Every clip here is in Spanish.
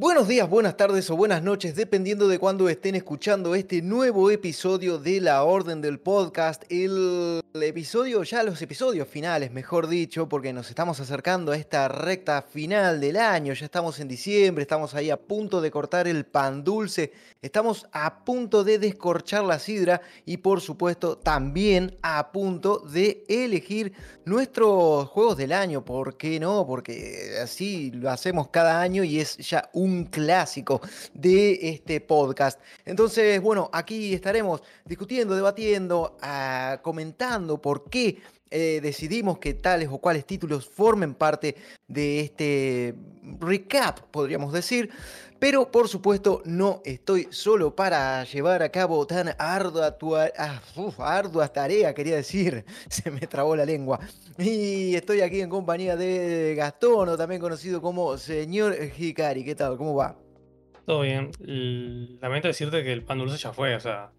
Buenos días, buenas tardes o buenas noches, dependiendo de cuándo estén escuchando este nuevo episodio de La Orden del Podcast. El episodio, ya los episodios finales, mejor dicho, porque nos estamos acercando a esta recta final del año. Ya estamos en diciembre, estamos ahí a punto de cortar el pan dulce, estamos a punto de descorchar la sidra y, por supuesto, también a punto de elegir nuestros juegos del año. ¿Por qué no? Porque así lo hacemos cada año y es ya un un clásico de este podcast. Entonces, bueno, aquí estaremos discutiendo, debatiendo, ah, comentando por qué eh, decidimos que tales o cuales títulos formen parte de este recap, podríamos decir. Pero por supuesto no estoy solo para llevar a cabo tan ardua, ah, ardua tarea, quería decir, se me trabó la lengua. Y estoy aquí en compañía de Gastón, o también conocido como Señor Hikari. ¿Qué tal? ¿Cómo va? Todo bien. Lamento decirte que el pan dulce ya fue, o sea,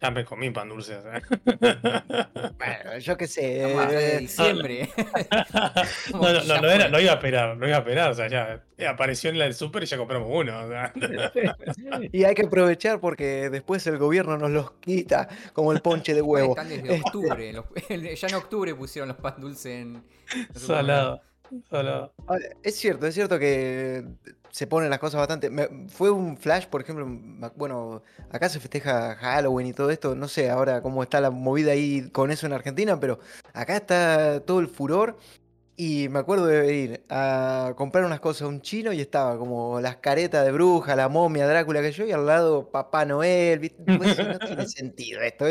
ya me comí pan dulce. bueno, yo qué sé. de diciembre. no, no, no, no, era, no iba a esperar, no iba a esperar. O sea, ya apareció en la del súper y ya compramos uno. y hay que aprovechar porque después el gobierno nos los quita, como el ponche de huevo. Están desde octubre. ya en octubre pusieron los pan dulces en. Salado. Es cierto, es cierto que se ponen las cosas bastante. fue un flash, por ejemplo, bueno, acá se festeja Halloween y todo esto, no sé ahora cómo está la movida ahí con eso en Argentina, pero acá está todo el furor y me acuerdo de ir a comprar unas cosas a un chino y estaba como las caretas de bruja, la momia, Drácula que yo, y al lado Papá Noel. Pues, no tiene sentido esto.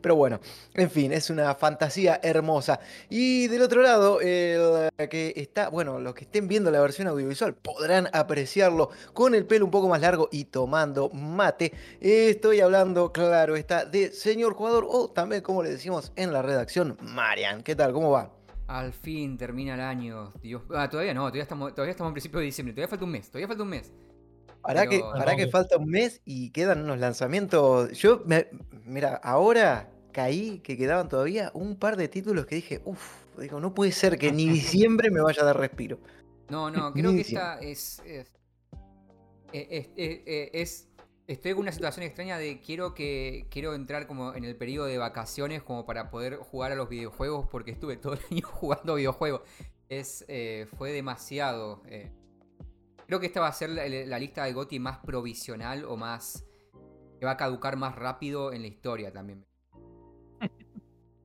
Pero bueno, en fin, es una fantasía hermosa. Y del otro lado, el que está, bueno, los que estén viendo la versión audiovisual podrán apreciarlo con el pelo un poco más largo y tomando mate. Estoy hablando, claro, está de señor jugador o también, como le decimos en la redacción, Marian. ¿Qué tal? ¿Cómo va? Al fin termina el año. Dios. Ah, todavía no, todavía estamos, todavía estamos en principio de diciembre. Todavía falta un mes, todavía falta un mes. Para que, para que falta un mes y quedan unos lanzamientos. Yo, me, mira, ahora caí que quedaban todavía un par de títulos que dije, uff, digo, no puede ser que ni diciembre me vaya a dar respiro. No, no, creo que esta es, es, es, es Estoy en una situación extraña de quiero que quiero entrar como en el periodo de vacaciones como para poder jugar a los videojuegos porque estuve todo el año jugando videojuegos. Es eh, fue demasiado. Eh. Creo que esta va a ser la, lista de GOTI más provisional o más que va a caducar más rápido en la historia también.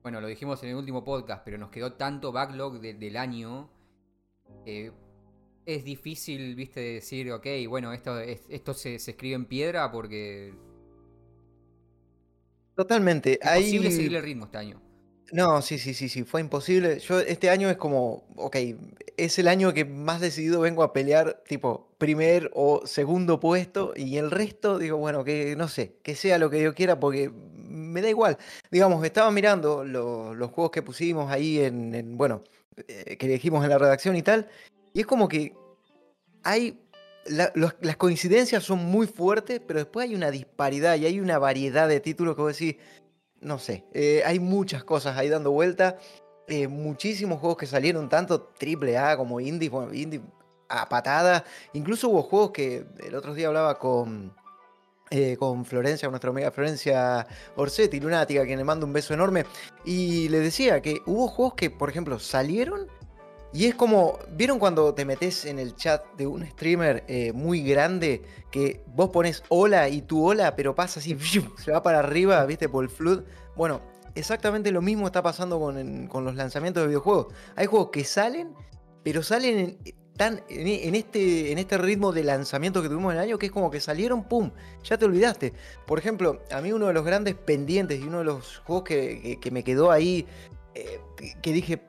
Bueno, lo dijimos en el último podcast, pero nos quedó tanto backlog del año es difícil, viste, decir, ok, bueno, esto, esto se, escribe en piedra porque... Totalmente. Es imposible seguir el ritmo este año. No, sí, sí, sí, sí, fue imposible. Yo este año es como, ok, es el año que más decidido vengo a pelear, tipo, primer o segundo puesto, y el resto, digo, bueno, que no sé, que sea lo que yo quiera, porque me da igual. Digamos, estaba mirando los juegos que pusimos ahí en, bueno, eh, que elegimos en la redacción y tal, y es como que hay. las coincidencias son muy fuertes, pero después hay una disparidad y hay una variedad de títulos que vos decís. No sé, eh, hay muchas cosas ahí dando vuelta. Eh, muchísimos juegos que salieron, tanto triple como indie, bueno, indie a patada. Incluso hubo juegos que el otro día hablaba con, eh, con Florencia, nuestra amiga Florencia Orsetti, Lunática, quien le mando un beso enorme. Y le decía que hubo juegos que, por ejemplo, salieron y es como, ¿vieron cuando te metes en el chat de un streamer eh, muy grande que vos pones hola y tu hola, pero pasa así, se va para arriba, viste, por el flood? Bueno, exactamente lo mismo está pasando con, con los lanzamientos de videojuegos. Hay juegos que salen, pero salen en, tan, en, este, en este ritmo de lanzamiento que tuvimos en el año que es como que salieron, ¡pum! Ya te olvidaste. Por ejemplo, a mí uno de los grandes pendientes y uno de los juegos que, me quedó ahí, eh, que dije,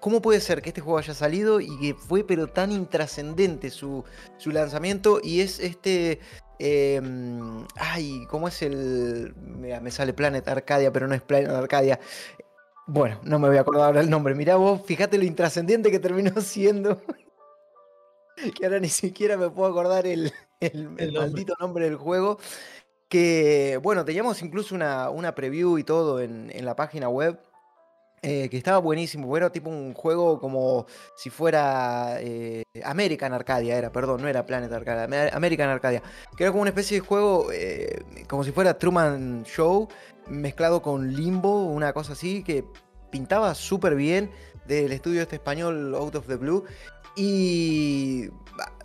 ¿Cómo puede ser que este juego haya salido y que fue pero tan intrascendente su, lanzamiento? Y es este... Em, ay, ¿cómo es el...? Mira, me sale Planet Arcadia, pero no es Planet Arcadia. Bueno, no me voy a acordar ahora el nombre. Mirá vos, fíjate lo intrascendente que terminó siendo. que ahora ni siquiera me puedo acordar el, maldito nombre del juego. Que, bueno, teníamos incluso una, una preview y todo en, en la página web eh, que estaba buenísimo. Era tipo un juego como si fuera eh, American Arcadia, era, perdón, no era Planet Arcadia, American Arcadia. Que era como una especie de juego, eh, como si fuera Truman Show, mezclado con Limbo, una cosa así, que pintaba súper bien del estudio este español Out of the Blue. Y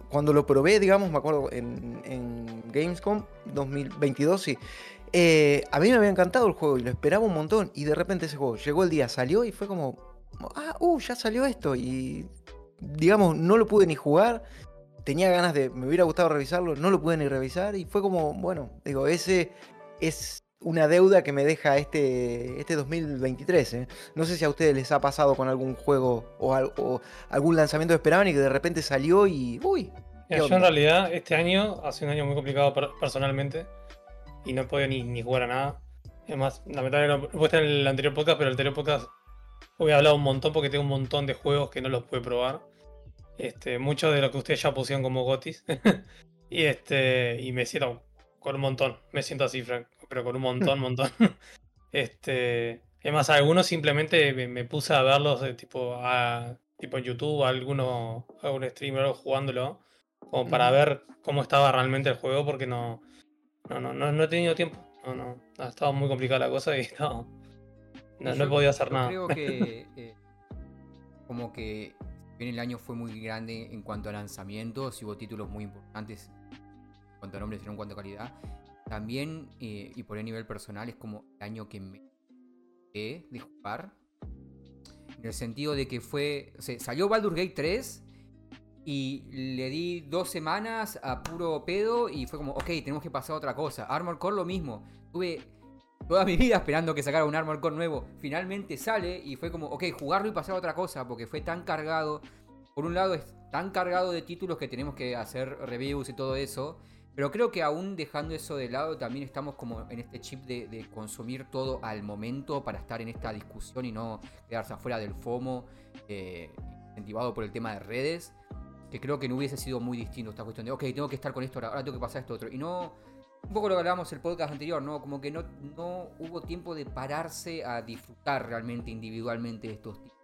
cuando lo probé, digamos, me acuerdo en Gamescom 2022, sí. Eh, a mí me había encantado el juego y lo esperaba un montón. Y de repente ese juego llegó el día, salió y fue como, ah, uh, ya salió esto. Y digamos, no lo pude ni jugar. Tenía ganas de, me hubiera gustado revisarlo, no lo pude ni revisar. Y fue como, bueno, digo, ese es una deuda que me deja este, este 2023. ¿eh? No sé si a ustedes les ha pasado con algún juego o, algún lanzamiento que esperaban y que de repente salió y, uy. yo en realidad este año ha sido un año muy complicado personalmente y no he podido ni, jugar a nada. Es más, lamentablemente no, puedo en el anterior podcast, pero el anterior podcast hoy he hablado un montón porque tengo un montón de juegos que no los pude probar. Este, muchos de los que ustedes ya pusieron como gotis. y este. Y me siento con un montón. Me siento así, Frank. Pero con un montón, montón. este. Es más, algunos simplemente me, puse a verlos de tipo a, tipo en YouTube, alguno, algún streamer jugándolo. Como para ver cómo estaba realmente el juego, porque no. No, no, no, he tenido tiempo. No, no. Ha estado muy complicada la cosa y no. No, he podido hacer nada. Creo que. Eh, como que. Bien, el año fue muy grande en cuanto a lanzamientos y hubo títulos muy importantes en cuanto a nombres y no en cuanto a calidad. También, eh, y por el nivel personal, es como el año que me he de jugar. En el sentido de que fue. O sea, salió Baldur Gate 3 y le di dos semanas a puro pedo y fue como, ok, tenemos que pasar a otra cosa. Armor Core lo mismo. Tuve toda mi vida esperando que sacara un Armor Core nuevo. Finalmente sale y fue como, ok, jugarlo y pasar a otra cosa porque fue tan cargado. Por un lado es tan cargado de títulos que tenemos que hacer reviews y todo eso. Pero creo que aún dejando eso de lado, también estamos como en este chip de, consumir todo al momento para estar en esta discusión y no quedarse afuera del FOMO, eh, incentivado por el tema de redes que creo que no hubiese sido muy distinto esta cuestión de, ok, tengo que estar con esto ahora, tengo que pasar esto otro. Y no, un poco lo que hablábamos el podcast anterior, ¿no? Como que no, no hubo tiempo de pararse a disfrutar realmente individualmente de estos títulos.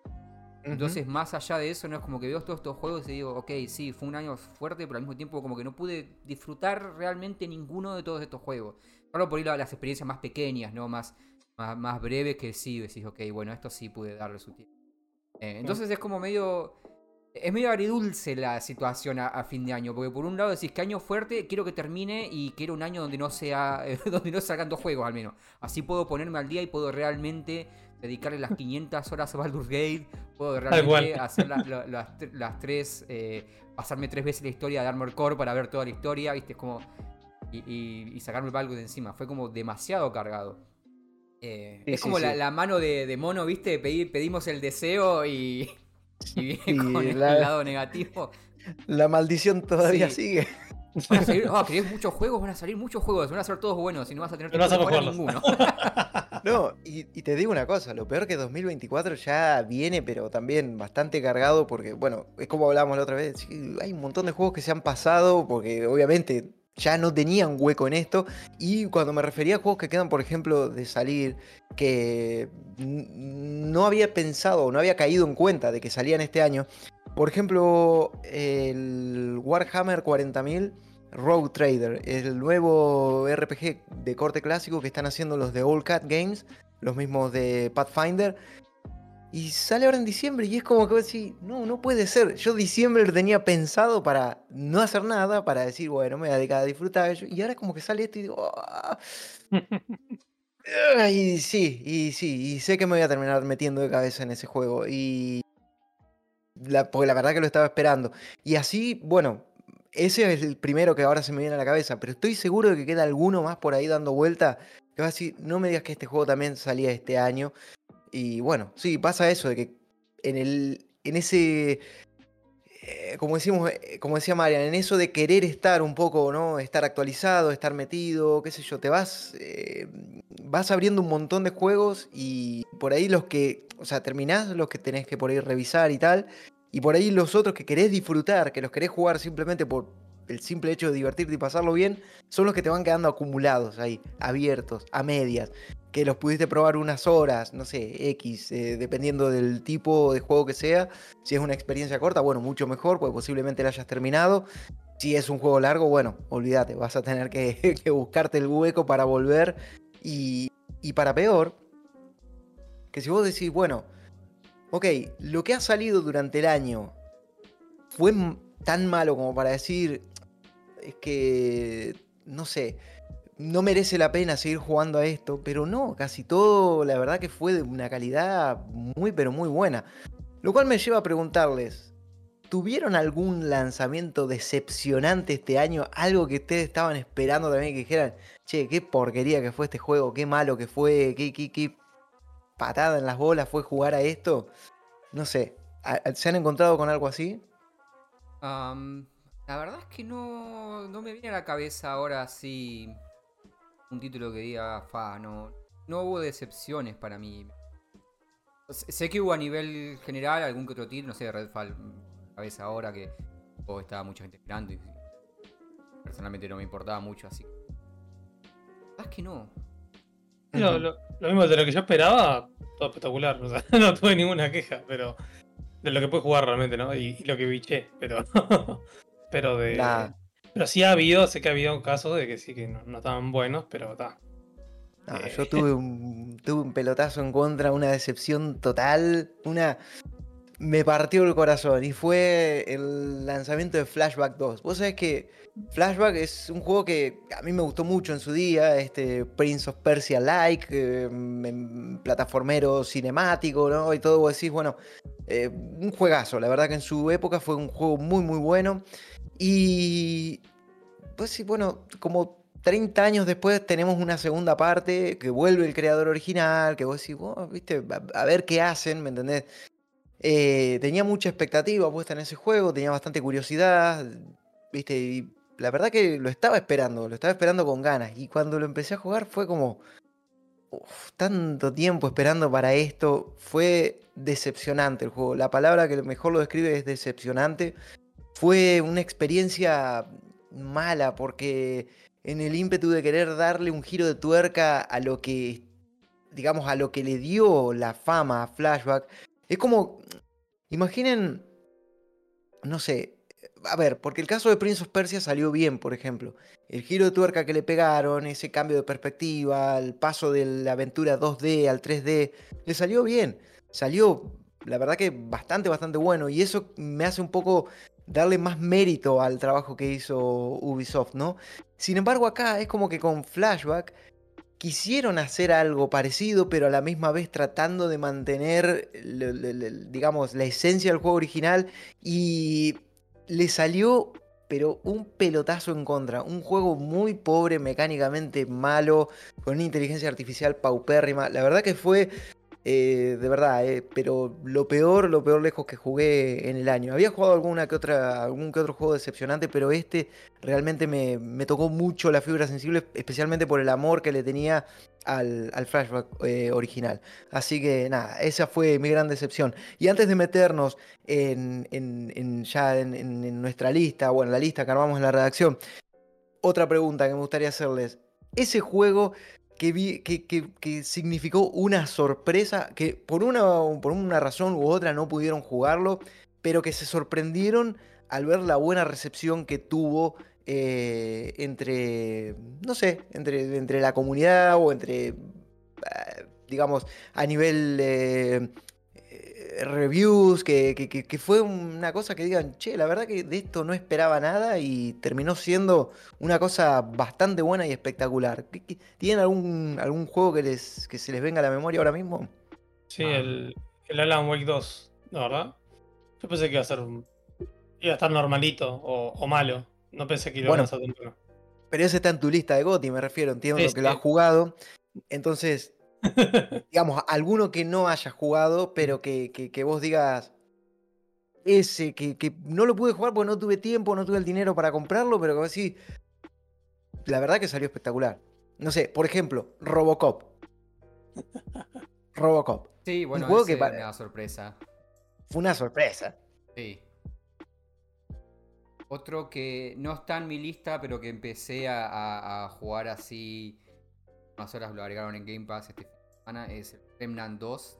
Entonces, más allá de eso, no es como que veo todos estos juegos y digo, ok, sí, fue un año fuerte, pero al mismo tiempo como que no pude disfrutar realmente ninguno de todos estos juegos. Solo por ir a las experiencias más pequeñas, ¿no? Más, más, breves que sí, decís, ok, bueno, esto sí pude darle su tiempo. Eh, entonces es como medio es medio agridulce la situación a, fin de año, porque por un lado decís que año fuerte, quiero que termine y quiero un año donde no sea, donde no salgan dos juegos al menos. Así puedo ponerme al día y puedo realmente dedicarle las 500 horas a Baldur's Gate, puedo realmente hacer las, tres, eh, pasarme tres veces la historia de Armor Core para ver toda la historia, viste, es como... Y, sacarme el Baldur de encima, fue como demasiado cargado. Eh, es como la, mano de, mono, viste, pedimos el deseo y... Y con el lado negativo. La maldición todavía sigue. Van a salir, oh, muchos juegos, van a salir muchos juegos, van a ser todos buenos y no vas a tener no jugar ninguno. no, y, te digo una cosa, lo peor que 2024 ya viene, pero también bastante cargado, porque, bueno, es como hablábamos la otra vez, hay un montón de juegos que se han pasado, porque obviamente ya no tenían hueco en esto. Y cuando me refería a juegos que quedan, por ejemplo, de salir, que no había pensado no había caído en cuenta de que salían este año. Por ejemplo, el Warhammer 40.000 Road Trader, el nuevo RPG de corte clásico que están haciendo los de Old Cat Games, los mismos de Pathfinder, y sale ahora en diciembre y es como que decir, no, no puede ser. Yo diciembre lo tenía pensado para no hacer nada, para decir, bueno, me voy a dedicar a disfrutar. Y ahora como que sale esto y digo, ah". y sí, y sí, y sé que me voy a terminar metiendo de cabeza en ese juego. Y la, porque la verdad que lo estaba esperando. Y así, bueno, ese es el primero que ahora se me viene a la cabeza, pero estoy seguro de que queda alguno más por ahí dando vuelta. Que va a decir, no me digas que este juego también salía este año. Y bueno, sí, pasa eso, de que en, el, en ese, eh, como, decimos, eh, como decía Marian, en eso de querer estar un poco, ¿no? Estar actualizado, estar metido, qué sé yo, te vas, eh, vas abriendo un montón de juegos y por ahí los que, o sea, terminás los que tenés que por ahí revisar y tal, y por ahí los otros que querés disfrutar, que los querés jugar simplemente por el simple hecho de divertirte y pasarlo bien, son los que te van quedando acumulados ahí, abiertos, a medias, que los pudiste probar unas horas, no sé, X, eh, dependiendo del tipo de juego que sea. Si es una experiencia corta, bueno, mucho mejor, pues posiblemente la hayas terminado. Si es un juego largo, bueno, olvídate, vas a tener que, buscarte el hueco para volver. Y, y para peor, que si vos decís, bueno, ok, lo que ha salido durante el año fue tan malo como para decir, que, no sé, no merece la pena seguir jugando a esto, pero no, casi todo la verdad que fue de una calidad muy pero muy buena. Lo cual me lleva a preguntarles, ¿tuvieron algún lanzamiento decepcionante este año? Algo que ustedes estaban esperando también que dijeran, che, qué porquería que fue este juego, qué malo que fue, qué, qué, qué patada en las bolas fue jugar a esto. No sé, ¿se han encontrado con algo así? La verdad es que no, no me viene a la cabeza ahora así un título que diga, fa, no, no hubo decepciones para mí. Sé que hubo a nivel general algún que otro título, no sé, Redfall, cabeza ahora que estaba mucha gente esperando y personalmente no me importaba mucho así. es que no. lo, mismo de lo que yo esperaba, todo espectacular. No tuve ninguna queja, pero de lo que puede jugar realmente, ¿no? Y, lo que biché, pero. pero de. Pero sí ha habido, sé que ha habido casos de que sí que no, estaban buenos, pero está. Eh. Yo tuve un, tuve un pelotazo en contra, una decepción total, una... Me partió el corazón y fue el lanzamiento de Flashback 2. Vos sabés que Flashback es un juego que a mí me gustó mucho en su día, este Prince of Persia like, eh, plataformero cinemático, ¿no? Y todo vos decís, bueno, eh, un juegazo, la verdad que en su época fue un juego muy muy bueno. Y pues sí, bueno, como 30 años después tenemos una segunda parte que vuelve el creador original, que vos decís, viste, a, ver qué hacen, ¿me entendés? Eh, tenía mucha expectativa puesta en ese juego, tenía bastante curiosidad, viste, y la verdad que lo estaba esperando, lo estaba esperando con ganas. Y cuando lo empecé a jugar fue como, tanto tiempo esperando para esto, fue decepcionante el juego. La palabra que mejor lo describe es decepcionante fue una experiencia mala porque en el ímpetu de querer darle un giro de tuerca a lo que, digamos, a lo que le dio la fama a Flashback, es como, imaginen, no sé, a ver, porque el caso de Prince Persia salió bien, por ejemplo. El giro de tuerca que le pegaron, ese cambio de perspectiva, el paso de la aventura 2D al 3D, le salió bien. Salió, la verdad que bastante, bastante bueno. Y eso me hace un poco darle más mérito al trabajo que hizo Ubisoft, ¿no? Sin embargo, acá es como que con Flashback quisieron hacer algo parecido, pero a la misma vez tratando de mantener, digamos, la esencia del juego original y le salió, pero un pelotazo en contra. Un juego muy pobre, mecánicamente malo, con una inteligencia artificial paupérrima. La verdad que fue eh, de verdad, eh, pero lo peor, lo peor lejos que jugué en el año. Había jugado alguna que otra, algún que otro juego decepcionante, pero este realmente me, tocó mucho la fibra sensible, especialmente por el amor que le tenía al, flashback eh, original. Así que nada, esa fue mi gran decepción. Y antes de meternos en, ya en, en, nuestra lista, bueno, la lista que armamos en la redacción, otra pregunta que me gustaría hacerles. Ese juego que, significó una sorpresa, que por una, por una razón u otra no pudieron jugarlo, pero que se sorprendieron al ver la buena recepción que tuvo eh, entre, no sé, entre, entre la comunidad o entre, eh, digamos, a nivel eh, reviews, que, que, fue una cosa que digan, che, la verdad que de esto no esperaba nada y terminó siendo una cosa bastante buena y espectacular. ¿Tienen algún, algún juego que, les, que se les venga a la memoria ahora mismo? Sí, ah. el, el Alan Wake 2, ¿no, verdad? Yo pensé que iba a ser iba a estar normalito o, malo. No pensé que iba a ser Pero ese está en tu lista de GOTY, me refiero, entiendo que lo has jugado. Entonces, digamos, alguno que no haya jugado, pero que, que, vos digas, ese, que, que, no lo pude jugar porque no tuve tiempo, no tuve el dinero para comprarlo, pero que decís, la verdad que salió espectacular. No sé, por ejemplo, Robocop. Robocop. Sí, bueno, un fue una sorpresa. Fue una sorpresa. Sí. Otro que no está en mi lista, pero que empecé a, jugar así. Unas horas lo agregaron en Game Pass este semana, es Remnant 2.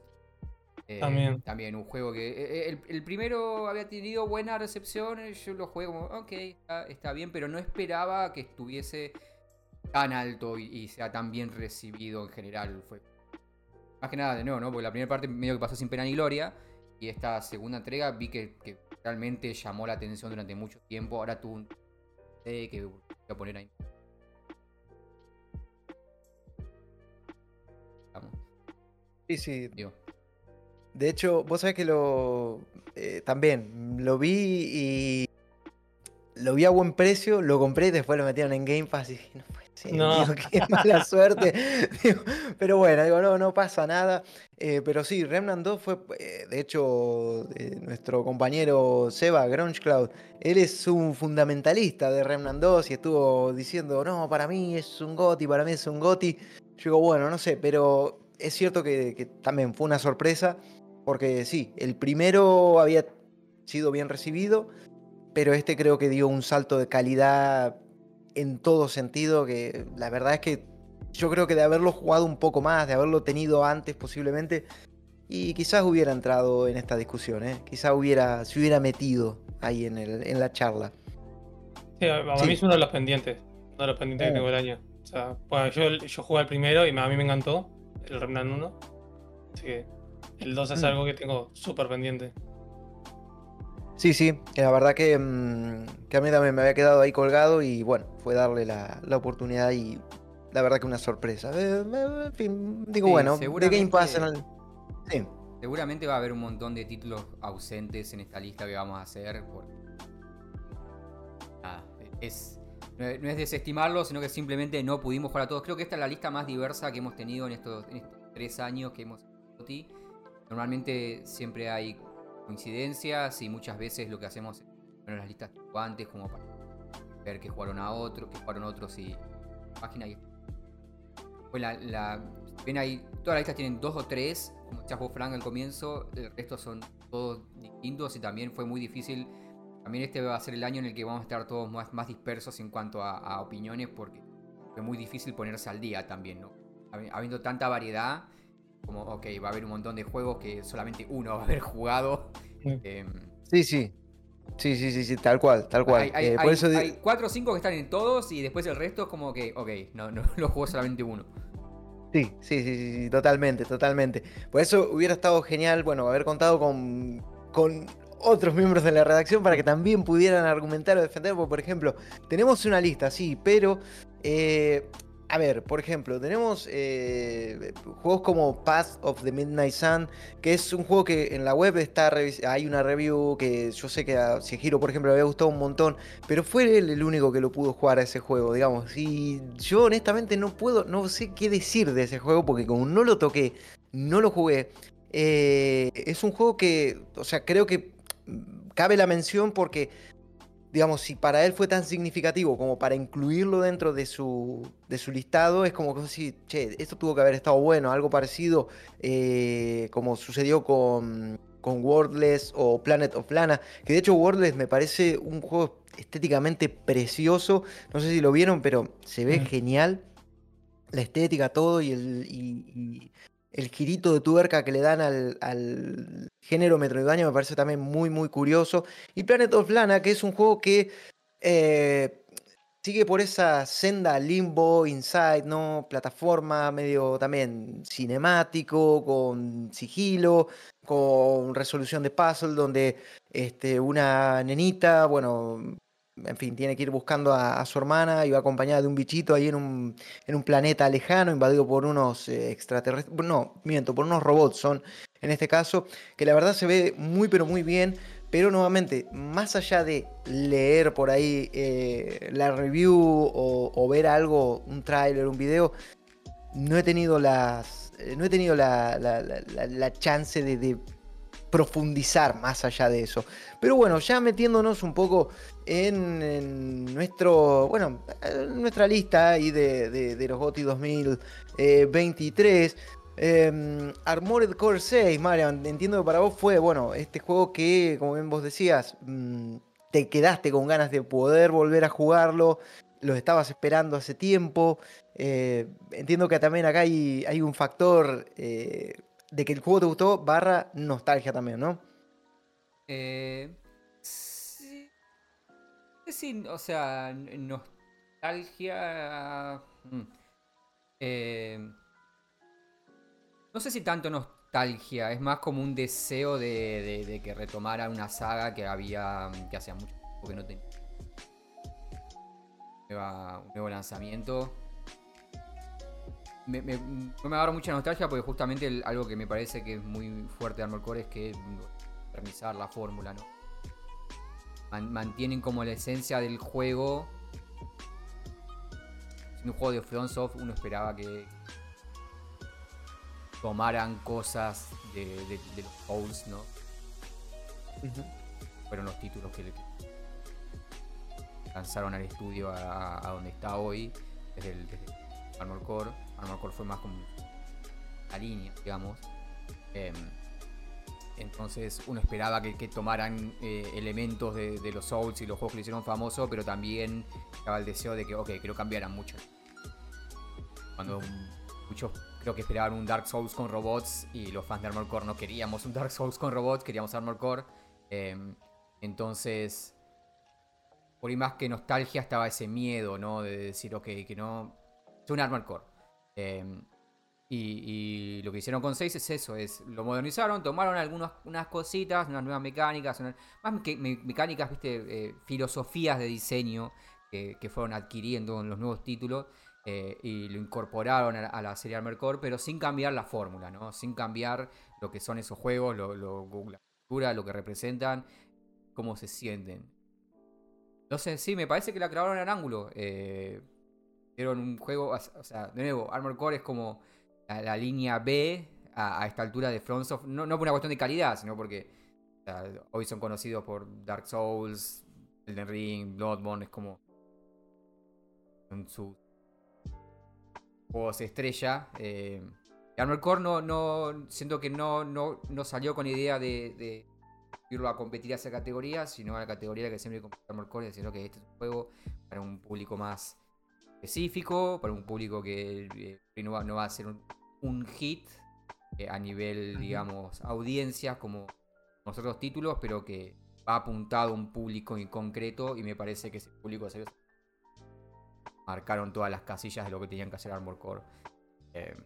Eh, también. También un juego que. Eh, eh, el, primero había tenido buena recepción. Yo lo jugué como, ok, está, bien, pero no esperaba que estuviese tan alto y, sea tan bien recibido en general. Fue más que nada de nuevo, ¿no? Porque la primera parte medio que pasó sin pena ni gloria. Y esta segunda entrega vi que, realmente llamó la atención durante mucho tiempo. Ahora tuvo un. que voy a poner ahí. Sí, sí. De hecho, vos sabés que lo. Eh, también lo vi y. Lo vi a buen precio, lo compré y después lo metieron en Game Pass y dije, no no. qué mala suerte. pero bueno, digo, no, no pasa nada. Eh, pero sí, Remnant 2 fue, eh, de hecho, nuestro compañero Seba Grunge Cloud, él es un fundamentalista de Remnant 2 y estuvo diciendo, no, para mí es un GOTI, para mí es un GOTI. Yo digo, bueno, no sé, pero es cierto que, que también fue una sorpresa, porque sí, el primero había sido bien recibido, pero este creo que dio un salto de calidad en todo sentido, que la verdad es que yo creo que de haberlo jugado un poco más, de haberlo tenido antes posiblemente, y quizás hubiera entrado en esta discusión, ¿eh? quizás hubiera, se hubiera metido ahí en, el, en la charla. Sí, a, mí es uno de los pendientes, uno de los pendientes que oh. tengo el año. O sea, bueno, yo, yo jugué el primero y a mí me encantó, el Remnant 1. Así que el 2 es mm. algo que tengo súper pendiente. Sí, sí, la verdad que, mm, que, a mí también me había quedado ahí colgado y bueno, fue darle la, oportunidad y la verdad que una sorpresa. Eh, eh, en fin, digo bueno, de Game Pass Sí. Seguramente va a haber un montón de títulos ausentes en esta lista que vamos a hacer. es, no es desestimarlo, sino que simplemente no pudimos jugar a todos. Creo que esta es la lista más diversa que hemos tenido en estos, en estos tres años que hemos Normalmente siempre hay coincidencias y muchas veces lo que hacemos es poner las listas antes como para ver que jugaron a otros, que jugaron otros y página y pues la, ven ahí, todas las listas tienen dos o tres, como ya jugó Frank al comienzo, el resto son todos distintos y también fue muy difícil. También este va a ser el año en el que vamos a estar todos más, más dispersos en cuanto a, opiniones porque fue muy difícil ponerse al día también, ¿no? Habiendo tanta variedad, como, ok, va a haber un montón de juegos que solamente uno va a haber jugado. Em, sí, sí. Sí, sí, sí, sí, tal cual, tal cual. Hay, eh, por eso hay cuatro o cinco que están en todos y después el resto es como que, ok, no, no lo jugó solamente uno. Sí, sí, sí, sí, totalmente, totalmente. Por eso hubiera estado genial, bueno, haber contado con, con otros miembros de la redacción para que también pudieran argumentar o defender. Porque, por ejemplo, tenemos una lista, sí, pero eh, a ver, por ejemplo, tenemos eh, juegos como Path of the Midnight Sun, que es un juego que en la web está hay una review que yo sé que a Giro, por ejemplo, le había gustado un montón, pero fue él el único que lo pudo jugar a ese juego, digamos. Y yo honestamente no puedo, no sé qué decir de ese juego porque como no lo toqué, no lo jugué. Eh, es un juego que, o sea, creo que cabe la mención porque digamos, si para él fue tan significativo como para incluirlo dentro de su, de su listado, es como que si, che, esto tuvo que haber estado bueno, algo parecido eh, como sucedió con, con Wordless o Planet of Lana, que de hecho Wordless me parece un juego estéticamente precioso, no sé si lo vieron, pero se ve mm. genial, la estética, todo y, el, el girito de tuerca que le dan al, al género metroidvania me parece también muy, muy curioso. Y Planet of Lana, que es un juego que eh, sigue por esa senda limbo, inside, ¿no? Plataforma medio también cinemático, con sigilo, con resolución de puzzle, donde este, una nenita, bueno, en fin, tiene que ir buscando a, su hermana y va acompañada de un bichito ahí en un, en un planeta lejano, invadido por unos eh, extraterrestres, no, miento, por unos robots son en este caso, que la verdad se ve muy pero muy bien, pero nuevamente, más allá de leer por ahí eh, la review o, ver algo, un tráiler, un video, no he tenido las. Eh, no he tenido la, la, chance de profundizar más allá de eso. Pero bueno, ya metiéndonos un poco en, nuestro, bueno, nuestra lista ahí de, los GOTY 2023. Eh, Armored Core 6, Marian, entiendo que para vos fue, bueno, este juego que, como bien vos decías, mm, te quedaste con ganas de poder volver a jugarlo, lo estabas esperando hace tiempo. Eh, entiendo que también acá hay, hay un factor eh, de que el juego te gustó barra nostalgia también, ¿no? Eh. Sí, o sea, nostalgia... Mm, eh, no sé si tanto nostalgia, es más como un deseo de, que retomara una saga que había que hacía mucho tiempo que no tenía un nuevo lanzamiento. Me, me, no me agarro mucha nostalgia porque justamente algo que me parece que es muy fuerte de Armor Core es que permisar la fórmula, ¿no? Mantienen como la esencia del juego. En un juego de FromSoft uno esperaba que tomaran cosas de, los Souls, ¿no? Fueron los títulos que, le lanzaron al estudio a, donde está hoy, desde, el, Armor Core. Armor Core fue más como la línea, digamos. Em, entonces uno esperaba que, tomaran eh, elementos de, los Souls y los juegos que le hicieron famoso, pero también estaba el deseo de que, ok, que lo cambiaran mucho. Cuando muchos creo que esperaban un Dark Souls con robots y los fans de Armor Core no queríamos un Dark Souls con robots, queríamos Armor Core. Em, entonces, por y más que nostalgia estaba ese miedo, ¿no? De decir, ok, que no... Es un Armor Core. Em, y, lo que hicieron con 6 es eso, es lo modernizaron, tomaron algunas unas cositas, unas nuevas mecánicas, más que mecánicas, viste, eh, filosofías de diseño que, fueron adquiriendo en los nuevos títulos eh, y lo incorporaron a, la serie Armored Core, pero sin cambiar la fórmula, ¿no? Sin cambiar lo que son esos juegos, lo, la cultura, lo que representan, cómo se sienten. Entonces, sí, me parece que la clavaron en ángulo. Eh, hicieron un juego, o sea, de nuevo, Armored Core es como la, línea B a, esta altura de FromSoft, no, no por una cuestión de calidad, sino porque hoy son conocidos por Dark Souls, Elden Ring, Bloodborne, es como en sus juegos estrella. Eh, Armored Core no, no, siento que no, no, no salió con idea de, irlo a competir a esa categoría, sino a la categoría que siempre compite Armored Core, diciendo que este es un juego para un público más específico, para un público que eh, no, va, a ser un, hit eh, a nivel, digamos, audiencia como los otros títulos, pero que va apuntado a un público en concreto y me parece que ese público se marcaron todas las casillas de lo que tenían que hacer Armor Core. Eh,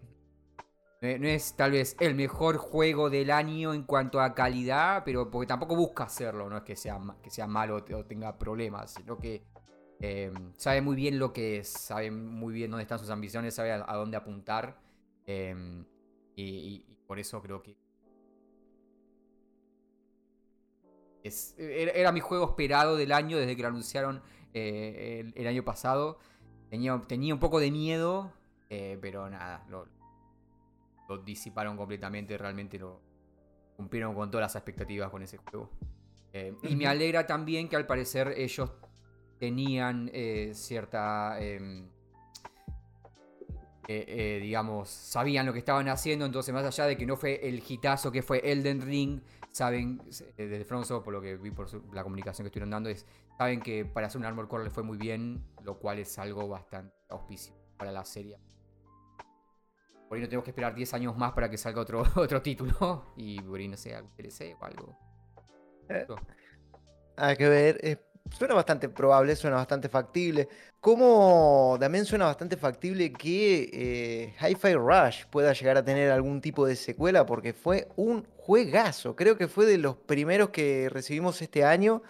no es tal vez el mejor juego del año en cuanto a calidad, pero porque tampoco busca hacerlo, no es que sea, que sea malo o tenga problemas, sino que eh, sabe muy bien lo que es, sabe muy bien dónde están sus ambiciones, sabe a, dónde apuntar. Eh, y, por eso creo que. era, mi juego esperado del año desde que lo anunciaron eh, el, año pasado. Tenía, tenía un poco de miedo, pero nada, lo, lo disiparon completamente. Realmente lo cumplieron con todas las expectativas con ese juego. y me alegra también que al parecer ellos tenían eh, cierta... Eh, eh, digamos, sabían lo que estaban haciendo, entonces más allá de que no fue el hitazo que fue Elden Ring, saben, desde Fronso, por lo que vi por la comunicación que estuvieron dando, es, saben que para hacer un Armor Core le fue muy bien, lo cual es algo bastante auspicio para la serie. Por ahí no tenemos que esperar 10 años más para que salga otro, otro título, y por ahí no sé, algún DLC o algo. hay que ver, Suena bastante probable, suena bastante factible. Como también suena bastante factible que eh, Hi-Fi Rush pueda llegar a tener algún tipo de secuela, porque fue un juegazo. Creo que fue de los primeros que recibimos este año.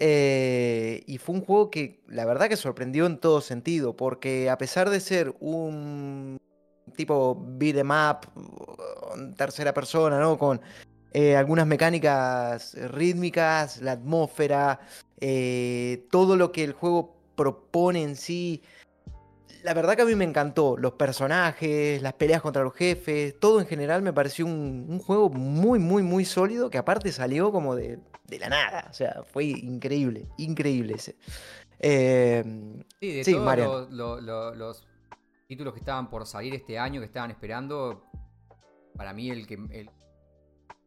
Eh, y fue un juego que la verdad que sorprendió en todo sentido, porque a pesar de ser un tipo beat em up, tercera persona, ¿no? Con eh, algunas mecánicas rítmicas, la atmósfera, eh, todo lo que el juego propone en sí. La verdad que a mí me encantó, los personajes, las peleas contra los jefes, todo en general me pareció un, juego muy, muy, muy sólido que aparte salió como de, la nada, o sea, fue increíble, increíble ese. Eh, sí, de todos los títulos que estaban por salir este año, que estaban esperando, para mí el que,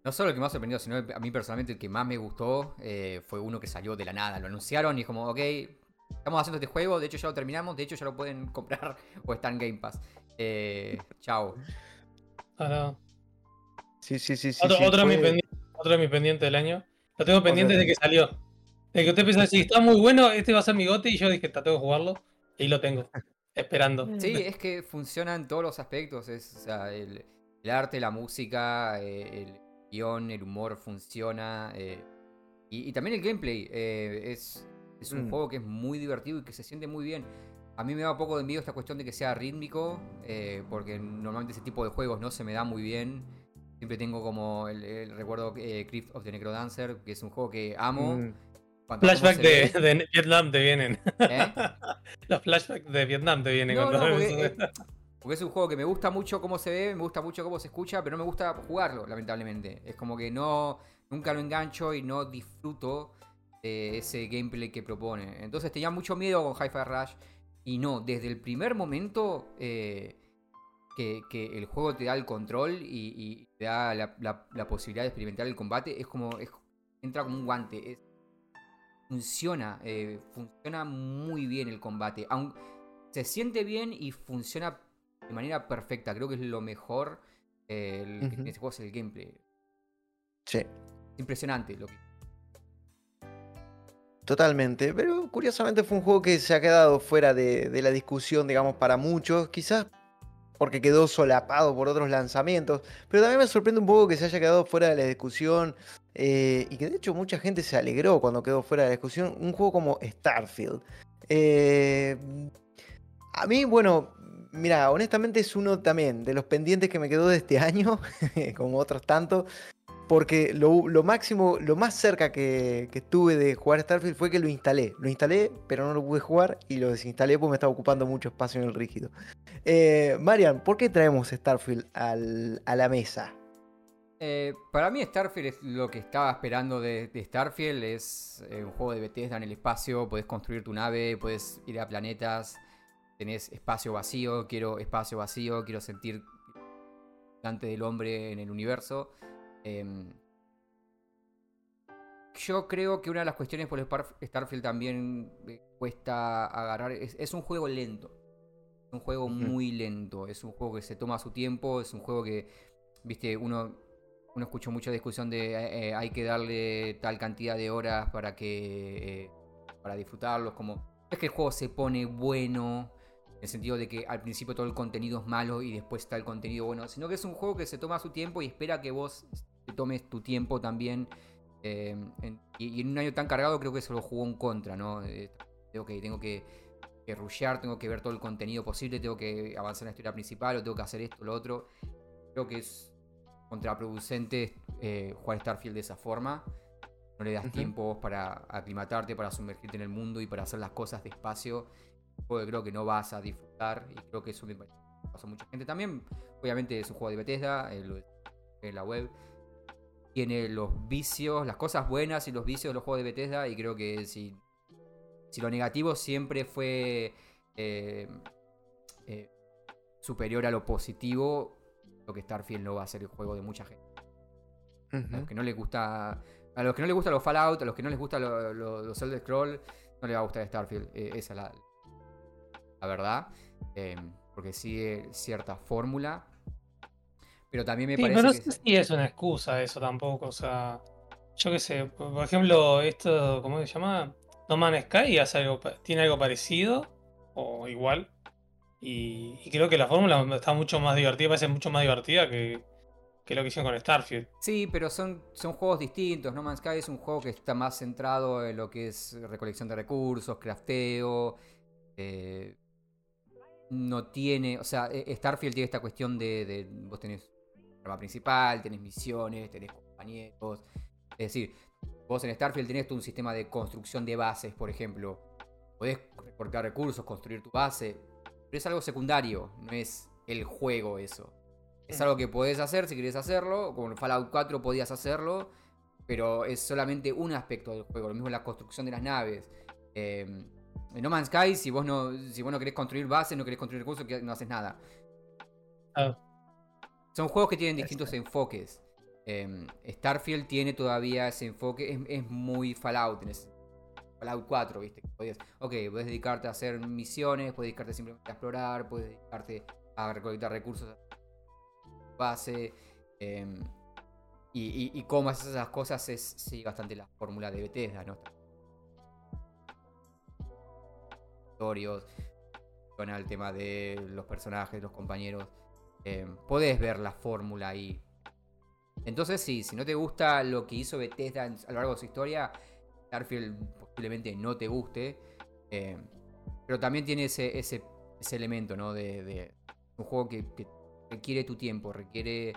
No solo el que más sorprendió, sino a mí personalmente el que más me gustó eh, fue uno que salió de la nada. Lo anunciaron y es como, ok, estamos haciendo este juego, de hecho ya lo terminamos, de hecho ya lo pueden comprar o está en Game Pass. Eh, chao. Ah, Sí, sí, sí. sí, otro, sí, otro, de fue- pendientes, otro de mis pendientes del año. Lo tengo pendiente desde que salió. Desde que usted pensó, si está muy bueno, este va a ser mi gote. Y yo dije, "Ta, tengo que jugarlo. Y lo tengo. Esperando. Sí, es que funciona en todos los aspectos. Es, o sea, el, el arte, la música, eh, el guion, el humor funciona. eh, y, y también el gameplay. eh, es, es un Mm. juego que es muy divertido y que se siente muy bien. A mí me da un poco de envidia esta cuestión de que sea rítmico, eh, porque normalmente ese tipo de juegos no se me da muy bien. Siempre tengo como el, el recuerdo eh, Crypt of the Necrodancer, que es un juego que amo. Mm. Flashback de, Vietnam te vienen. ¿Eh? Los flashbacks de Vietnam te vienen No, porque, porque es un juego que me gusta mucho cómo se ve, me gusta mucho cómo se escucha, pero no me gusta jugarlo, lamentablemente. Es como que no, nunca lo engancho y no disfruto de ese gameplay que propone. Entonces tenía mucho miedo con Hi-Fi Rush y no, desde el primer momento eh, que, el juego te da el control y, te da la, posibilidad de experimentar el combate, es como, entra como un guante. funciona, eh, funciona muy bien el combate. Se siente bien y funciona de manera perfecta. Creo que es lo mejor eh, el- que tiene este juego es el gameplay. Sí, Es impresionante lo que. totalmente. Pero curiosamente fue un juego que se ha quedado fuera de, de la discusión, digamos, para muchos. Quizás porque quedó solapado por otros lanzamientos. Pero también me sorprende un poco que se haya quedado fuera de la discusión. eh, y que de hecho mucha gente se alegró cuando quedó fuera de la discusión. Un juego como Starfield. Eh, a mí, bueno, mira, honestamente es uno también de los pendientes que me quedó de este año, como otros tantos. Porque lo, máximo, lo más cerca que, que estuve de jugar Starfield fue que lo instalé. Lo instalé, pero no lo pude jugar y lo desinstalé porque me estaba ocupando mucho espacio en el rígido. Eh, Marian, ¿por qué traemos Starfield a la mesa? Eh, para mí Starfield es lo que estaba esperando de, de Starfield. Es eh, un juego de Bethesda en el espacio. Puedes construir tu nave, puedes ir a planetas. Tenés espacio vacío. Quiero espacio vacío. Quiero sentir delante del hombre en el universo. Em, yo creo que una de las cuestiones por el Spar- Starfield también cuesta agarrar. Es, es un juego lento. Es un juego muy lento. Es un juego que se toma su tiempo. Es un juego que, viste, uno, uno escuchó mucha discusión de eh, eh, hay que darle tal cantidad de horas para que. eh, para disfrutarlos. Como. Es que el juego se pone bueno. En el sentido de que al principio todo el contenido es malo y después está el contenido bueno. Sino que es un juego que se toma su tiempo y espera que vos te tomes tu tiempo también. eh, en- y, y en un año tan cargado creo que eso lo jugó en contra, ¿no? Eh, ok, tengo que, que rushear, tengo que ver todo el contenido posible, tengo que avanzar en la historia principal, o tengo que hacer esto, lo otro. Creo que es contraproducente eh, jugar Starfield de esa forma. No le das Ujú. tiempo para aclimatarte, para sumergirte en el mundo y para hacer las cosas despacio. Juego que creo que no vas a disfrutar y creo que eso me pasó a mucha gente. También, obviamente, es un juego de Bethesda, eh, lo en la web. Tiene los vicios, las cosas buenas y los vicios de los juegos de Bethesda y creo que si, si lo negativo siempre fue eh, eh, superior a lo positivo, lo que Starfield no va a ser el juego de mucha gente. A los que no les gusta. A los que no les gusta los Fallout, a los que no les gusta lo- lo- los Elder Scroll, no les va a gustar Starfield. Eh, esa es la, la verdad. Eh, porque sigue cierta fórmula. Pero también me Sí, parece pero no que. sé si es una excusa eso tampoco. O sea, yo qué sé. Por ejemplo, esto, ¿cómo se llama? No Man's Sky hace algo, tiene algo parecido o igual. Y, y creo que la fórmula está mucho más divertida, parece mucho más divertida que, que lo que hicieron con Starfield. Sí, pero son, son juegos distintos. No Man's Sky es un juego que está más centrado en lo que es recolección de recursos, crafteo. eh, no tiene. O sea, eh, Starfield tiene esta cuestión de. de- vos tenés arma principal, tenés misiones, tenés compañeros. Es decir, vos en Starfield tenés un sistema de construcción de bases, por ejemplo. Podés recortar recursos, construir tu base. Pero es algo secundario, no es el juego eso. Es algo que podés hacer si querés hacerlo. Como en Fallout 4 podías hacerlo. Pero es solamente un aspecto del juego. Lo mismo la construcción de las naves. Eh, en No Man's Sky, si vos no, si vos no querés construir bases, no querés construir recursos, que no haces nada. Ah. Son juegos que tienen distintos enfoques. Em, Starfield tiene todavía ese enfoque, es, muy Fallout en Fallout 4, ¿viste? ok, puedes dedicarte a hacer misiones, puedes dedicarte simplemente a explorar, puedes dedicarte a recolectar recursos base. Em, y, y, cómo haces esas cosas es sí, bastante la fórmula de Bethesda, ¿no? El tema de los personajes, los compañeros. Em, podés ver la fórmula ahí. Entonces, sí, si no te gusta lo que hizo Bethesda a lo largo de su historia, Starfield posiblemente no te guste. Eh, pero también tiene ese, ese, elemento, ¿no? De, un juego que, requiere tu tiempo, requiere.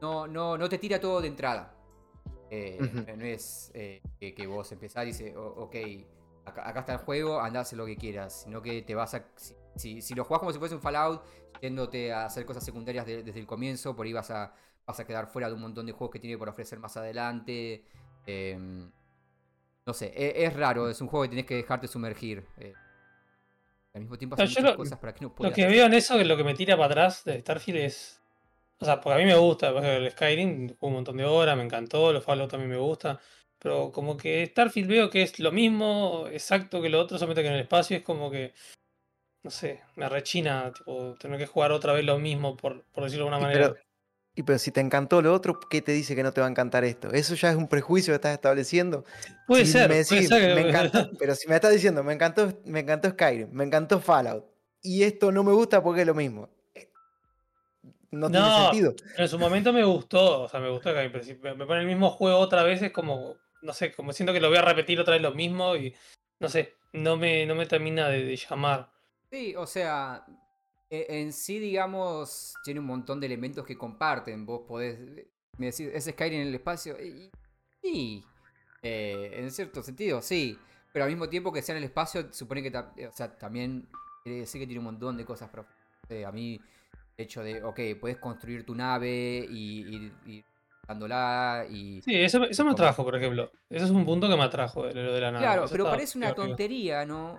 No, no, no te tira todo de entrada. Eh, no es eh, que, vos empezás y dices, ok, acá, está el juego, andás lo que quieras. Sino que te vas a. Si, si, lo jugás como si fuese un Fallout, yéndote a hacer cosas secundarias desde el comienzo, por ahí vas a vas a quedar fuera de un montón de juegos que tiene por ofrecer más adelante. Em, no sé, e, es, raro, es un juego que tienes que dejarte sumergir. Eh. al mismo tiempo hace muchas cosas para que no puedas. Lo que veo en eso, lo que me tira para atrás de Starfield es. O sea, porque a mí me gusta, el Skyrim, un montón de horas, me encantó, los Fallout también me gusta. Pero como que Starfield veo que es lo mismo, exacto que lo otro, solamente que en el espacio es como que no sé, me rechina, tipo, tener que jugar otra vez lo mismo, por, por decirlo de alguna manera. Y pero si te encantó lo otro, ¿qué te dice que no te va a encantar esto? Eso ya es un prejuicio que estás estableciendo. Puede ser, me pero si me estás diciendo, me encantó, me encantó Skyrim, me encantó Fallout, y esto no me gusta porque es lo mismo. Eh, no, tiene sentido. En su momento me gustó, o sea, me gustó que me pone el mismo juego otra vez, es como, no sé, como siento que lo voy a repetir otra vez lo mismo y no sé, no me, no me termina de llamar. Sí, o sea, e, en sí, digamos, tiene un montón de elementos que comparten. Vos podés. Me decís, ¿es Skyrim en el espacio? sí. Eh, en cierto sentido, sí. Pero al mismo tiempo que sea en el espacio, supone que o sea, también quiere decir que tiene un montón de cosas profundas. a mí, hecho de, ok, puedes construir tu nave y ir dándola y. Sí, eso, eso me atrajo, por ejemplo. Eso es un punto que me atrajo, lo de la nave. Claro, pero parece una tontería, ¿no?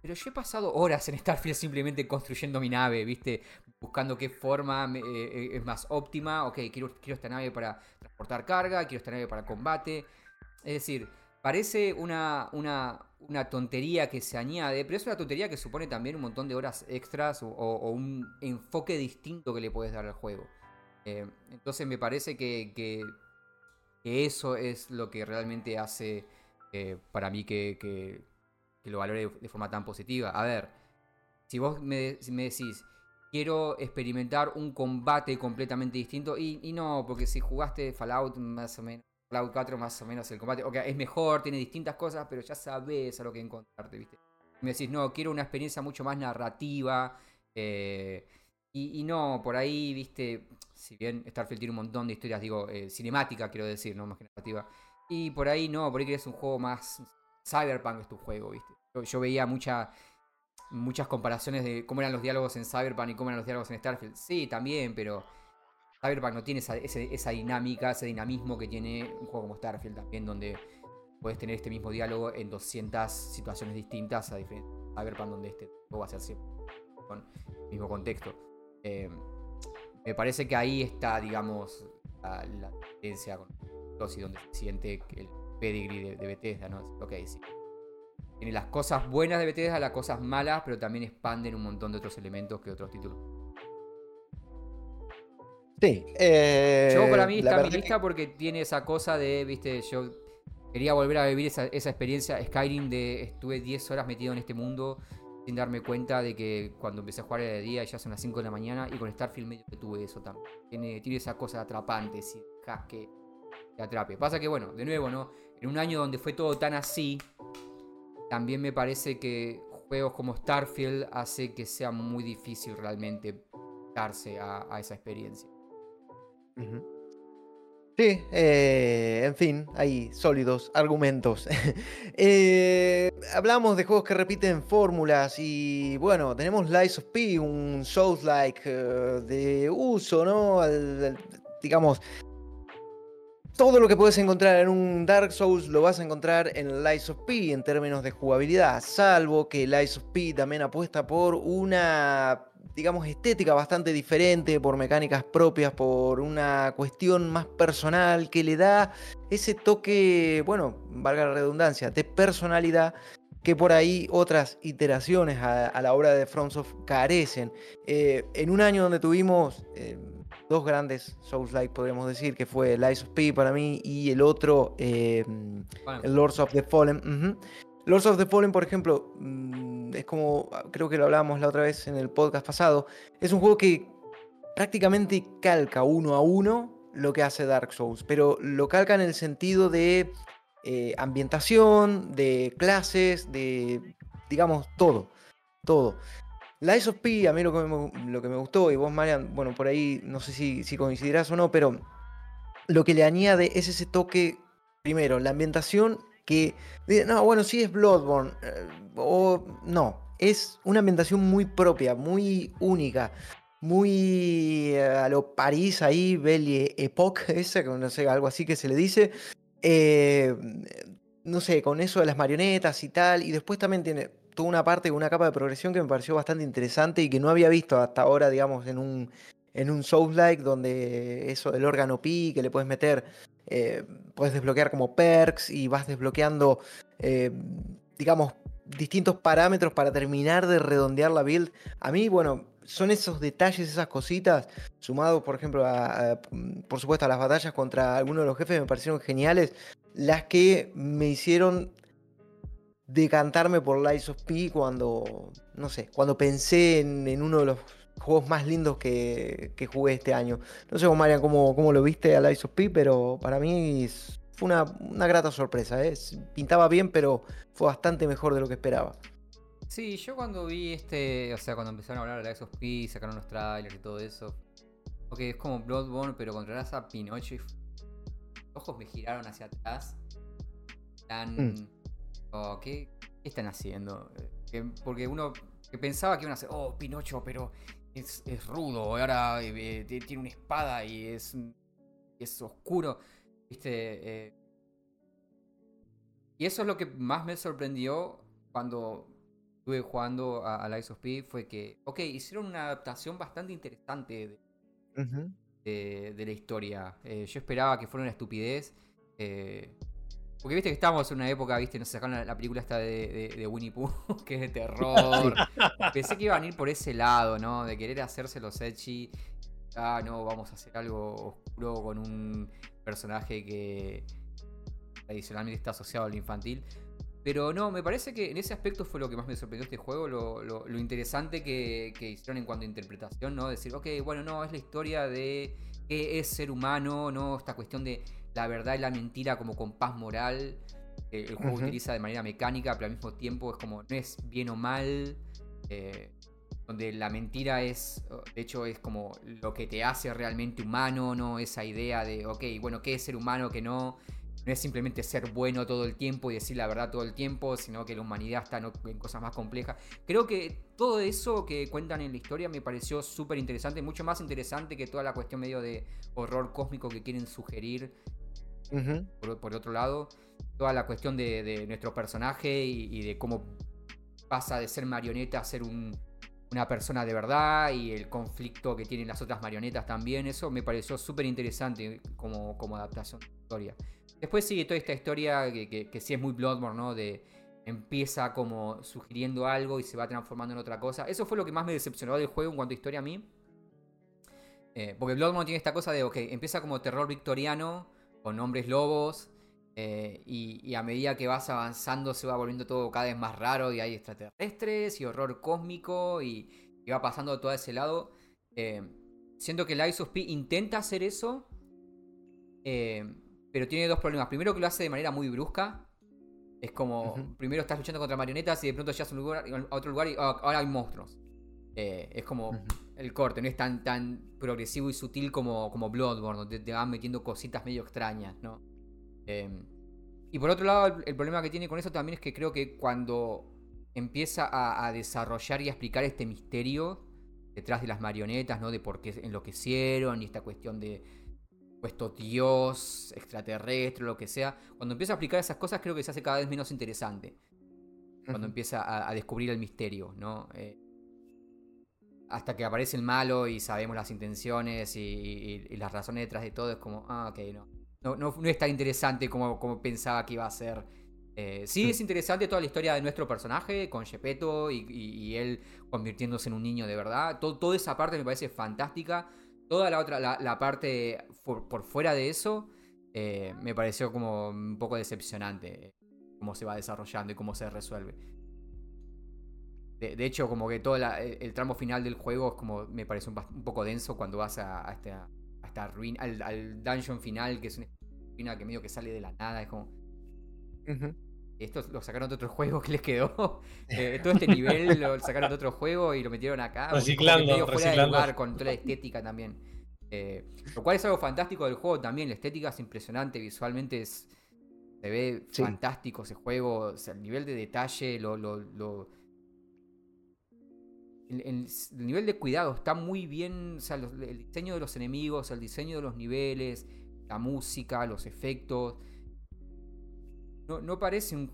Pero yo he pasado horas en Starfield simplemente construyendo mi nave, ¿viste? Buscando qué forma eh, eh, es más óptima. Ok, quiero, quiero esta nave para transportar carga, quiero esta nave para combate. Es decir, parece una, una, una, tontería que se añade, pero es una tontería que supone también un montón de horas extras o, un enfoque distinto que le puedes dar al juego. Eh, entonces me parece que, eso es lo que realmente hace para mí que lo valore de forma tan positiva. A ver, si vos me, me decís, quiero experimentar un combate completamente distinto, y, no, porque si jugaste Fallout más o menos, Fallout 4 más o menos el combate, ok, es mejor, tiene distintas cosas, pero ya sabes a lo que encontrarte, ¿viste? Me decís, no, quiero una experiencia mucho más narrativa, eh, y, no, por ahí, ¿viste? Si bien Starfield tiene un montón de historias, digo, eh, cinemática, quiero decir, no más que narrativa. Y por ahí no, por ahí querés un juego más Cyberpunk es tu juego, ¿viste? Yo, veía muchas comparaciones de cómo eran los diálogos en Cyberpunk y cómo eran los diálogos en Starfield. Sí, también, pero Cyberpunk no tiene esa, dinámica, ese dinamismo que tiene un juego como Starfield también, donde puedes tener este mismo diálogo en 200 situaciones distintas a diferentes Cyberpunk, donde este juego va a ser siempre con el mismo contexto. Eh, me parece que ahí está, digamos, la, diferencia con los y donde se siente el pedigree de, Bethesda, ¿no? Ok, sí tiene las cosas buenas de Bethesda, las cosas malas, pero también expanden un montón de otros elementos que otros títulos. Sí. Eh, yo para mí está en mi lista porque tiene esa cosa de, viste, yo quería volver a vivir esa, experiencia Skyrim de estuve 10 horas metido en este mundo sin darme cuenta de que cuando empecé a jugar era de día y ya son las 5 de la mañana y con Starfield medio que tuve eso también. Tiene, tiene esa cosa atrapante, si dejas que te atrape. Pasa que bueno, de nuevo, ¿no? En un año donde fue todo tan así, también me parece que juegos como Starfield hace que sea muy difícil realmente darse a, esa experiencia. Sí, eh, en fin, hay sólidos argumentos. Eh, hablamos de juegos que repiten fórmulas y bueno, tenemos Lies of P, un Souls-like eh, de uso, ¿no? digamos, todo lo que puedes encontrar en un Dark Souls lo vas a encontrar en Lies of P en términos de jugabilidad, salvo que Lies of P también apuesta por una, digamos, estética bastante diferente, por mecánicas propias, por una cuestión más personal que le da ese toque, bueno, valga la redundancia, de personalidad que por ahí otras iteraciones a, la obra de FromSoft carecen. Eh, en un año donde tuvimos... Eh, dos grandes Souls-like, podríamos decir, que fue Lies of P para mí y el otro, eh, Lords of the Fallen. Lords of the Fallen, por ejemplo, mm, es como, creo que lo hablábamos la otra vez en el podcast pasado, es un juego que prácticamente calca uno a uno lo que hace Dark Souls, pero lo calca en el sentido de eh, ambientación, de clases, de, digamos, todo, todo. Lies of P, a mí lo que, me, gustó, y vos, Marian, bueno, por ahí no sé si coincidirás o no, pero lo que le añade es ese toque, primero, la ambientación que, no, bueno, sí es Bloodborne, eh, o no, es una ambientación muy propia, muy única, muy eh, a lo París ahí, Belle Époque, esa, no sé, algo así que se le dice. Eh, no sé, con eso de las marionetas y tal, y después también tiene tuvo una parte, una capa de progresión que me pareció bastante interesante y que no había visto hasta ahora, digamos, en un, en un Souls-like, donde eso del órgano pi, que le puedes meter, eh, puedes desbloquear como perks y vas desbloqueando, eh, digamos, distintos parámetros para terminar de redondear la build. A mí, bueno, son esos detalles, esas cositas, sumados, por ejemplo, a, por supuesto, a las batallas contra algunos de los jefes, me parecieron geniales, las que me hicieron decantarme por Lies of P cuando, no sé, cuando pensé en, uno de los juegos más lindos que, jugué este año. No sé, Marian, cómo, cómo lo viste a Lies of P, pero para mí fue una, grata sorpresa. ¿eh? Pintaba bien, pero fue bastante mejor de lo que esperaba. Sí, yo cuando vi este, o sea, cuando empezaron a hablar de Lies of P, sacaron los trailers y todo eso. Ok, es como Bloodborne, pero controlas a Pinocho y ojos me giraron hacia atrás. Tan... Mm. Oh, ¿qué, están haciendo? Eh, porque uno que pensaba que iban a hacer, oh, Pinocho, pero es, rudo, ahora eh, eh, tiene una espada y es, es oscuro. ¿Viste? y eso es lo que más me sorprendió cuando estuve jugando a, a Lies of P, fue que, ok, hicieron una adaptación bastante interesante de, de, la historia. yo esperaba que fuera una estupidez. Porque viste que estábamos en una época, viste, nos sacaron la, película esta de, Winnie Pooh, que es de terror. Pensé que iban a ir por ese lado, ¿no? De querer hacerse los edgy. Ah, no, vamos a hacer algo oscuro con un personaje que tradicionalmente está asociado al infantil. Pero no, me parece que en ese aspecto fue lo que más me sorprendió este juego, lo, interesante que, que, hicieron en cuanto a interpretación, ¿no? Decir, ok, bueno, no, es la historia de qué es ser humano, ¿no? Esta cuestión de la verdad y la mentira como compás moral. Eh, el juego utiliza de manera mecánica, pero al mismo tiempo es como no es bien o mal. Eh, donde la mentira es, de hecho, es como lo que te hace realmente humano, ¿no? Esa idea de, ok, bueno, ¿qué es ser humano, qué no? No es simplemente ser bueno todo el tiempo y decir la verdad todo el tiempo, sino que la humanidad está en cosas más complejas. Creo que todo eso que cuentan en la historia me pareció súper interesante, mucho más interesante que toda la cuestión medio de horror cósmico que quieren sugerir por, otro lado, toda la cuestión de, nuestro personaje y, de cómo pasa de ser marioneta a ser una persona de verdad y el conflicto que tienen las otras marionetas también, eso me pareció súper interesante como, como adaptación de historia. Después sigue toda esta historia que, que, sí es muy Bloodborne, ¿no? De empieza como sugiriendo algo y se va transformando en otra cosa. Eso fue lo que más me decepcionó del juego en cuanto a historia a mí. Eh, porque Bloodborne tiene esta cosa de, ok, empieza como terror victoriano, con hombres lobos. Eh, y, a medida que vas avanzando se va volviendo todo cada vez más raro y hay extraterrestres y horror cósmico y, va pasando todo ese lado. Eh, siento que Lies of P intenta hacer eso, eh, pero tiene dos problemas. Primero que lo hace de manera muy brusca. Es como, primero estás luchando contra marionetas y de pronto llegas a, un lugar, a otro lugar y ah, ahora hay monstruos. es como el corte, no es tan, tan progresivo y sutil como, como Bloodborne, donde te van metiendo cositas medio extrañas, ¿no? Em, y por otro lado, el, problema que tiene con eso también es que creo que cuando empieza a, desarrollar y a explicar este misterio detrás de las marionetas, ¿no? De por qué enloquecieron y esta cuestión de, puesto dios, extraterrestre, lo que sea. Cuando empieza a explicar esas cosas creo que se hace cada vez menos interesante. Cuando empieza a, descubrir el misterio, ¿no? Eh, hasta que aparece el malo y sabemos las intenciones y, las razones detrás de todo, es como, ah, ok, no. No, no, es tan interesante como, como, pensaba que iba a ser. Eh, sí es interesante toda la historia de nuestro personaje con Gepetto y, él convirtiéndose en un niño de verdad. toda esa parte me parece fantástica. Toda la otra, la, parte por, fuera de eso, eh, me pareció como un poco decepcionante cómo se va desarrollando y cómo se resuelve. De, hecho, como que todo el, tramo final del juego es como me parece un, poco denso cuando vas a, esta, ruina, al, dungeon final, que es una ruina que medio que sale de la nada, es como... Esto lo sacaron de otro juego que les quedó. Eh, todo este nivel lo sacaron de otro juego y lo metieron acá. Reciclando, fuera de lugar con toda la estética también. Eh, lo cual es algo fantástico del juego también. La estética es impresionante, visualmente es, se ve fantástico ese juego. el nivel de detalle, lo, lo, el, nivel de cuidado está muy bien. O sea, el diseño de los enemigos, el diseño de los niveles, la música, los efectos no, parece un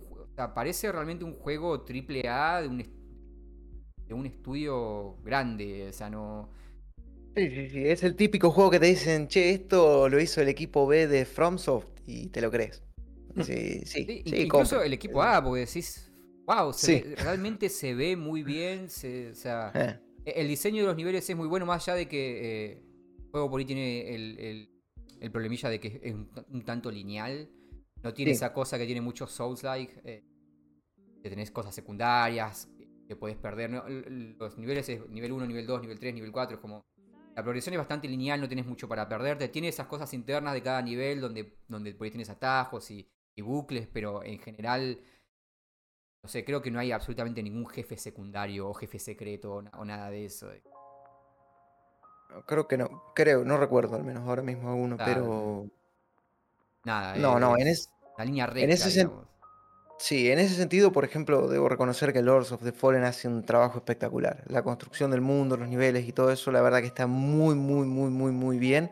parece realmente un juego triple A de un, de un estudio grande. O sea, no. Sí, sí, sí. Es el típico juego que te dicen, che, esto lo hizo el equipo B de FromSoft y te lo crees. Mm. Sí, sí. incluso el equipo A, porque decís, wow, realmente se ve muy bien. o sea, eh. e, el diseño de los niveles es muy bueno, más allá de que eh, el juego por ahí tiene el, el, problemilla de que es un tanto lineal. No tiene esa cosa que tiene muchos Souls-like. Eh, que tenés cosas secundarias que podés perder. Los niveles es nivel 1, nivel 2, nivel 3, nivel 4. Es como. La progresión es bastante lineal, no tienes mucho para perderte. Tiene esas cosas internas de cada nivel donde, donde por ahí tienes atajos y, bucles, pero en general. No sé, creo que no hay absolutamente ningún jefe secundario o jefe secreto o, nada de eso. Creo que no, creo, no recuerdo al menos ahora mismo alguno, pero. Nada. No, no, en, es, la línea recta, en ese Sí, en ese sentido, por ejemplo, debo reconocer que Lords of the Fallen hace un trabajo espectacular. La construcción del mundo, los niveles y todo eso, la verdad que está muy, muy, muy, muy, muy bien.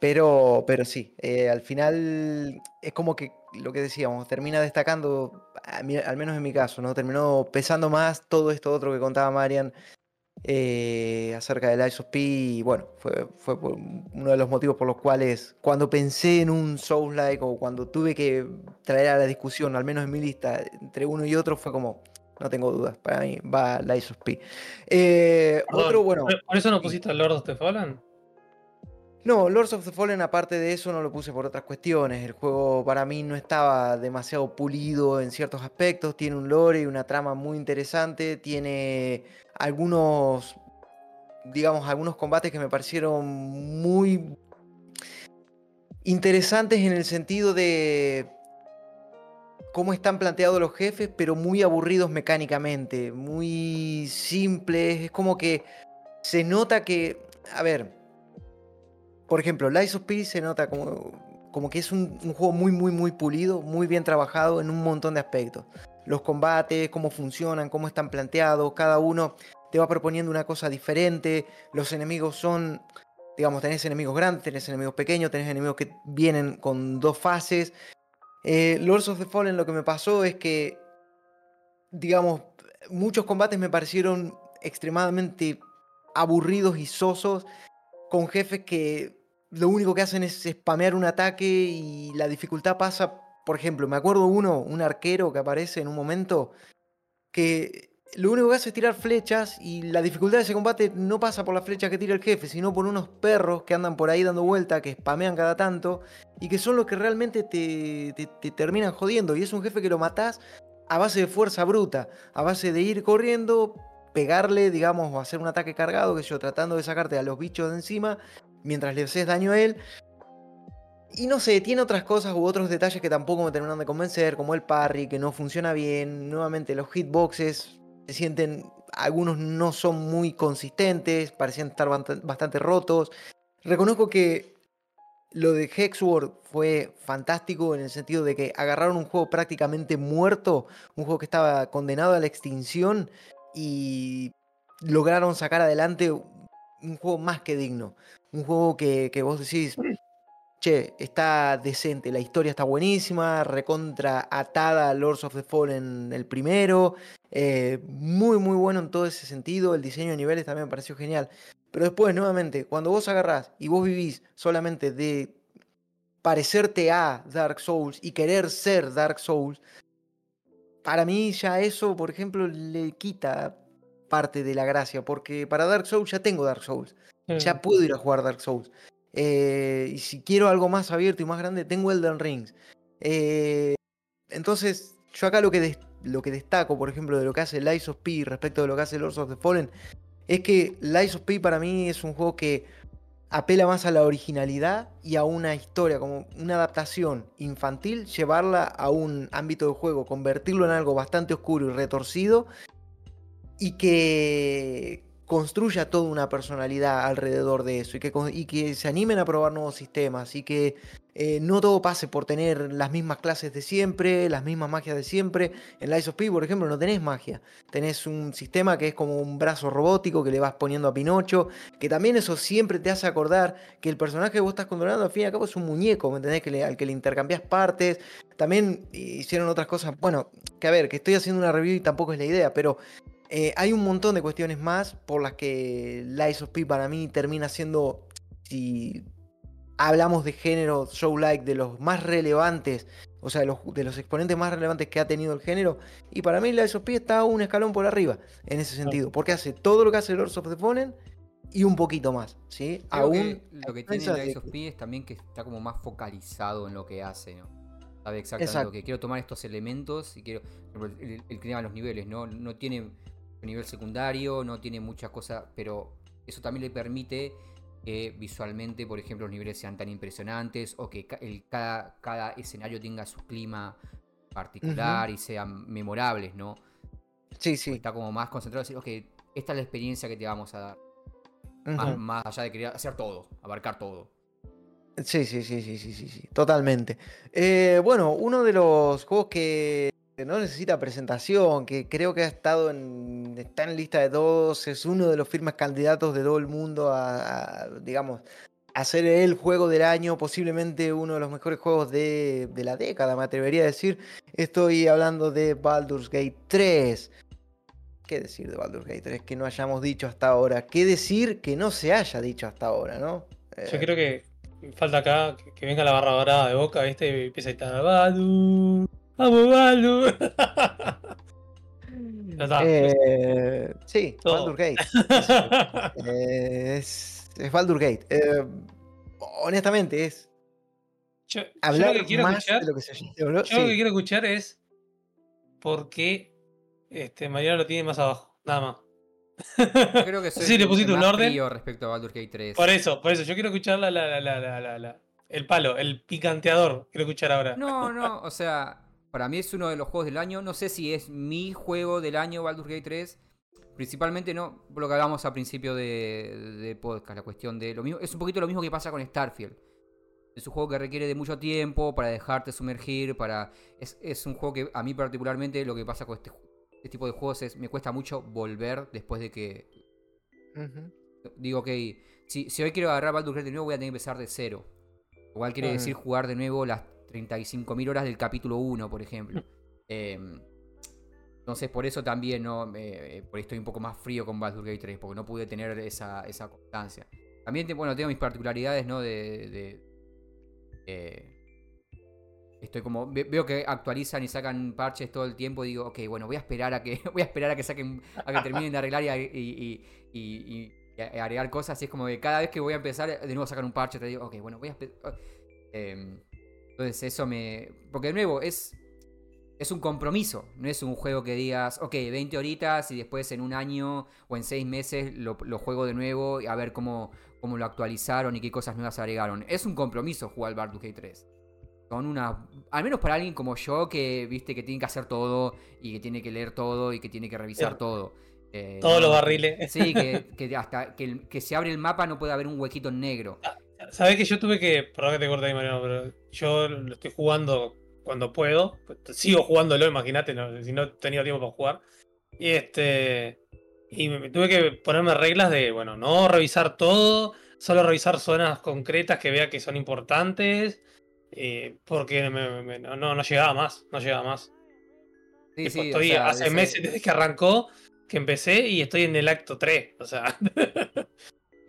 Pero, pero sí, eh, al final es como que lo que decíamos, termina destacando, al menos en mi caso, ¿no? Terminó pesando más todo esto otro que contaba Marian eh, acerca del Ice of P. Y bueno, fue, fue uno de los motivos por los cuales cuando pensé en un Souls-like o cuando tuve que traer a la discusión, al menos en mi lista, entre uno y otro, fue como, no tengo dudas, para mí va Ice of P. Eh, otro, bueno. ¿Por eso no pusiste Lord of the Fallen? No, Lords of the Fallen, aparte de eso, no lo puse por otras cuestiones. El juego para mí no estaba demasiado pulido en ciertos aspectos. Tiene un lore y una trama muy interesante. Tiene algunos, digamos, algunos combates que me parecieron muy interesantes en el sentido de cómo están planteados los jefes, pero muy aburridos mecánicamente, muy simples. Es como que se nota que, a ver, por ejemplo, Lies of Peace se nota como, como que es un, un, juego muy, muy, muy pulido, muy bien trabajado en un montón de aspectos los combates, cómo funcionan, cómo están planteados, cada uno te va proponiendo una cosa diferente, los enemigos son, digamos, tenés enemigos grandes, tenés enemigos pequeños, tenés enemigos que vienen con dos fases. Eh, Lords of the Fallen lo que me pasó es que, digamos, muchos combates me parecieron extremadamente aburridos y sosos, con jefes que lo único que hacen es spamear un ataque y la dificultad pasa por ejemplo, me acuerdo uno, un arquero que aparece en un momento que lo único que hace es tirar flechas y la dificultad de ese combate no pasa por las flechas que tira el jefe, sino por unos perros que andan por ahí dando vuelta, que spamean cada tanto y que son los que realmente te, te, terminan jodiendo. Y es un jefe que lo matás a base de fuerza bruta, a base de ir corriendo, pegarle, digamos, o hacer un ataque cargado, que yo, tratando de sacarte a los bichos de encima mientras le haces daño a él. Y no sé, tiene otras cosas u otros detalles que tampoco me terminan de convencer, como el parry, que no funciona bien. Nuevamente, los hitboxes se sienten, algunos no son muy consistentes, parecían estar bastante rotos. Reconozco que lo de Hexworld fue fantástico en el sentido de que agarraron un juego prácticamente muerto, un juego que estaba condenado a la extinción y lograron sacar adelante un juego más que digno. Un juego que, que vos decís, che, está decente, la historia está buenísima, recontra atada a Lords of the Fallen el primero, eh, muy muy bueno en todo ese sentido, el diseño de niveles también me pareció genial. Pero después, nuevamente, cuando vos agarrás y vos vivís solamente de parecerte a Dark Souls y querer ser Dark Souls, para mí ya eso, por ejemplo, le quita parte de la gracia, porque para Dark Souls ya tengo Dark Souls, ya puedo ir a jugar Dark Souls. Eh, y si quiero algo más abierto y más grande, tengo Elden Rings. Eh, entonces, yo acá lo que, lo que destaco, por ejemplo, de lo que hace Lies of P respecto de lo que hace Lords of the Fallen, es que Lies of P para mí es un juego que apela más a la originalidad y a una historia, como una adaptación infantil, llevarla a un ámbito de juego, convertirlo en algo bastante oscuro y retorcido, y que construya toda una personalidad alrededor de eso y que, y que se animen a probar nuevos sistemas y que eh, no todo pase por tener las mismas clases de siempre, las mismas magias de siempre. En Lies of P, por ejemplo, no tenés magia. Tenés un sistema que es como un brazo robótico que le vas poniendo a Pinocho, que también eso siempre te hace acordar que el personaje que vos estás controlando al fin y al cabo es un muñeco, ¿me entendés? Que al que le intercambias partes. También hicieron otras cosas, bueno, que a ver, que estoy haciendo una review y tampoco es la idea, pero eh, hay un montón de cuestiones más por las que Lies of P para mí termina siendo, si hablamos de género show-like, de los más relevantes, o sea, de los, de los, exponentes más relevantes que ha tenido el género. Y para mí Lies of P está un escalón por arriba en ese sentido, porque hace todo lo que hace Lords of the Fallen y un poquito más, ¿sí? Aún lo que tiene Lies of P es también que está como más focalizado en lo que hace, ¿no? Sabe exactamente lo que quiero tomar estos elementos y quiero el, el que los niveles, ¿no? No tiene nivel secundario, no tiene muchas cosas, pero eso también le permite que visualmente, por ejemplo, los niveles sean tan impresionantes o que el, cada, cada, escenario tenga su clima particular y sean memorables, ¿no? Sí, sí. Está como más concentrado en decir, ok, esta es la experiencia que te vamos a dar. más, allá de querer hacer todo, abarcar todo. Sí, sí, sí, sí, sí, sí, sí, totalmente. Eh, bueno, uno de los juegos que no necesita presentación, que creo que ha estado en, está en lista de todos, es uno de los firmes candidatos de todo el mundo a, digamos, a ser el juego del año, posiblemente uno de los mejores juegos de, la década, me atrevería a decir. Estoy hablando de Baldur's Gate 3. ¿Qué decir de Baldur's Gate 3 que no hayamos dicho hasta ahora? ¿Qué decir que no se haya dicho hasta ahora, no? Yo creo que falta acá que, venga la barra dorada de boca, ¿viste? Y empieza a estar Baldur. ¡Vamos, Baldur! eh, sí, Baldur Gate. es, es Baldur Gate. Eh, honestamente, es. Yo, hablar lo que quiero escuchar, de lo que se Yo lo que quiero escuchar es por qué este, Mariano lo tiene más abajo. Nada más. Yo creo que soy sí, le pusiste un orden. respecto a Baldur Gate 3. Por eso, por eso. Yo quiero escuchar la, la, la, el palo, el picanteador. Quiero escuchar ahora. No, no, o sea, para mí es uno de los juegos del año. No sé si es mi juego del año, Baldur's Gate 3. Principalmente no, por lo que hablábamos al principio de, podcast, la cuestión de lo mismo. Es un poquito lo mismo que pasa con Starfield. Es un juego que requiere de mucho tiempo para dejarte sumergir, para. Es, un juego que a mí particularmente lo que pasa con este, este, tipo de juegos es. me cuesta mucho volver después de que. Digo, ok, si, si, hoy quiero agarrar Baldur's Gate de nuevo, voy a tener que empezar de cero. Igual quiere decir jugar de nuevo las 35.000 horas del capítulo 1, por ejemplo. Em, entonces, por eso también no eh, por estoy un poco más frío con Baldur's Gate 3, porque no pude tener esa, esa constancia. También, bueno, tengo mis particularidades, ¿no? De. estoy como. Veo que actualizan y sacan parches todo el tiempo y digo, ok, bueno, voy a esperar a que. Voy a esperar a que saquen. a que terminen de arreglar y, y, agregar cosas. Así es como que cada vez que voy a empezar, de nuevo sacan un parche, te digo, ok, bueno, voy a esperar. Entonces eso me... Porque de nuevo, es, es un compromiso, no es un juego que digas, ok, 20 horitas y después en un año o en 6 meses lo, juego de nuevo y a ver cómo, cómo lo actualizaron y qué cosas nuevas agregaron. Es un compromiso jugar Baldur's Gate 3. Con una. Al menos para alguien como yo, que viste que tiene que hacer todo y que tiene que leer todo y que tiene que revisar todo. Eh, Todos los barriles. Sí, que, hasta que, que, se abre el mapa no puede haber un huequito negro. Sabes que yo tuve que. Perdón que te corté ahí, Mariano, pero yo lo estoy jugando cuando puedo. Sigo jugándolo, imagínate, si no he tenido tiempo para jugar. Y este. Y me, tuve que ponerme reglas de, bueno, no revisar todo. solo revisar zonas concretas que vea que son importantes. eh, porque me- me- no, no llegaba más, no llegaba más. Sí, o estoy sea, hace ese- meses desde que arrancó que empecé y estoy en el acto 3. O sea,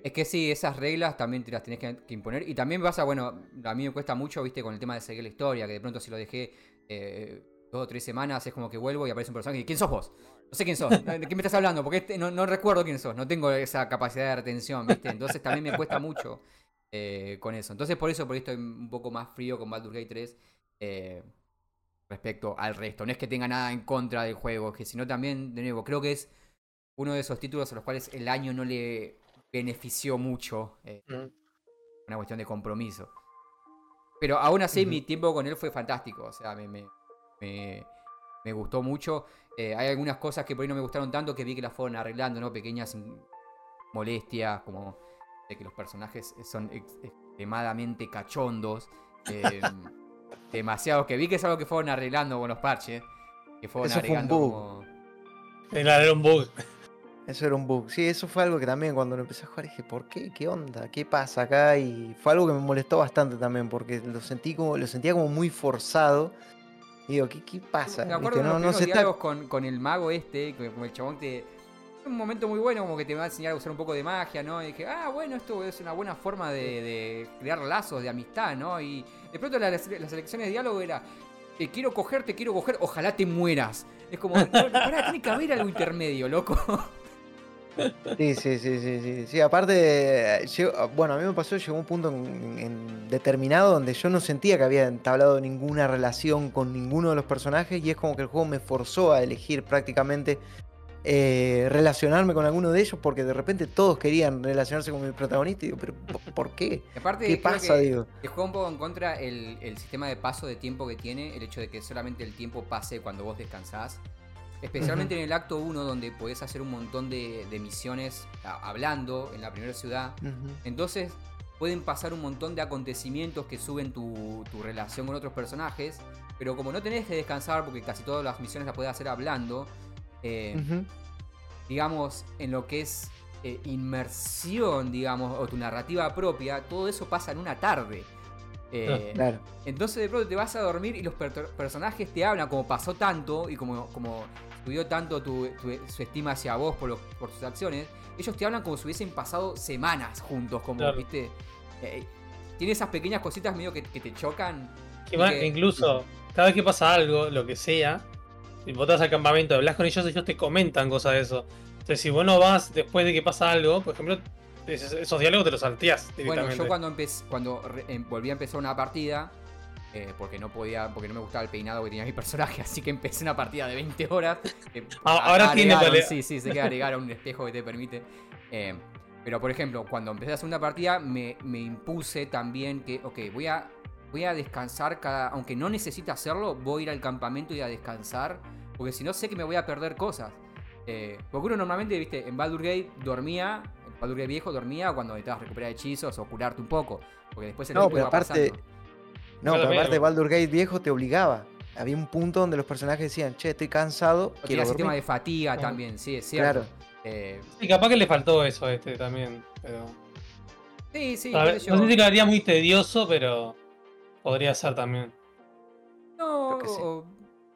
Es que sí, esas reglas también te las tenés que, imponer. Y también pasa, bueno, a mí me cuesta mucho, viste, con el tema de seguir la historia, que de pronto si lo dejé eh, dos o tres semanas, es como que vuelvo y aparece un personaje y ¿quién sos vos? No sé quién sos, ¿de qué me estás hablando? Porque este- no, recuerdo quién sos, no tengo esa capacidad de retención, viste. Entonces también me cuesta mucho eh, con eso. Entonces por eso por ahí estoy un poco más frío con Baldur's Gate 3 eh, respecto al resto. No es que tenga nada en contra del juego, que sino también, de nuevo, creo que es uno de esos títulos a los cuales el año no le benefició mucho. eh, mm, una cuestión de compromiso. Pero aún así, mi tiempo con él fue fantástico. O sea, me, me, me- me gustó mucho. Eh, hay algunas cosas que por ahí no me gustaron tanto que vi que las fueron arreglando, ¿no? Pequeñas molestias, como de que los personajes son ex- extremadamente cachondos. eh, demasiado. Que vi que es algo que fueron arreglando con los parches. Que fueron Eso fue un arreglando bug. como. era era un bug. Eso era un bug. Sí, eso fue algo que también cuando lo empecé a jugar dije, ¿por qué? ¿Qué onda? ¿Qué pasa acá? Y fue algo que me molestó bastante también, porque lo sentí como, lo sentía como muy forzado. Y digo, ¿qué, qué pasa? Me acuerdo de No, no está- diálogos con, con el mago este, como el chabón te... Un momento muy bueno, como que te va a enseñar a usar un poco de magia, ¿no? Y dije, ah, bueno, esto es una buena forma de, de crear lazos de amistad, ¿no? Y de pronto la- las, las elecciones de diálogo era, te quiero coger, te quiero coger, ojalá te mueras. Es como, no, no, pará, tiene que haber algo intermedio, loco. Sí, sí, sí, sí, sí. Sí, aparte, eh, bueno, a mí me pasó, llegó un punto en, en determinado donde yo no sentía que había entablado ninguna relación con ninguno de los personajes y es como que el juego me forzó a elegir prácticamente eh, relacionarme con alguno de ellos porque de repente todos querían relacionarse con mi protagonista y digo, pero ¿por- ¿por qué? Aparte, ¿Qué pasa? que, Digo. que juega un poco en contra el, el sistema de paso de tiempo que tiene, el hecho de que solamente el tiempo pase cuando vos descansás. Especialmente en el acto 1, donde podés hacer un montón de, de misiones a- hablando en la primera ciudad. Entonces pueden pasar un montón de acontecimientos que suben tu, tu relación con otros personajes. Pero como no tenés que descansar, porque casi todas las misiones las podés hacer hablando, eh, digamos, en lo que es eh, inmersión, digamos, o tu narrativa propia, todo eso pasa en una tarde. Eh, Claro. entonces de pronto te vas a dormir y los per- personajes te hablan como pasó tanto y como, como subió tanto tu, tu- su estima hacia vos por, los- por sus acciones, ellos te hablan como si hubiesen pasado semanas juntos, como, Claro. viste, eh, tiene esas pequeñas cositas medio que, que te chocan. Que más- que- incluso, cada vez que pasa algo, lo que sea, y vos al campamento, hablas con ellos, ellos te comentan cosas de eso. Entonces, si vos no vas después de que pasa algo, por ejemplo, esos, diálogos te los salteás Bueno, directamente. yo cuando empecé, cuando em- volví a empezar una partida, eh, porque no podía, porque no me gustaba el peinado que tenía mi personaje, así que empecé una partida de 20 horas. Ah, a- ahora tiene Sí, sí, sé que agregaron un espejo que te permite. eh, pero por ejemplo, cuando empecé la segunda partida, me, me impuse también que, ok, voy a, voy a descansar cada. Aunque no necesite hacerlo, voy a ir al campamento y a descansar. Porque si no sé que me voy a perder cosas. Eh, porque uno normalmente, viste, en Baldur Gate dormía, en Baldur Gate viejo dormía cuando necesitabas recuperar hechizos o curarte un poco. Porque después el No, pero aparte- pasando. No, pero aparte Baldur Gate viejo te obligaba. Había un punto donde los personajes decían, che, estoy cansado, quiero tenía sistema de fatiga también, sí, es cierto. Claro. Eh, Sí, capaz que le faltó eso a este también. Pero... sí, sí, ver, sé no sé yo. si quedaría muy tedioso, pero podría ser también. No, Creo que sí. o,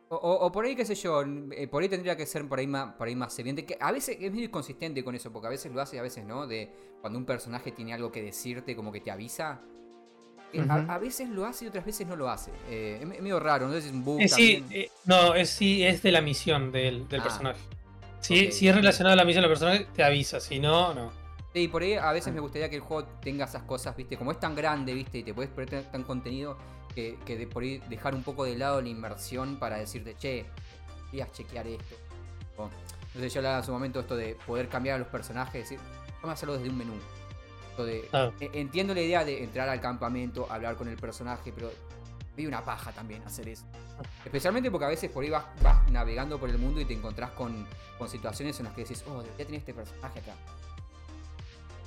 o- o por ahí, qué sé yo, eh, por ahí tendría que ser por ahí más, por ahí más evidente. Que a veces es medio inconsistente con eso, porque a veces lo hace y a veces no. De cuando un personaje tiene algo que decirte, como que te avisa. Eh, a- veces lo hace y otras veces no lo hace. Eh, es me- medio raro, no sé si es un bug Eh, sí, eh, no, es, sí, es de la misión del, del Ah, personaje. Si, ok. si es relacionado a la misión del personaje, te avisa. Si no, no. Sí, por ahí a Ah. veces me gustaría que el juego tenga esas cosas, ¿viste? Como es tan grande, ¿viste? Y te puedes perder tan contenido que, que de por ahí dejar un poco de lado la inmersión para decirte, che, querías chequear esto. O, no sé, yo hablaba en su momento esto de poder cambiar a los personajes, decir, vamos a hacerlo desde un menú. De- Ah. e- Entiendo la idea de entrar al campamento, hablar con el personaje, pero vi una paja también hacer eso. Especialmente porque a veces por ahí vas, vas navegando por el mundo y te encontrás con, con situaciones en las que decís, oh, debería tener este personaje acá.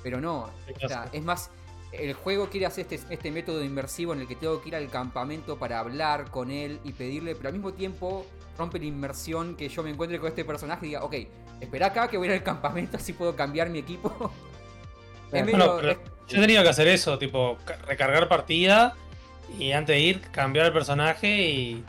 Pero no, o sea, es más, el juego quiere hacer este, este método inmersivo en el que tengo que ir al campamento para hablar con él y pedirle, pero al mismo tiempo rompe la inmersión que yo me encuentre con este personaje y diga, ok, espera acá que voy a ir al campamento así puedo cambiar mi equipo. yo he tenido que hacer eso, tipo, recargar partida y antes de ir, cambiar el personaje y.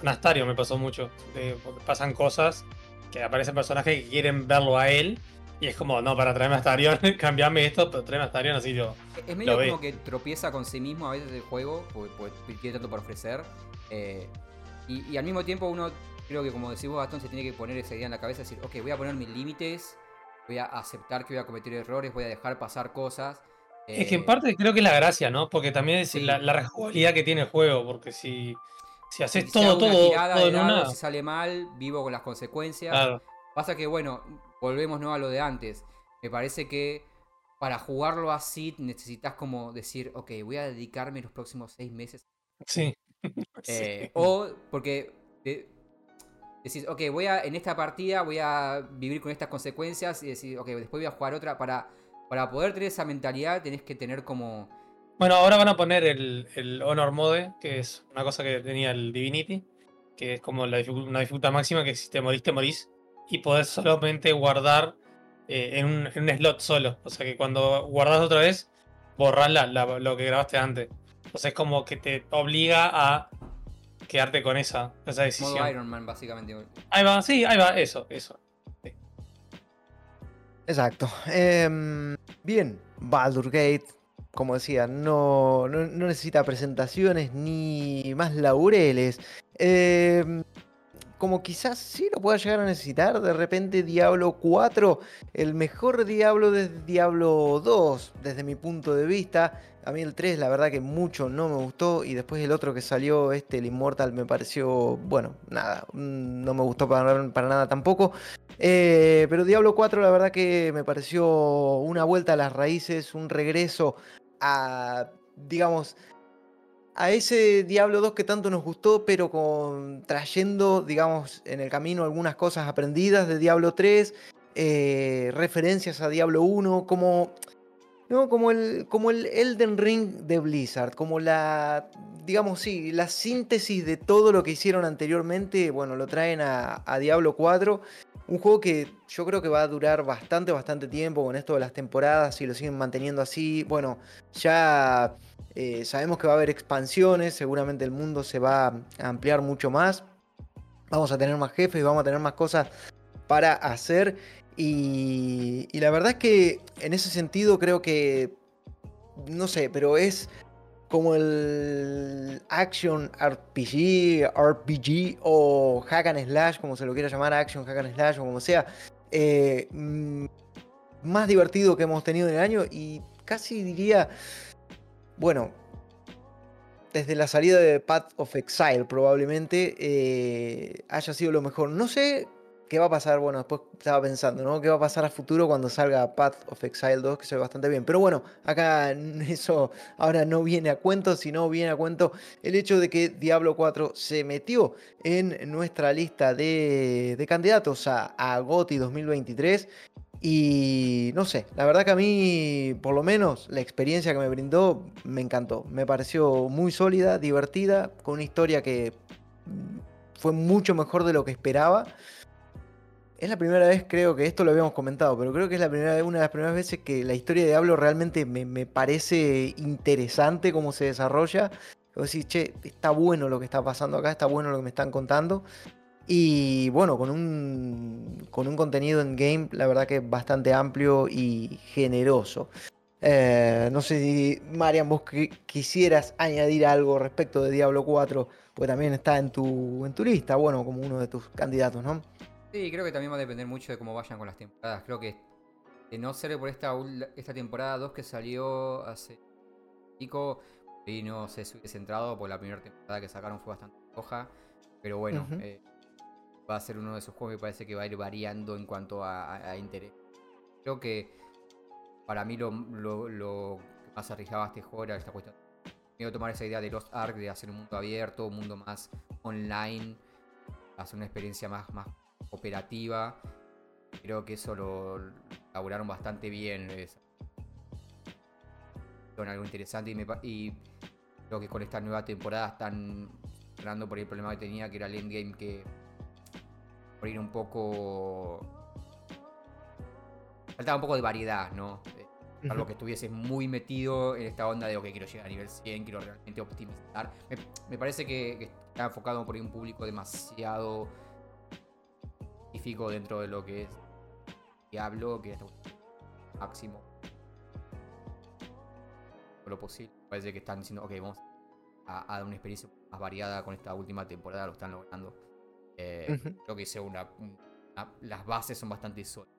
Un Astario me pasó mucho. porque pasan cosas que aparecen personajes que quieren verlo a él. Y es como, no, para traerme a Astarion, cambiarme esto, pero traerme a Astarion así yo. Es medio como que tropieza con sí mismo a veces el juego, porque, tiene tanto para ofrecer. Eh, y, al mismo tiempo uno, creo que como decís vos, Gastón, se tiene que poner esa idea en la cabeza, decir, ok, voy a poner mis límites, voy a aceptar que voy a cometer errores, voy a dejar pasar cosas. Es que en eh, parte creo que es la gracia, ¿no? Porque también es la, la que tiene el juego, porque si, si haces todo, todo, todo en una... Si sale mal, vivo con las consecuencias. Pasa que, bueno, volvemos ¿no? a lo de antes. Me parece que para jugarlo así necesitas como decir, ok, voy a dedicarme los próximos seis meses. Sí. Eh, o porque decís, ok, voy a, en esta partida voy a vivir con estas consecuencias y decir, ok, después voy a jugar otra. Para, para poder tener esa mentalidad tenés que tener como... Bueno, ahora van a poner el, Honor Mode, que es una cosa que tenía el Divinity, que es como la una dificultad máxima que si te morís, te morís. Y podés solamente guardar eh, en, un, en, un, slot solo. O sea que cuando guardas otra vez, borrás lo que grabaste antes. Entonces es como que te obliga a quedarte con esa, esa decisión. Modo Iron Man, básicamente. Ahí va, sí, ahí va, eso, eso. Exacto. Em, bien, Baldur Gate, como decía, no, no, necesita presentaciones ni más laureles. Eh, como quizás sí lo pueda llegar a necesitar. De repente Diablo 4, el mejor Diablo desde Diablo 2, desde mi punto de vista. A mí el 3 la verdad que mucho no me gustó y después el otro que salió, este, el Immortal, me pareció, bueno, nada, mm, no me gustó para, nada tampoco. Eh, pero Diablo 4 la verdad que me pareció una vuelta a las raíces, un regreso a, digamos, a ese Diablo 2 que tanto nos gustó, pero con, trayendo, digamos, en el camino algunas cosas aprendidas de Diablo 3, eh, referencias a Diablo 1, como, ¿no? como, el, como el Elden Ring de Blizzard, como la, digamos, sí, la síntesis de todo lo que hicieron anteriormente, bueno, lo traen a, a Diablo 4. Un juego que yo creo que va a durar bastante, bastante tiempo con esto de las temporadas, si lo siguen manteniendo así. Bueno, ya eh, sabemos que va a haber expansiones, seguramente el mundo se va a ampliar mucho más. Vamos a tener más jefes, vamos a tener más cosas para hacer. Y, la verdad es que en ese sentido creo que, no sé, pero es como el action RPG, RPG o hack and slash, como se lo quiera llamar, action, hack and slash o como sea, eh, mm, más divertido que hemos tenido en el año y casi diría bueno, desde la salida de Path of Exile probablemente eh, haya sido lo mejor. No sé qué va a pasar, bueno, después estaba pensando, ¿no? ¿Qué va a pasar a futuro cuando salga Path of Exile 2, que se ve bastante bien? Pero bueno, acá eso ahora no viene a cuento, sino viene a cuento el hecho de que Diablo 4 se metió en nuestra lista de, candidatos a, a GOTY 2023 y no sé, la verdad que a mí, por lo menos, la experiencia que me brindó me encantó. Me pareció muy sólida, divertida, con una historia que fue mucho mejor de lo que esperaba. Es la primera vez, creo que esto lo habíamos comentado, pero creo que es la primera, una de las primeras veces que la historia de Diablo realmente me, parece interesante cómo se desarrolla. Vos decís, che, está bueno lo que está pasando acá, está bueno lo que me están contando. Y bueno, con un, con un contenido en game, la verdad que bastante amplio y generoso. Eh, no sé si, Marian, vos quisieras añadir algo respecto de Diablo 4, porque también está en tu lista, bueno, como uno de tus candidatos, ¿no? Sí, creo que también va a depender mucho de cómo vayan con las temporadas. Creo que de no ser por esta, esta temporada 2 que salió hace pico, y no se hubiese centrado, porque la primera temporada que sacaron fue bastante roja. Pero bueno, va a ser uno de esos juegos que parece que va a ir variando en cuanto a, interés. Creo que para mí lo, lo, que más arriesgaba este juego era esta cuestión. Quiero tomar esa idea de Lost Ark, de hacer un mundo abierto, un mundo más online, hacer una experiencia más, más operativa. Creo que eso lo elaboraron bastante bien. Son algo interesante y, y creo que con esta nueva temporada están ganando por el problema que tenía, que era el endgame que por ir un poco. Faltaba un poco de variedad, ¿no? Eh, Algo que estuviese muy metido en esta onda de, ok, quiero llegar a nivel 100, quiero realmente optimizar. Me, parece que, está enfocado por un público demasiado dentro de lo que es Diablo, que es máximo. Lo posible. Parece que están diciendo, ok, vamos a, dar una experiencia más variada con esta última temporada, lo están logrando. Eh, creo que hice una, Las bases son bastante sólidas.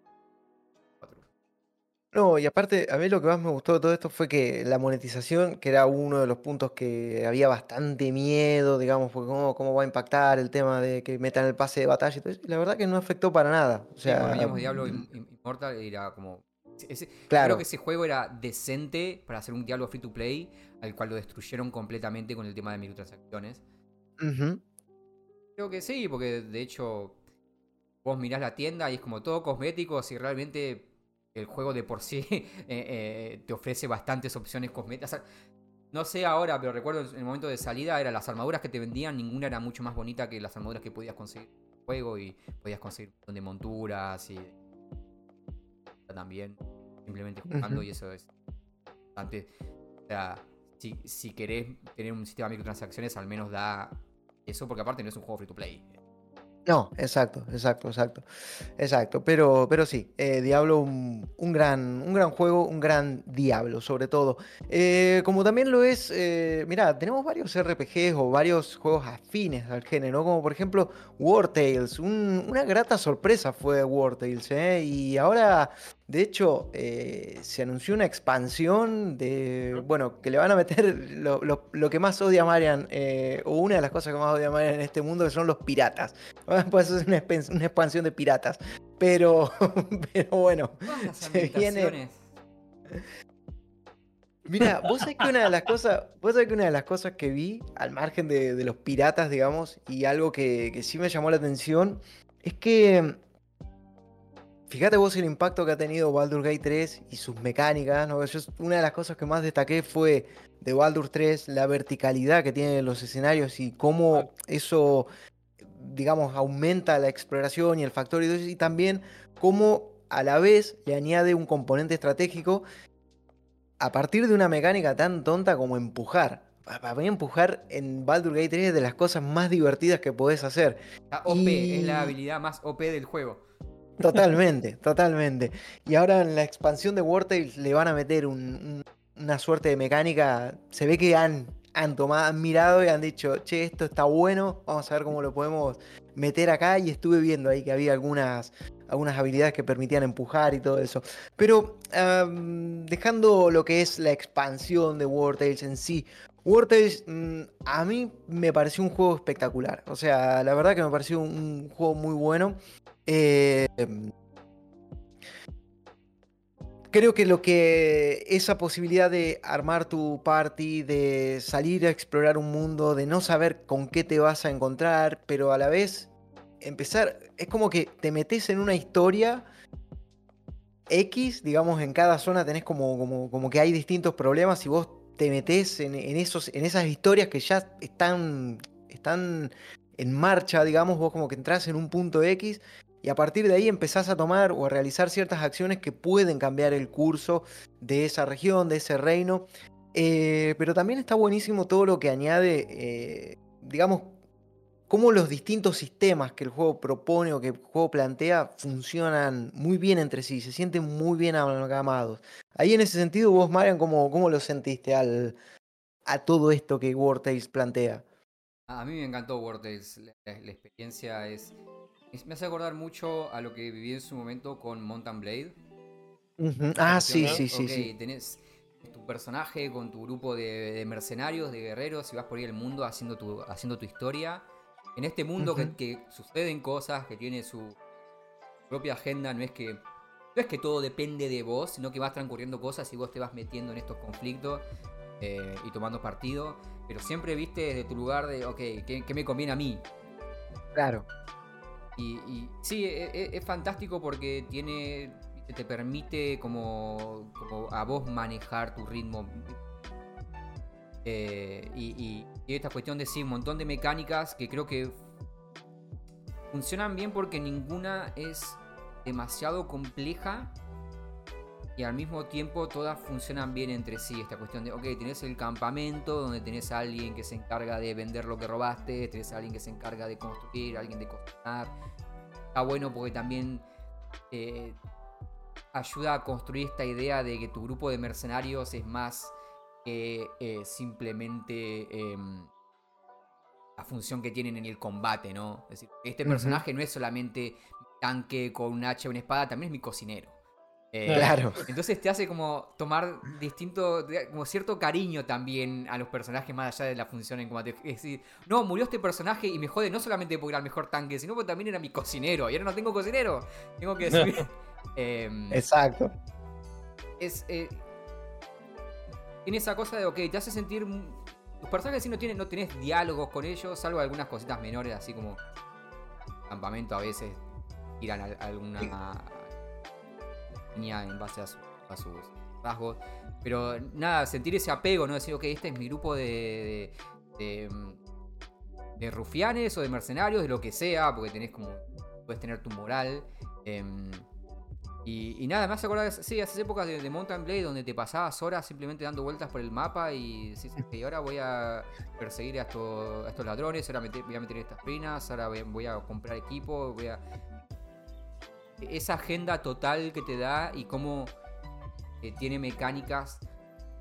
No, y aparte, a mí lo que más me gustó de todo esto fue que la monetización, que era uno de los puntos que había bastante miedo, digamos, porque cómo, cómo va a impactar el tema de que metan el pase de batalla y todo eso, y la verdad que no afectó para nada. O sea, sí, veníamos Diablo Immortal era como... claro. Creo que ese juego era decente para hacer un Diablo free to play, al cual lo destruyeron completamente con el tema de microtransacciones. Creo que sí, porque de hecho vos mirás la tienda y es como todo cosmético, si realmente el juego de por sí eh, eh, te ofrece bastantes opciones cosméticas. no sé ahora, pero recuerdo en el momento de salida, eran las armaduras que te vendían, ninguna era mucho más bonita que las armaduras que podías conseguir en el juego y podías conseguir un montón de monturas y también simplemente jugando y eso es bastante... O sea, si, si querés tener un sistema de microtransacciones, al menos da eso, porque aparte no es un juego free to play. No, exacto, exacto, exacto. Exacto. Pero, pero sí, eh, Diablo, un, gran, un gran juego, un gran Diablo, sobre todo. Eh, como también lo es, eh, mira, tenemos varios RPGs o varios juegos afines al género, como por ejemplo War Tales. una grata sorpresa fue War Tales, Y ahora de hecho, eh, se anunció una expansión de. Bueno, que le van a meter lo, que más odia Marian, eh, o una de las cosas que más odia Marian en este mundo, que son los piratas. Pues es una, expansión de piratas. Pero, pero bueno, se viene. Mira, vos sabés que una de las cosas, vos sabés que una de las cosas que vi, al margen de, los piratas, digamos, y algo que, que sí me llamó la atención, es que Fíjate vos el impacto que ha tenido Baldur Gate 3 y sus mecánicas. ¿no? una de las cosas que más destaqué fue de Baldur 3 la verticalidad que tienen los escenarios y cómo eso, digamos, aumenta la exploración y el factor y también cómo a la vez le añade un componente estratégico a partir de una mecánica tan tonta como empujar. Para mí empujar en Baldur Gate 3 es de las cosas más divertidas que podés hacer. La OP es la habilidad más OP del juego. Totalmente, totalmente. Y ahora en la expansión de War le van a meter una suerte de mecánica. Se ve que han, han tomado, han mirado y han dicho, che, esto está bueno, vamos a ver cómo lo podemos meter acá. Y estuve viendo ahí que había algunas, algunas habilidades que permitían empujar y todo eso. Pero dejando lo que es la expansión de War en sí, War mm, a mí me pareció un juego espectacular. O sea, la verdad que me pareció un juego muy bueno. Em, creo que lo que esa posibilidad de armar tu party, de salir a explorar un mundo, de no saber con qué te vas a encontrar, pero a la vez empezar, es como que te metes en una historia X, digamos, en cada zona tenés como, como, como que hay distintos problemas y vos te metes en, en esas historias que ya están, están en marcha, digamos, vos como que entras en un punto X y a partir de ahí empezás a tomar o a realizar ciertas acciones que pueden cambiar el curso de esa región, de ese reino. Eh, pero también está buenísimo todo lo que añade, eh, digamos, cómo los distintos sistemas que el juego propone o que el juego plantea funcionan muy bien entre sí, se sienten muy bien amalgamados. Ahí en ese sentido, vos, Marian, ¿cómo, cómo lo sentiste al, a todo esto que War plantea? A mí me encantó War la experiencia es me hace acordar mucho a lo que viví en su momento con Mountain Blade. Ah, sí, sí, sí, sí. Tenés tu personaje con tu grupo de, mercenarios, de guerreros, y vas por ahí el mundo haciendo tu, haciendo tu historia. En este mundo que, suceden cosas, que tiene su propia agenda, no es que no es que todo depende de vos, sino que vas transcurriendo cosas y vos te vas metiendo en estos conflictos eh, y tomando partido. Pero siempre viste desde tu lugar de, ok, qué me conviene a mí? Claro. Y, sí, e, e, es, fantástico porque tiene. te permite como, a vos manejar tu ritmo. Eh, y, esta cuestión de sí, un montón de mecánicas que creo que funcionan bien porque ninguna es demasiado compleja y al mismo tiempo todas funcionan bien entre sí. Esta cuestión de, ok, tenés el campamento donde tenés a alguien que se encarga de vender lo que robaste, tenés a alguien que se encarga de construir, alguien de cocinar. Está bueno porque también eh, ayuda a construir esta idea de que tu grupo de mercenarios es más que eh, simplemente em, la función que tienen en el combate, ¿no? Es decir, este personaje no es solamente tanque con un hacha o una espada, también es mi cocinero. Eh, claro. Entonces te hace como tomar distinto, como cierto cariño también a los personajes más allá de la función en combate. Es decir, no, murió este personaje y me jode no solamente porque era el mejor tanque, sino porque también era mi cocinero. Y ahora no tengo cocinero. Tengo que subir. Em, Exacto. Es. Eh, tiene esa cosa de, ok, te hace sentir. Los personajes sí no, tienen, no tenés diálogos con ellos, salvo algunas cositas menores, así como. Campamento a veces tiran alguna en base a, sus rasgos. Pero nada, sentir ese apego, ¿no? Decir, ok, este es mi grupo de, de, de, rufianes o de mercenarios, de lo que sea, porque tenés como. Puedes tener tu moral. Em, y, nada, me hace acordar, sí, esas épocas de, Mountain Blade donde te pasabas horas simplemente dando vueltas por el mapa y sí, sí, ahora voy a perseguir a estos, ladrones, ahora voy a meter estas pinas, ahora voy a comprar equipo, voy a esa agenda total que te da y cómo eh, tiene mecánicas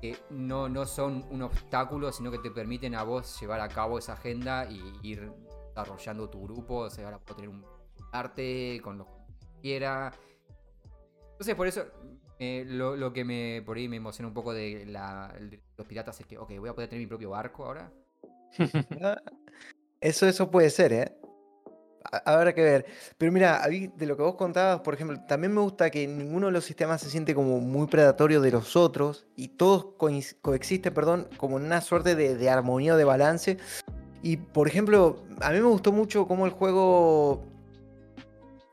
que no, no son un obstáculo, sino que te permiten a vos llevar a cabo esa agenda y ir desarrollando tu grupo, o sea, ahora puedo tener un arte con lo que quiera. Entonces, por eso, eh, lo, que me por ahí me emociona un poco de, los piratas es que, ok, voy a poder tener mi propio barco ahora. eso, eso puede ser, ¿eh? Habrá que ver. Pero mira, de lo que vos contabas, por ejemplo, también me gusta que ninguno de los sistemas se siente como muy predatorio de los otros y todos coexisten, perdón, como una suerte de, armonía o de balance. Y por ejemplo, a mí me gustó mucho cómo el juego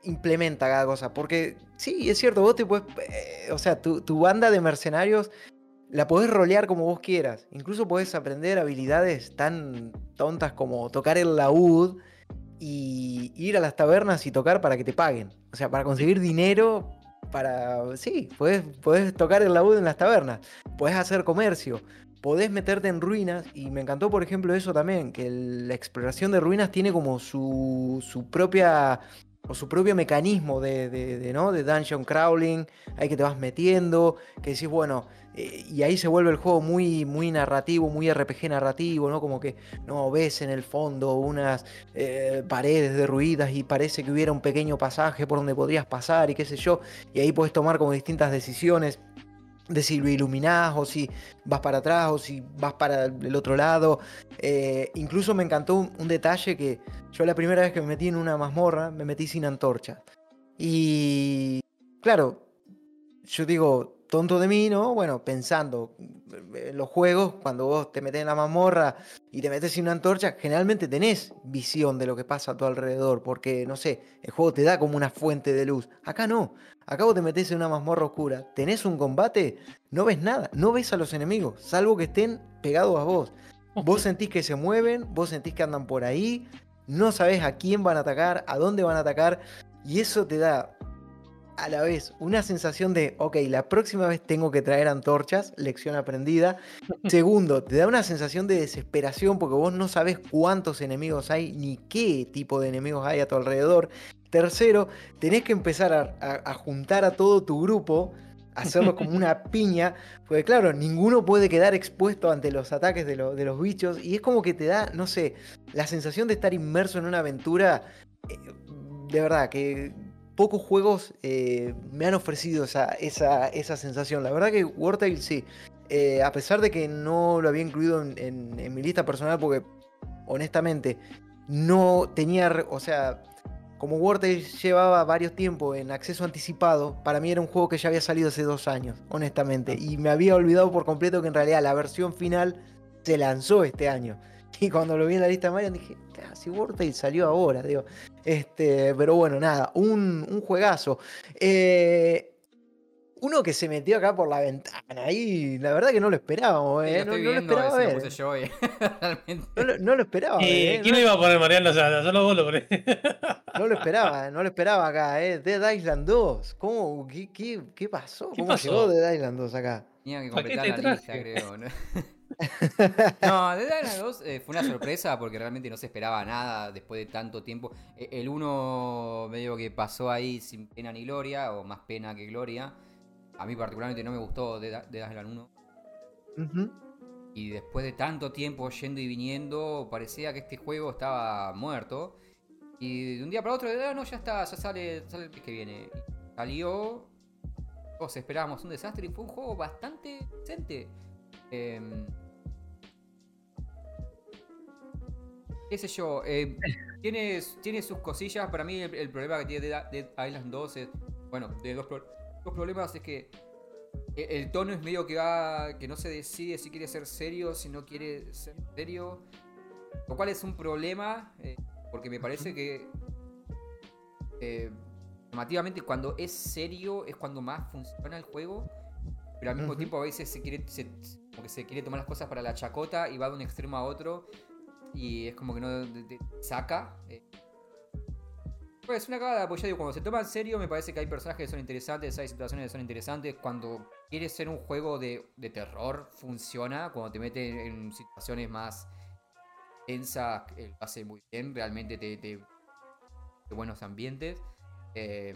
implementa cada cosa, porque sí, es cierto, vos te puedes, eh, o sea, tu, tu banda de mercenarios la podés rolear como vos quieras. Incluso podés aprender habilidades tan tontas como tocar el laúd y ir a las tabernas y tocar para que te paguen. O sea, para conseguir dinero, para... Sí, puedes, tocar el laúd en las tabernas, puedes hacer comercio, podés meterte en ruinas y me encantó por ejemplo eso también, que la exploración de ruinas tiene como su, su propia o su propio mecanismo de, de, ¿no? de dungeon crawling, ahí que te vas metiendo, que decís, bueno, eh, y ahí se vuelve el juego muy, muy narrativo, muy RPG narrativo, ¿no? Como que no ves en el fondo unas eh, paredes derruidas y parece que hubiera un pequeño pasaje por donde podrías pasar y qué sé yo, y ahí puedes tomar como distintas decisiones de si lo iluminás o si vas para atrás o si vas para el otro lado. Eh, incluso me encantó un, detalle que yo la primera vez que me metí en una mazmorra me metí sin antorcha. Y claro, yo digo, tonto de mí, ¿no? Bueno, pensando en los juegos, cuando vos te metes en la mazmorra y te metes sin una antorcha, generalmente tenés visión de lo que pasa a tu alrededor, porque, no sé, el juego te da como una fuente de luz. Acá no, acá vos te metes en una mazmorra oscura, tenés un combate, no ves nada, no ves a los enemigos, salvo que estén pegados a vos. Vos sentís que se mueven, vos sentís que andan por ahí, no sabés a quién van a atacar, a dónde van a atacar, y eso te da a la vez una sensación de, ok, la próxima vez tengo que traer antorchas, lección aprendida. Segundo, te da una sensación de desesperación porque vos no sabes cuántos enemigos hay ni qué tipo de enemigos hay a tu alrededor. Tercero, tenés que empezar a, juntar a todo tu grupo, hacerlo como una piña, porque claro, ninguno puede quedar expuesto ante los ataques de, de los bichos y es como que te da, no sé, la sensación de estar inmerso en una aventura. Eh, de verdad, que pocos juegos eh, me han ofrecido esa, esa, sensación. La verdad que War sí. Eh, a pesar de que no lo había incluido en, mi lista personal, porque honestamente no tenía, o sea, como War llevaba varios tiempos en acceso anticipado, para mí era un juego que ya había salido hace dos años, honestamente, y me había olvidado por completo que en realidad la versión final se lanzó este año. Y cuando lo vi en la lista de Mario dije, casi y salió ahora, digo. Este, pero bueno, nada, un, juegazo. Eh, uno que se metió acá por la ventana ahí, la verdad que no lo esperábamos, ¿eh? no, lo esperaba ver. no, lo, esperaba. ¿eh? ¿Quién no iba a poner Mariano Solo vos lo ponés. no lo esperaba, no lo esperaba acá, ¿eh? Dead Island 2. ¿Cómo? ¿Qué, qué, qué pasó? ¿Cómo pasó? llegó Dead Island 2 acá? Tenía que completar la lista, creo. ¿no? no, Dead Island 2 eh, fue una sorpresa porque realmente no se esperaba nada después de tanto tiempo. E, el 1 medio que pasó ahí sin pena ni gloria, o más pena que gloria. A mí particularmente no me gustó Dead, Island 1. Y después de tanto tiempo yendo y viniendo, parecía que este juego estaba muerto. Y de un día para otro, ah, no, ya está, ya sale, sale el mes que viene. salió. Todos esperábamos un desastre y fue un juego bastante decente. Eh, qué sé yo, eh, tiene, tiene sus cosillas. Para mí el, problema que tiene Dead, Island 2 es, bueno, de dos, problemas es que el tono es medio que va, que no se decide si quiere ser serio, si no quiere ser serio. Lo cual es un problema, eh, porque me parece que eh, cuando es serio es cuando más funciona el juego. Pero al mismo tiempo a veces se quiere, como que se quiere tomar las cosas para la chacota y va de un extremo a otro y es como que no saca. Eh. Pues es una cagada, pues ya digo, cuando se toma en serio me parece que hay personajes que son interesantes, hay situaciones que son interesantes. Cuando quieres ser un juego de, terror, funciona. Cuando te mete en situaciones más tensas, lo hace muy bien, realmente te, te, buenos ambientes. Eh,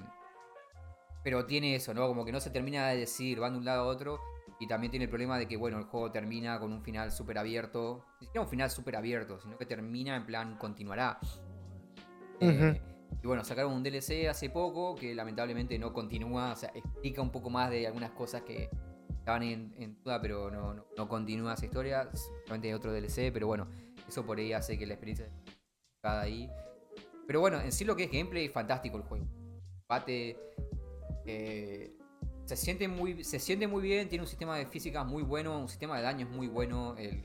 pero tiene eso, ¿no? Como que no se termina de decir, van de un lado a otro. Y también tiene el problema de que, bueno, el juego termina con un final súper abierto. Ni siquiera un final súper abierto, sino que termina en plan continuará. Eh, y bueno, sacaron un DLC hace poco que lamentablemente no continúa. O sea, explica un poco más de algunas cosas que estaban en, duda, pero no, no, continúa esa historia. Solamente hay otro DLC, pero bueno, eso por ahí hace que la experiencia cada ahí. Pero bueno, en sí lo que es gameplay, fantástico el juego. Bate. Eh, se siente muy, se siente muy bien, tiene un sistema de física muy bueno, un sistema de daño es muy bueno. El,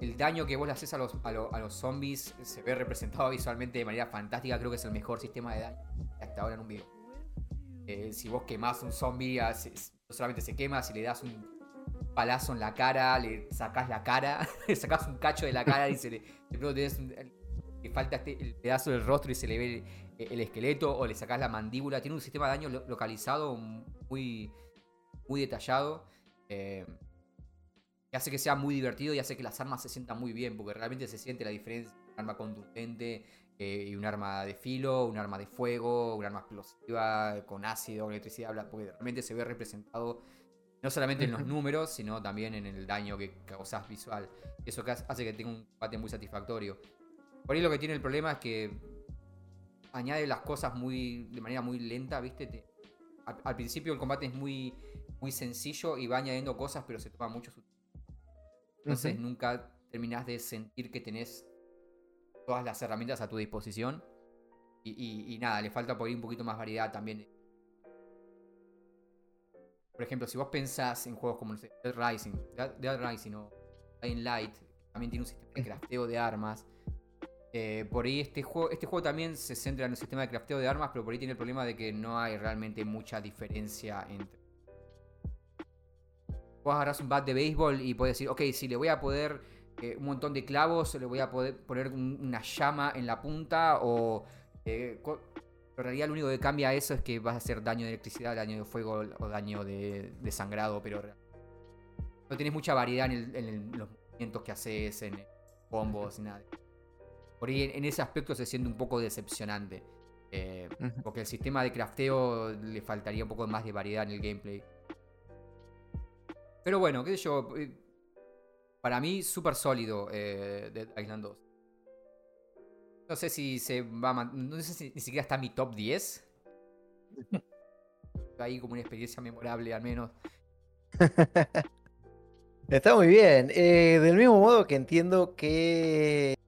el daño que vos le haces a los, a, los zombies se ve representado visualmente de manera fantástica. Creo que es el mejor sistema de daño hasta ahora en un video. Eh, si vos quemás un zombie, no solamente se quema, si le das un palazo en la cara, le sacás la cara, le sacás un cacho de la cara y se le, le falta este, el pedazo del rostro y se le ve el esqueleto o le sacas la mandíbula. Tiene un sistema de daño localizado muy, muy detallado. Eh, que hace que sea muy divertido y hace que las armas se sientan muy bien, porque realmente se siente la diferencia entre un arma contundente eh, y un arma de filo, un arma de fuego, un arma explosiva, con ácido, con electricidad, porque realmente se ve representado no solamente en los números, sino también en el daño que causas visual. Eso hace que tenga un combate muy satisfactorio. Por ahí lo que tiene el problema es que añade las cosas muy de manera muy lenta, ¿viste? al, principio el combate es muy, muy sencillo y va añadiendo cosas, pero se toma mucho su Entonces nunca terminás de sentir que tenés todas las herramientas a tu disposición. Y, nada, le falta por ahí un poquito más variedad también. Por ejemplo, si vos pensás en juegos como Dead Rising, Dead, Rising o Dying Light, también tiene un sistema de crafteo de armas eh, por ahí este juego, este juego también se centra en el sistema de crafteo de armas, pero por ahí tiene el problema de que no hay realmente mucha diferencia entre... Vos agarrás un bat de béisbol y puedes decir, ok, si le voy a poder eh, un montón de clavos, le voy a poder poner una llama en la punta o... Eh, en realidad lo único que cambia eso es que vas a hacer daño de electricidad, daño de fuego o daño de, sangrado, pero no tienes mucha variedad en, los movimientos que haces, en combos, nada. Por ahí en, ese aspecto se siente un poco decepcionante. Eh, porque el sistema de crafteo le faltaría un poco más de variedad en el gameplay. Pero bueno, qué sé yo. Eh, para mí, súper sólido eh, Dead Island 2. No sé si se va a No sé si ni siquiera está en mi top 10. Ahí como una experiencia memorable, al menos. Está muy bien. del mismo modo que entiendo que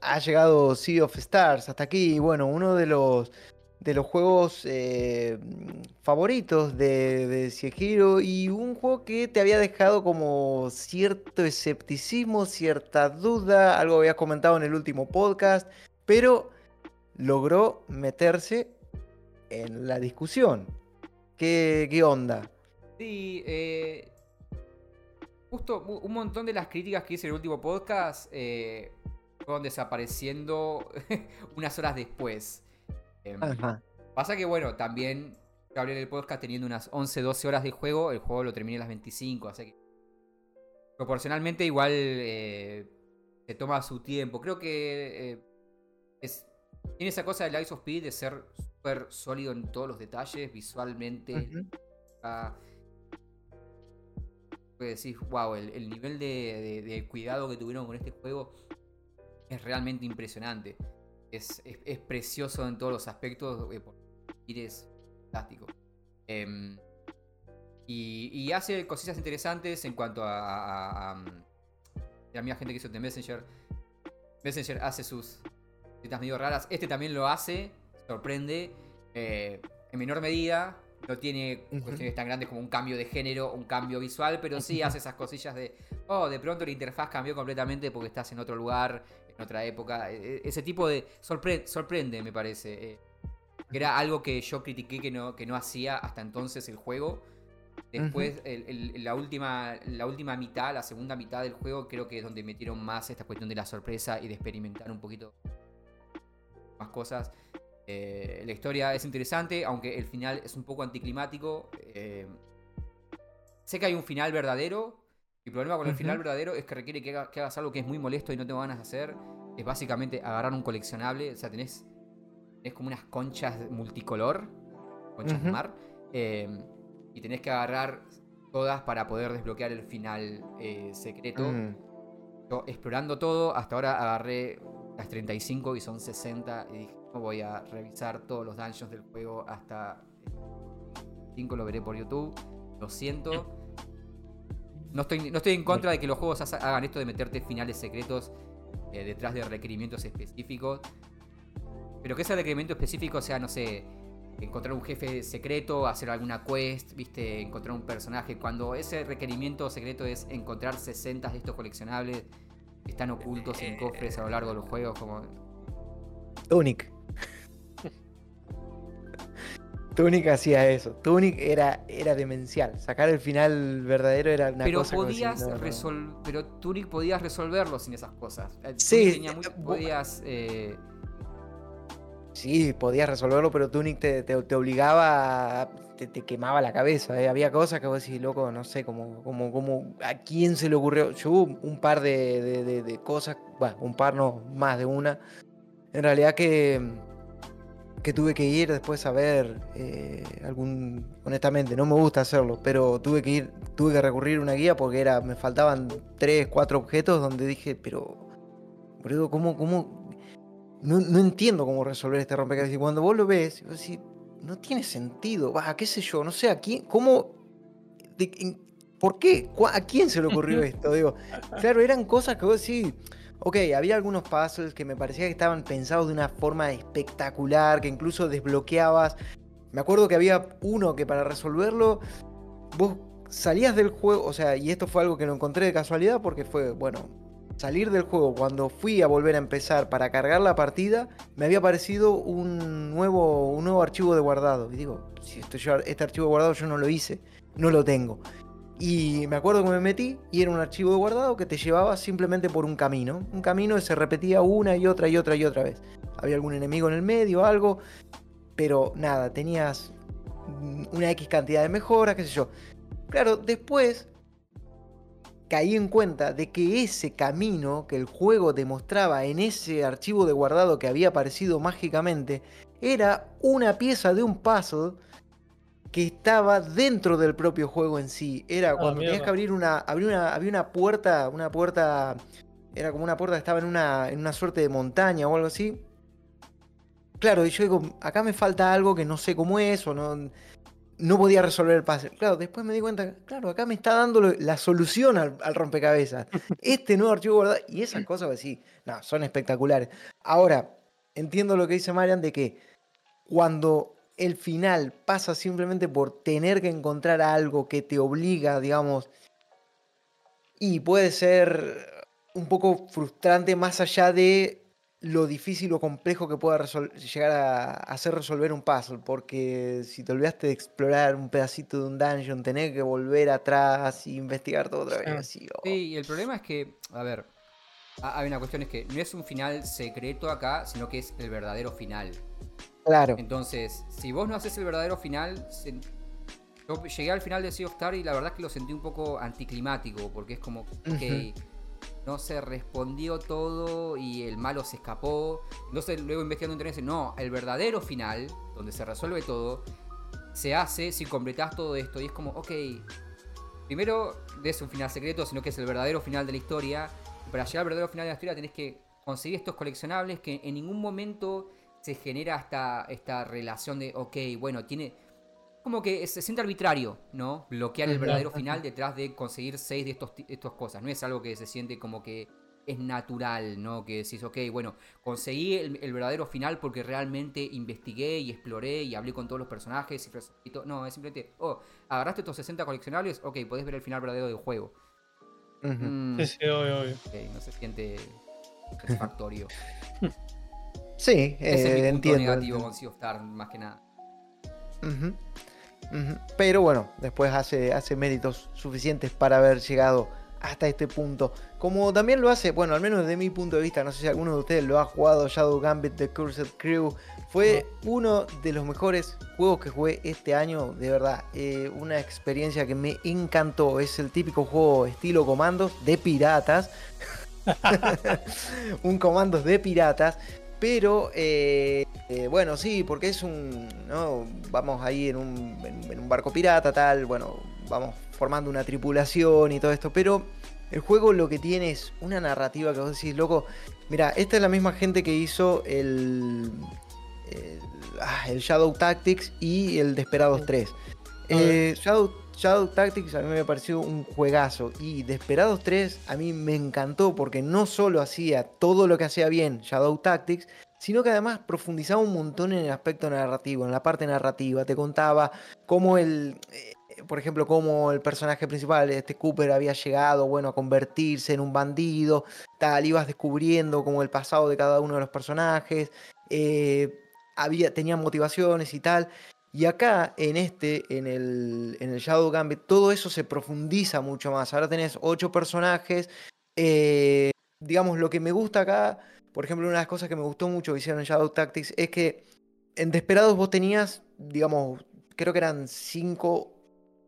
ha llegado Sea of Stars hasta aquí. Bueno, uno de los, de los juegos eh, favoritos de, de y un juego que te había dejado como cierto escepticismo, cierta duda, algo habías comentado en el último podcast, pero logró meterse en la discusión. ¿Qué, qué onda? Sí, eh, justo un montón de las críticas que hice en el último podcast eh, fueron desapareciendo unas horas después. Em, pasa que, bueno, también hablé en el podcast teniendo unas 11, 12 horas de juego, el juego lo terminé a las 25, así que proporcionalmente igual eh, se toma su tiempo. Creo que eh, es, tiene esa cosa del Ice of Speed de ser súper sólido en todos los detalles, visualmente. Puede decir, wow, el, nivel de, cuidado que tuvieron con este juego es realmente impresionante. Es, precioso en todos los aspectos, eh, es fantástico. Em, y, hace cositas interesantes en cuanto a, a, la misma gente que hizo The Messenger. Messenger hace sus cositas medio raras. Este también lo hace, sorprende. Eh, en menor medida, no tiene cuestiones tan grandes como un cambio de género, un cambio visual, pero sí hace esas cosillas de, oh, de pronto la interfaz cambió completamente porque estás en otro lugar, otra época. E, e, ese tipo de sorprende, me parece. Eh, era algo que yo critiqué que no, que no hacía hasta entonces el juego. Después, la, última, la última mitad, la segunda mitad del juego, creo que es donde metieron más esta cuestión de la sorpresa y de experimentar un poquito más cosas. Eh, la historia es interesante, aunque el final es un poco anticlimático. Eh, sé que hay un final verdadero. El problema con el final verdadero es que requiere que, hagas algo que es muy molesto y no tengo ganas de hacer. Es básicamente agarrar un coleccionable. O sea, tenés, tenés como unas conchas multicolor. Conchas de mar. Eh, y tenés que agarrar todas para poder desbloquear el final secreto. Mm. Yo explorando todo, hasta ahora agarré las 35 y son 60 y dije, no voy a revisar todos los dungeons del juego hasta 5 lo veré por YouTube. Lo siento. No estoy, no estoy en contra de que los juegos hagan esto de meterte finales secretos eh, detrás de requerimientos específicos. Pero que ese requerimiento específico sea, no sé, encontrar un jefe secreto, hacer alguna quest, viste, encontrar un personaje. Cuando ese requerimiento secreto es encontrar 60 de estos coleccionables que están ocultos en cofres a lo largo de los juegos, como. Tunic. Tunic hacía eso. Tunic era, era demencial. Sacar el final verdadero era una pero cosa podías Pero Tunic podías resolverlo sin esas cosas. Eh, sí. Eh, podías. Eh, sí, podías resolverlo, pero Tunic te, obligaba. te, quemaba la cabeza. Había cosas que vos decís, loco, no sé, como, como, como a quién se le ocurrió. Yo hubo un par de, de cosas, bueno, un par no, más de una. En realidad que que tuve que ir después a ver eh, algún. Honestamente, no me gusta hacerlo, pero tuve que ir, tuve que recurrir a una guía porque era, me faltaban tres, cuatro objetos donde dije, pero. Boludo, ¿cómo, cómo? No, entiendo cómo resolver este rompecabezas. Y cuando vos lo ves, vos decís, no tiene sentido. Va, qué sé yo, no sé, a quién, cómo. ¿Por qué? ¿A quién se le ocurrió esto? Digo, claro, eran cosas que vos decís Ok, había algunos puzzles que me parecía que estaban pensados de una forma espectacular, que incluso desbloqueabas. Me acuerdo que había uno que para resolverlo, vos salías del juego, o sea, y esto fue algo que no encontré de casualidad porque fue, bueno, salir del juego cuando fui a volver a empezar para cargar la partida, me había aparecido un nuevo, un nuevo archivo de guardado. Y digo, si esto este archivo de guardado yo no lo hice, no lo tengo. Y me acuerdo que me metí y era un archivo de guardado que te llevaba simplemente por un camino. Un camino que se repetía una y otra y otra y otra vez. Había algún enemigo en el medio, algo. Pero nada, tenías una X cantidad de mejoras, qué sé yo. Claro, después caí en cuenta de que ese camino que el juego te mostraba en ese archivo de guardado que había aparecido mágicamente era una pieza de un puzzle que estaba dentro del propio juego en sí. Era ah, cuando tenías que abrir una, abrir una. Había una puerta. Una puerta. Era como una puerta que estaba en una, en una suerte de montaña o algo así. Claro, y yo digo, acá me falta algo que no sé cómo es o no. No podía resolver el pase. Claro, después me di cuenta, claro, acá me está dando la solución al, rompecabezas. Este nuevo archivo guardado. Y esas cosas, pues sí, no, son espectaculares. Ahora, entiendo lo que dice Marian de que cuando el final pasa simplemente por tener que encontrar algo que te obliga, digamos, y puede ser un poco frustrante más allá de lo difícil o complejo que pueda llegar a hacer resolver un puzzle, porque si te olvidaste de explorar un pedacito de un dungeon, tenés que volver atrás y investigar todo otra vez. Sí, y el problema es que, a ver, hay una cuestión es que no es un final secreto acá, sino que es el verdadero final. Claro. Entonces, si vos no haces el verdadero final, yo llegué al final de Sea of Star y la verdad es que lo sentí un poco anticlimático, porque es como, que no se respondió todo y el malo se escapó. Entonces, luego investigando en internet, no, el verdadero final, donde se resuelve todo, se hace si completás todo esto. Y es como, ok, primero es un final secreto, sino que es el verdadero final de la historia. para llegar al verdadero final de la historia tenés que conseguir estos coleccionables que en ningún momento se genera esta, esta relación de, ok, bueno, tiene... Como que se siente arbitrario, ¿no? Bloquear el verdadero final detrás de conseguir seis de estos, estas cosas. No es algo que se siente como que es natural, ¿no? Que decís, ok, bueno, conseguí el, verdadero final porque realmente investigué y exploré y hablé con todos los personajes y, todo. No, es simplemente, oh, agarraste estos 60 coleccionables, ok, podés ver el final verdadero del juego. Mm. sí, obvio, obvio. no se siente satisfactorio. Sí, Ese es entiendo. negativo con Sea of Star, más que nada. Pero bueno, después hace, hace méritos suficientes para haber llegado hasta este punto. Como también lo hace, bueno, al menos desde mi punto de vista, no sé si alguno de ustedes lo ha jugado, Shadow Gambit The Cursed Crew. Fue uno de los mejores juegos que jugué este año, de verdad. Eh, una experiencia que me encantó. Es el típico juego estilo comandos de piratas. un comandos de piratas pero, eh, eh, bueno, sí, porque es un. ¿no? Vamos ahí en un, en, un, barco pirata, tal. Bueno, vamos formando una tripulación y todo esto. Pero el juego lo que tiene es una narrativa que vos decís, loco. Mira, esta es la misma gente que hizo el. el, ah, Shadow Tactics y el Desperados 3. Eh, Shadow Shadow Tactics a mí me pareció un juegazo y Desperados 3 a mí me encantó porque no solo hacía todo lo que hacía bien Shadow Tactics, sino que además profundizaba un montón en el aspecto narrativo, en la parte narrativa. Te contaba cómo el, eh, por ejemplo, cómo el personaje principal, este Cooper, había llegado, bueno, a convertirse en un bandido, tal, ibas descubriendo como el pasado de cada uno de los personajes, eh, había, tenía motivaciones y tal. Y acá, en este, en el, en el Shadow Gambit, todo eso se profundiza mucho más. Ahora tenés ocho personajes. Eh, digamos, lo que me gusta acá, por ejemplo, una de las cosas que me gustó mucho que hicieron en Shadow Tactics es que en Desperados vos tenías, digamos, creo que eran cinco,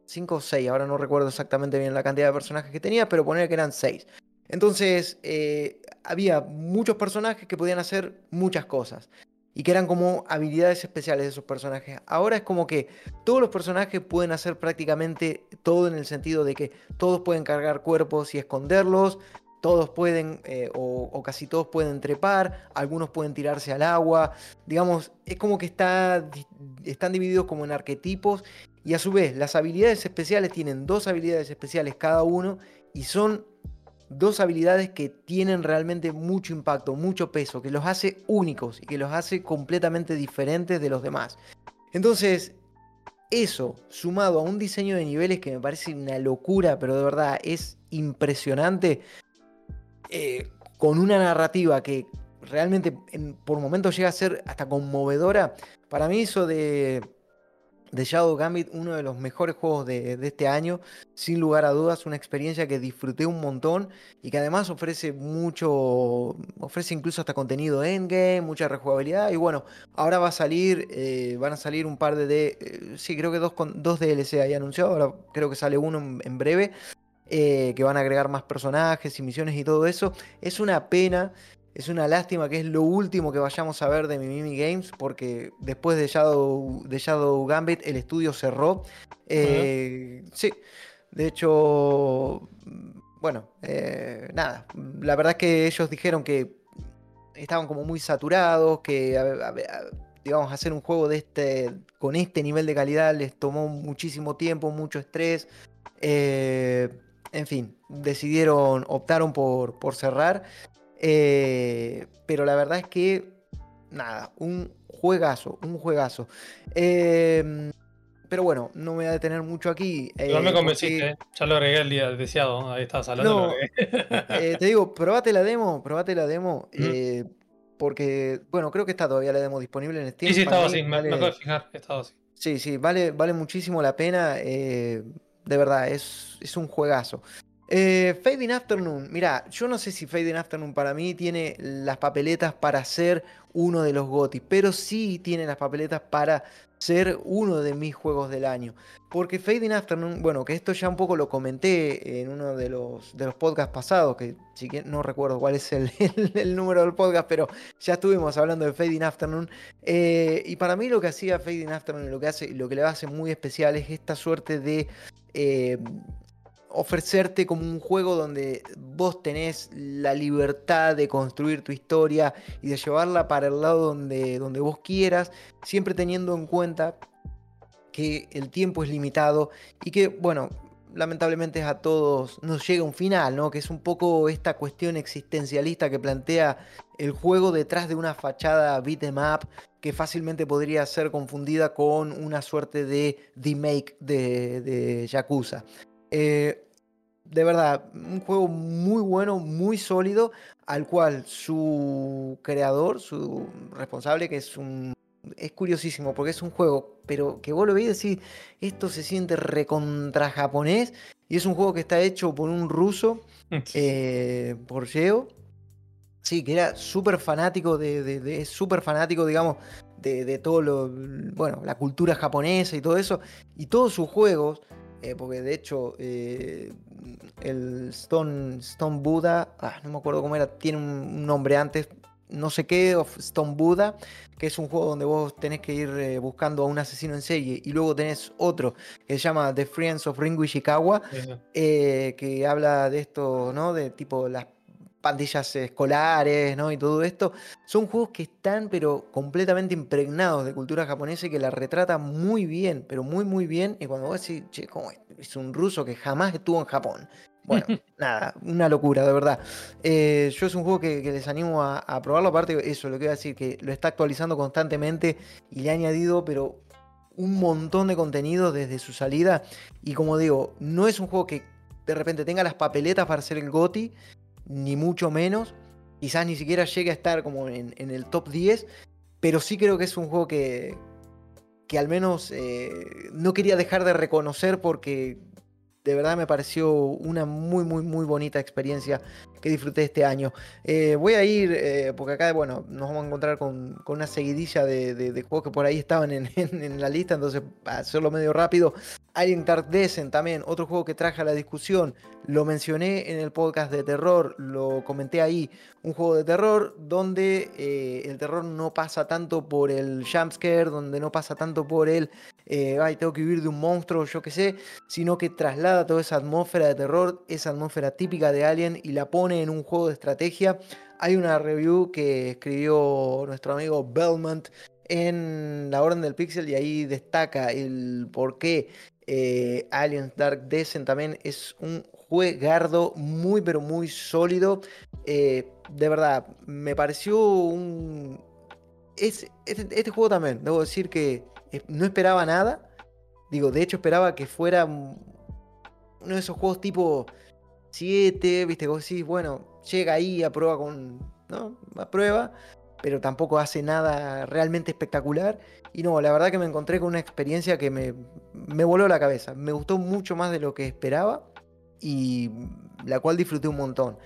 cinco o seis, ahora no recuerdo exactamente bien la cantidad de personajes que tenía, pero poner que eran seis. Entonces, eh, había muchos personajes que podían hacer muchas cosas y que eran como habilidades especiales de esos personajes. Ahora es como que todos los personajes pueden hacer prácticamente todo en el sentido de que todos pueden cargar cuerpos y esconderlos, todos pueden, eh, o, casi todos pueden trepar, algunos pueden tirarse al agua, digamos, es como que está, están divididos como en arquetipos y a su vez las habilidades especiales tienen dos habilidades especiales cada uno y son dos habilidades que tienen realmente mucho impacto, mucho peso, que los hace únicos y que los hace completamente diferentes de los demás. Entonces, eso, sumado a un diseño de niveles que me parece una locura, pero de verdad es impresionante, eh, con una narrativa que realmente por momentos llega a ser hasta conmovedora, para mí eso de de Shadow Gambit, uno de los mejores juegos de, este año, sin lugar a dudas, una experiencia que disfruté un montón y que además ofrece mucho, ofrece incluso hasta contenido endgame, mucha rejugabilidad. Y bueno, ahora va a salir, eh, van a salir un par de, eh, sí, creo que dos, dos DLC ahí anunciado, ahora creo que sale uno en, breve, eh, que van a agregar más personajes y misiones y todo eso. Es una pena es una lástima que es lo último que vayamos a ver de Mimimi Games, porque después de Shadow, de Shadow Gambit el estudio cerró. Eh, sí, de hecho, bueno, eh, nada, la verdad es que ellos dijeron que estaban como muy saturados, que digamos, hacer un juego de este, con este nivel de calidad les tomó muchísimo tiempo, mucho estrés. Eh, en fin, decidieron, optaron por, por cerrar. Eh, pero la verdad es que, nada, un juegazo, un juegazo. Em, pero bueno, no me voy a detener mucho aquí. Eh, me convenciste, ya lo agregué el día deseado, ahí estás hablando. Eh, te digo, probate la demo, probate la demo. Eh, porque, bueno, creo que está todavía la demo disponible en Steam. Sí, sí, estaba así, me, acabo de fijar, estaba así. Sí, sí, vale, vale muchísimo la pena. Eh, de verdad, es, es un juegazo. Eh, Fading Afternoon, mira, yo no sé si Fading Afternoon para mí tiene las papeletas para ser uno de los GOTY, pero sí tiene las papeletas para ser uno de mis juegos del año. Porque Fading Afternoon, bueno, que esto ya un poco lo comenté en uno de los, de los podcasts pasados, que si no recuerdo cuál es el, número del podcast, pero ya estuvimos hablando de Fading Afternoon. Eh, y para mí lo que hacía Fading Afternoon, lo que, hace, lo que le hace muy especial es esta suerte de... Eh, ofrecerte como un juego donde vos tenés la libertad de construir tu historia y de llevarla para el lado donde, donde vos quieras, siempre teniendo en cuenta que el tiempo es limitado y que, bueno, lamentablemente a todos nos llega un final, ¿no? Que es un poco esta cuestión existencialista que plantea el juego detrás de una fachada beat em up que fácilmente podría ser confundida con una suerte de remake de, de Yakuza. Eh, de verdad, un juego muy bueno, muy sólido, al cual su creador, su responsable, que es un... Es curiosísimo porque es un juego, pero que vos lo veis y decís, esto se siente recontra japonés, y es un juego que está hecho por un ruso, eh, por Geo, sí, que era súper fanático de, de, súper fanático, digamos, de, de, todo lo, bueno, la cultura japonesa y todo eso, y todos sus juegos eh, porque de hecho eh, el Stone, Stone Buddha, ah, no me acuerdo cómo era, tiene un nombre antes, no sé qué, of Stone Buddha, que es un juego donde vos tenés que ir eh, buscando a un asesino en serie, y luego tenés otro que se llama The Friends of Ringo Ishikawa, que habla de esto, ¿no? De tipo las pandillas escolares, ¿no? Y todo esto. Son juegos que están, pero completamente impregnados de cultura japonesa y que la retrata muy bien, pero muy, muy bien. Y cuando vos decís, che, ¿cómo es? es un ruso que jamás estuvo en Japón. Bueno, nada, una locura, de verdad. Eh, yo es un juego que, les animo a, a, probarlo. Aparte, eso, lo que iba a decir, que lo está actualizando constantemente y le ha añadido, pero un montón de contenido desde su salida. Y como digo, no es un juego que de repente tenga las papeletas para ser el GOTI, ni mucho menos. Quizás ni siquiera llegue a estar como en, el top 10, pero sí creo que es un juego que, que al menos eh, no quería dejar de reconocer porque de verdad me pareció una muy, muy, muy bonita experiencia que disfruté este año. Eh, voy a ir, eh, porque acá, bueno, nos vamos a encontrar con, una seguidilla de, juegos que por ahí estaban en, la lista, entonces, para hacerlo medio rápido, Alien Dark Descent también, otro juego que traje a la discusión, lo mencioné en el podcast de terror, lo comenté ahí, un juego de terror donde eh, el terror no pasa tanto por el jumpscare, donde no pasa tanto por el, ay, tengo que vivir de un monstruo, yo qué sé, sino que traslada toda esa atmósfera de terror, esa atmósfera típica de Alien y la pone en un juego de estrategia. Hay una review que escribió nuestro amigo Belmont en La Orden del Pixel y ahí destaca el por qué eh, Aliens Dark Descent también es un juegardo muy pero muy sólido. Eh, de verdad, me pareció un... Es, este, este, juego también, debo decir que no esperaba nada. Digo, de hecho esperaba que fuera uno de esos juegos tipo 7, viste, vos decís, bueno, llega ahí, aprueba con, ¿no? Aprueba, pero tampoco hace nada realmente espectacular. Y no, la verdad que me encontré con una experiencia que me, me voló la cabeza. Me gustó mucho más de lo que esperaba y la cual disfruté un montón.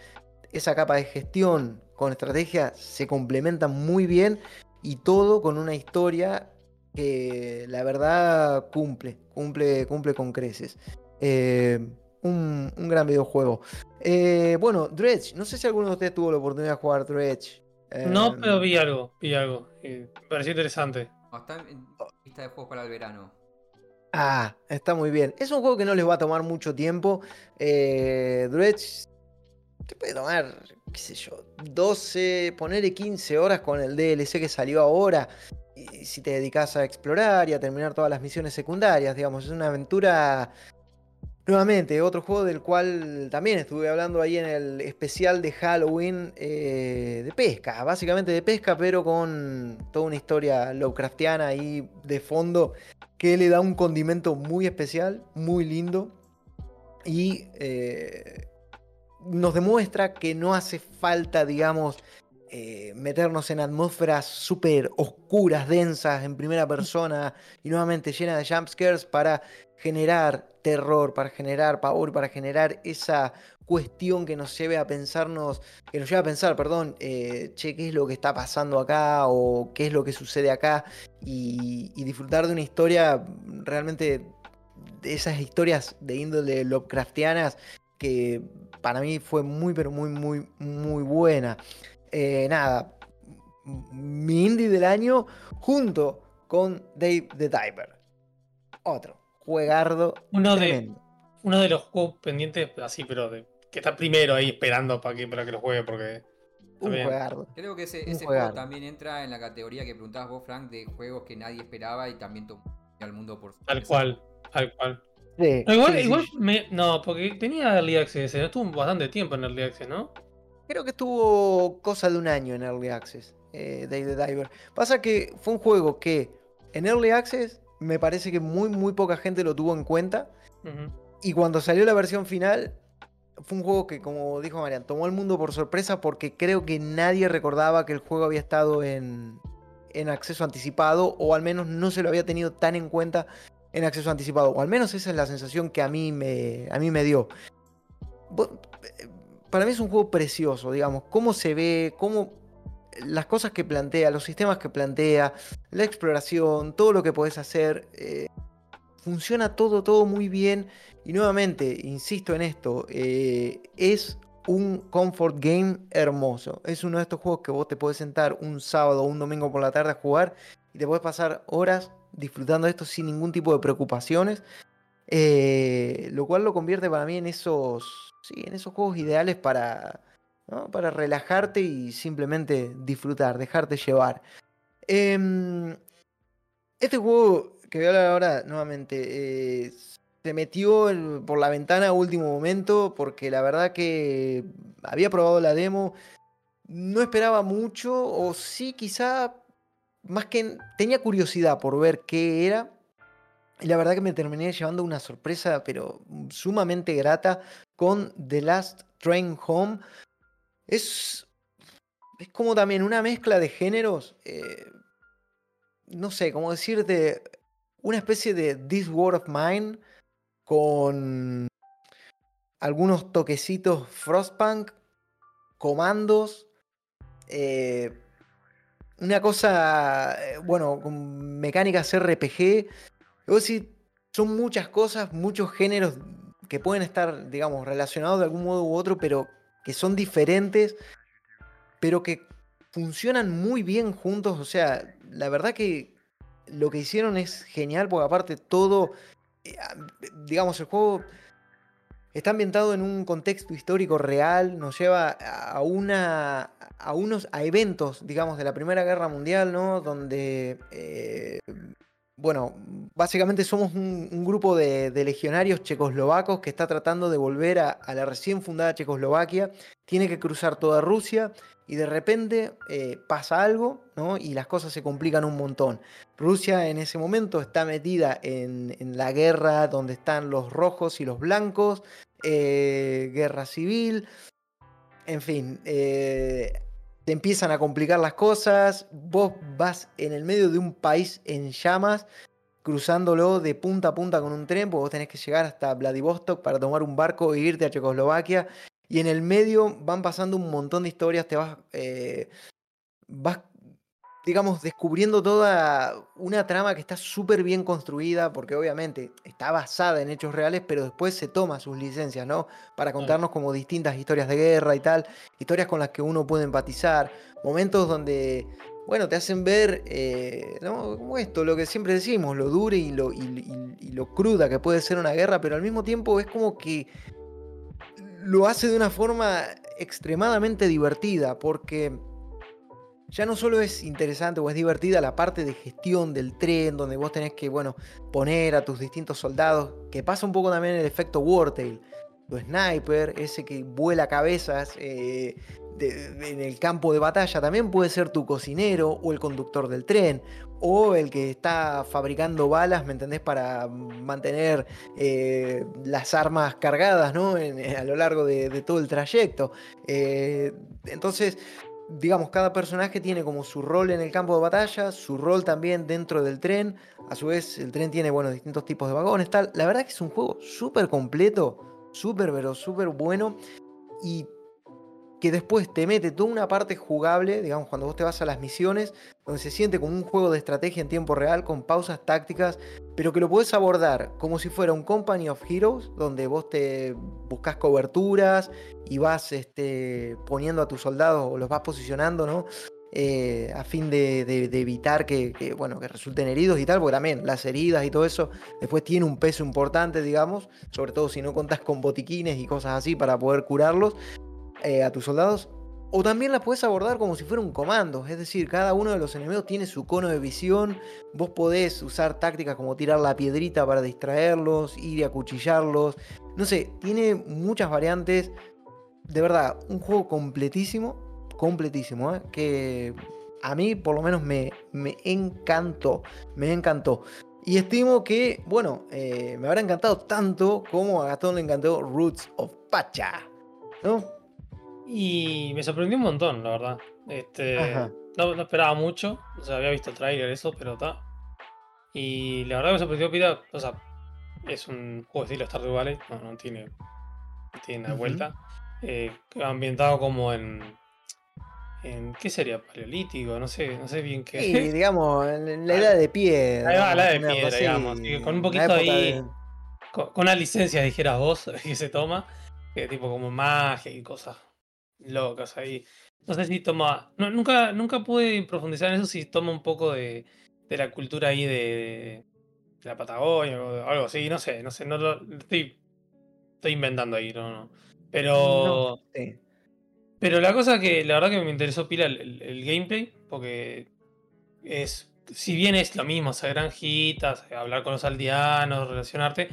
Esa capa de gestión con estrategia se complementa muy bien y todo con una historia que la verdad cumple, cumple, cumple con creces. Eh, un, gran videojuego. Eh, bueno, Dredge, no sé si alguno de ustedes tuvo la oportunidad de jugar Dredge. no, pero vi algo, vi algo. me pareció interesante. está en lista de juegos para el verano. Ah, está muy bien. Es un juego que no les va a tomar mucho tiempo. Eh, Dredge te puede tomar, qué sé yo, 12, ponerle 15 horas con el DLC que salió ahora. Y si te dedicas a explorar y a terminar todas las misiones secundarias, digamos, es una aventura Nuevamente, otro juego del cual también estuve hablando ahí en el especial de Halloween eh, de pesca, básicamente de pesca, pero con toda una historia Lovecraftiana ahí de fondo que le da un condimento muy especial, muy lindo y eh, nos demuestra que no hace falta, digamos, eh, meternos en atmósferas súper oscuras, densas, en primera persona y nuevamente llenas de jumpscares para generar terror, para generar pavor, para generar esa cuestión que nos lleve a pensarnos, que nos lleve a pensar, perdón, eh, che, ¿qué es lo que está pasando acá? o qué es lo que sucede acá? Y, disfrutar de una historia realmente de esas historias de índole Lovecraftianas que para mí fue muy, pero muy, muy, muy buena. Eh, nada, mi indie del año junto con Dave the Diver. Otro, juegardo. Uno de, uno de los juegos pendientes, así, pero de que está primero ahí esperando para que, para que lo juegue, porque. Un juegardo. Creo que ese, juego también entra en la categoría que preguntabas vos, Frank, de juegos que nadie esperaba y también tomó al mundo por Tal cual, tal cual. igual, igual Me, no, porque tenía Early Access, ¿no? estuvo bastante tiempo en Early Access, ¿no? Creo que estuvo cosa de un año en Early Access, eh, Day the Diver. Pasa que fue un juego que en Early Access me parece que muy, muy poca gente lo tuvo en cuenta. Y cuando salió la versión final, fue un juego que, como dijo Marian, tomó el mundo por sorpresa porque creo que nadie recordaba que el juego había estado en, acceso anticipado o al menos no se lo había tenido tan en cuenta en acceso anticipado. O al menos esa es la sensación que a mí me, a mí me dio. Para mí es un juego precioso, digamos, cómo se ve, cómo las cosas que plantea, los sistemas que plantea, la exploración, todo lo que podés hacer. Eh, funciona todo, todo muy bien. Y nuevamente, insisto en esto, eh, es un comfort game hermoso. Es uno de estos juegos que vos te podés sentar un sábado o un domingo por la tarde a jugar y te podés pasar horas disfrutando de esto sin ningún tipo de preocupaciones. Eh, lo cual lo convierte para mí en esos, sí, en esos juegos ideales para, para relajarte y simplemente disfrutar, dejarte llevar. Em, este juego que voy a hablar ahora nuevamente se metió por la ventana a último momento porque la verdad que había probado la demo, no esperaba mucho o sí quizá más que tenía curiosidad por ver qué era. Y la verdad que me terminé llevando una sorpresa, pero sumamente grata, con The Last Train Home. Es, es como también una mezcla de géneros. Eh, no sé, como decirte, una especie de This World of Mine con algunos toquecitos Frostpunk, comandos, eh, una cosa, eh, bueno, con mecánicas RPG. Luego sí, son muchas cosas, muchos géneros que pueden estar, digamos, relacionados de algún modo u otro, pero que son diferentes, pero que funcionan muy bien juntos. O sea, la verdad que lo que hicieron es genial, porque aparte todo eh, digamos, el juego está ambientado en un contexto histórico real, nos lleva a, una, a unos a eventos, digamos, de la Primera Guerra Mundial, ¿no? Donde, eh, bueno, básicamente somos un, grupo de, legionarios checoslovacos que está tratando de volver a, la recién fundada Checoslovaquia, tiene que cruzar toda Rusia y de repente eh, pasa algo ¿no? y las cosas se complican un montón. Rusia en ese momento está metida en, la guerra donde están los rojos y los blancos, eh, guerra civil, en fin, eh, te empiezan a complicar las cosas, vos vas en el medio de un país en llamas, cruzándolo de punta a punta con un tren, porque vos tenés que llegar hasta Vladivostok para tomar un barco e irte a Checoslovaquia y en el medio van pasando un montón de historias, te vas, eh, vas digamos, descubriendo toda una trama que está súper bien construida, porque obviamente está basada en hechos reales, pero después se toma sus licencias, ¿no? Para contarnos como distintas historias de guerra y tal, historias con las que uno puede empatizar, momentos donde, bueno, te hacen ver, eh, ¿no? Como esto, lo que siempre decimos, lo duro y lo, y lo cruda que puede ser una guerra, pero al mismo tiempo es como que lo hace de una forma extremadamente divertida, porque ya no solo es interesante o es divertida la parte de gestión del tren, donde vos tenés que, bueno, poner a tus distintos soldados, que pasa un poco también el efecto Wartail, tu sniper, ese que vuela cabezas eh, en el campo de batalla, también puede ser tu cocinero o el conductor del tren, o el que está fabricando balas, ¿me entendés? Para mantener eh, las armas cargadas, ¿no? a lo largo de, todo el trayecto. Eh, entonces, digamos, cada personaje tiene como su rol en el campo de batalla, su rol también dentro del tren. A su vez, el tren tiene, bueno, distintos tipos de vagones, tal. La verdad que es un juego súper completo, súper, pero súper bueno. Y que después te mete toda una parte jugable, digamos, cuando vos te vas a las misiones, donde se siente como un juego de estrategia en tiempo real, con pausas tácticas, pero que lo puedes abordar como si fuera un Company of Heroes, donde vos te buscas coberturas y vas este, poniendo a tus soldados o los vas posicionando, ¿no? Eh, a fin de, evitar que, bueno, que resulten heridos y tal, porque también las heridas y todo eso después tiene un peso importante, digamos, sobre todo si no contas con botiquines y cosas así para poder curarlos. Eh, a tus soldados. O también la puedes abordar como si fuera un comando. Es decir, cada uno de los enemigos tiene su cono de visión. Vos podés usar tácticas como tirar la piedrita para distraerlos, ir y acuchillarlos. No sé, tiene muchas variantes. De verdad, un juego completísimo. Completísimo, ¿eh? Que a mí por lo menos me, me encantó. Me encantó. Y estimo que, bueno, eh, me habrá encantado tanto como a Gastón le encantó Roots of Pacha. ¿No? Y me sorprendió un montón, la verdad. Este, no, esperaba mucho. O sea, había visto el trailer, eso, pero está. Y la verdad me sorprendió Pira. O sea, es un juego de estilo Stardew Valley. No, no tiene, no tiene una vuelta. Eh, ambientado como en. En, ¿Qué sería? Paleolítico, no sé, no sé bien qué. Sí, digamos, en la edad de piedra. Ahí va, la edad de piedra, digamos. con un poquito ahí. Con, con, una licencia, dijeras vos, que se toma. Que tipo como magia y cosas locas ahí. No sé si toma. No, nunca, nunca pude profundizar en eso si toma un poco de, de la cultura ahí de, de, la Patagonia o algo así. No sé, no sé. No lo, estoy, estoy inventando ahí, no, no. Pero. Pero la cosa que la verdad que me interesó pila el, gameplay, porque es. Si bien es lo mismo, hacer granjitas, hablar con los aldeanos, relacionarte,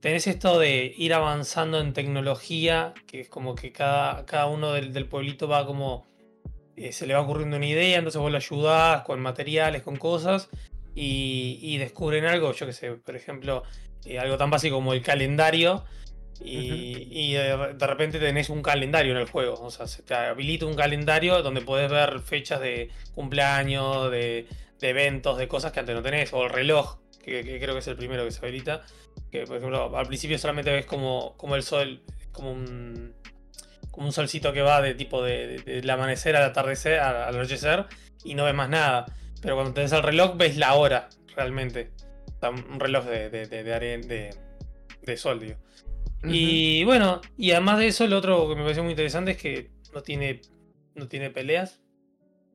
tenés esto de ir avanzando en tecnología, que es como que cada, cada uno del, pueblito va como. Eh, se le va ocurriendo una idea, entonces vos le ayudás con materiales, con cosas, y, descubren algo, yo que sé, por ejemplo, eh, algo tan básico como el calendario. Y, de, repente tenés un calendario en el juego. O sea, se te habilita un calendario donde podés ver fechas de cumpleaños, de, eventos, de cosas que antes no tenés. O el reloj, que creo que es el primero que se habilita que por ejemplo al principio solamente ves como, como el sol, como un, como un solcito que va de tipo de, del amanecer al atardecer, al, anochecer, y no ves más nada. Pero cuando tenés el reloj ves la hora, realmente. un reloj de, de, de, de sol, digo. Y bueno, y además de eso, lo otro que me pareció muy interesante es que no tiene, no tiene peleas.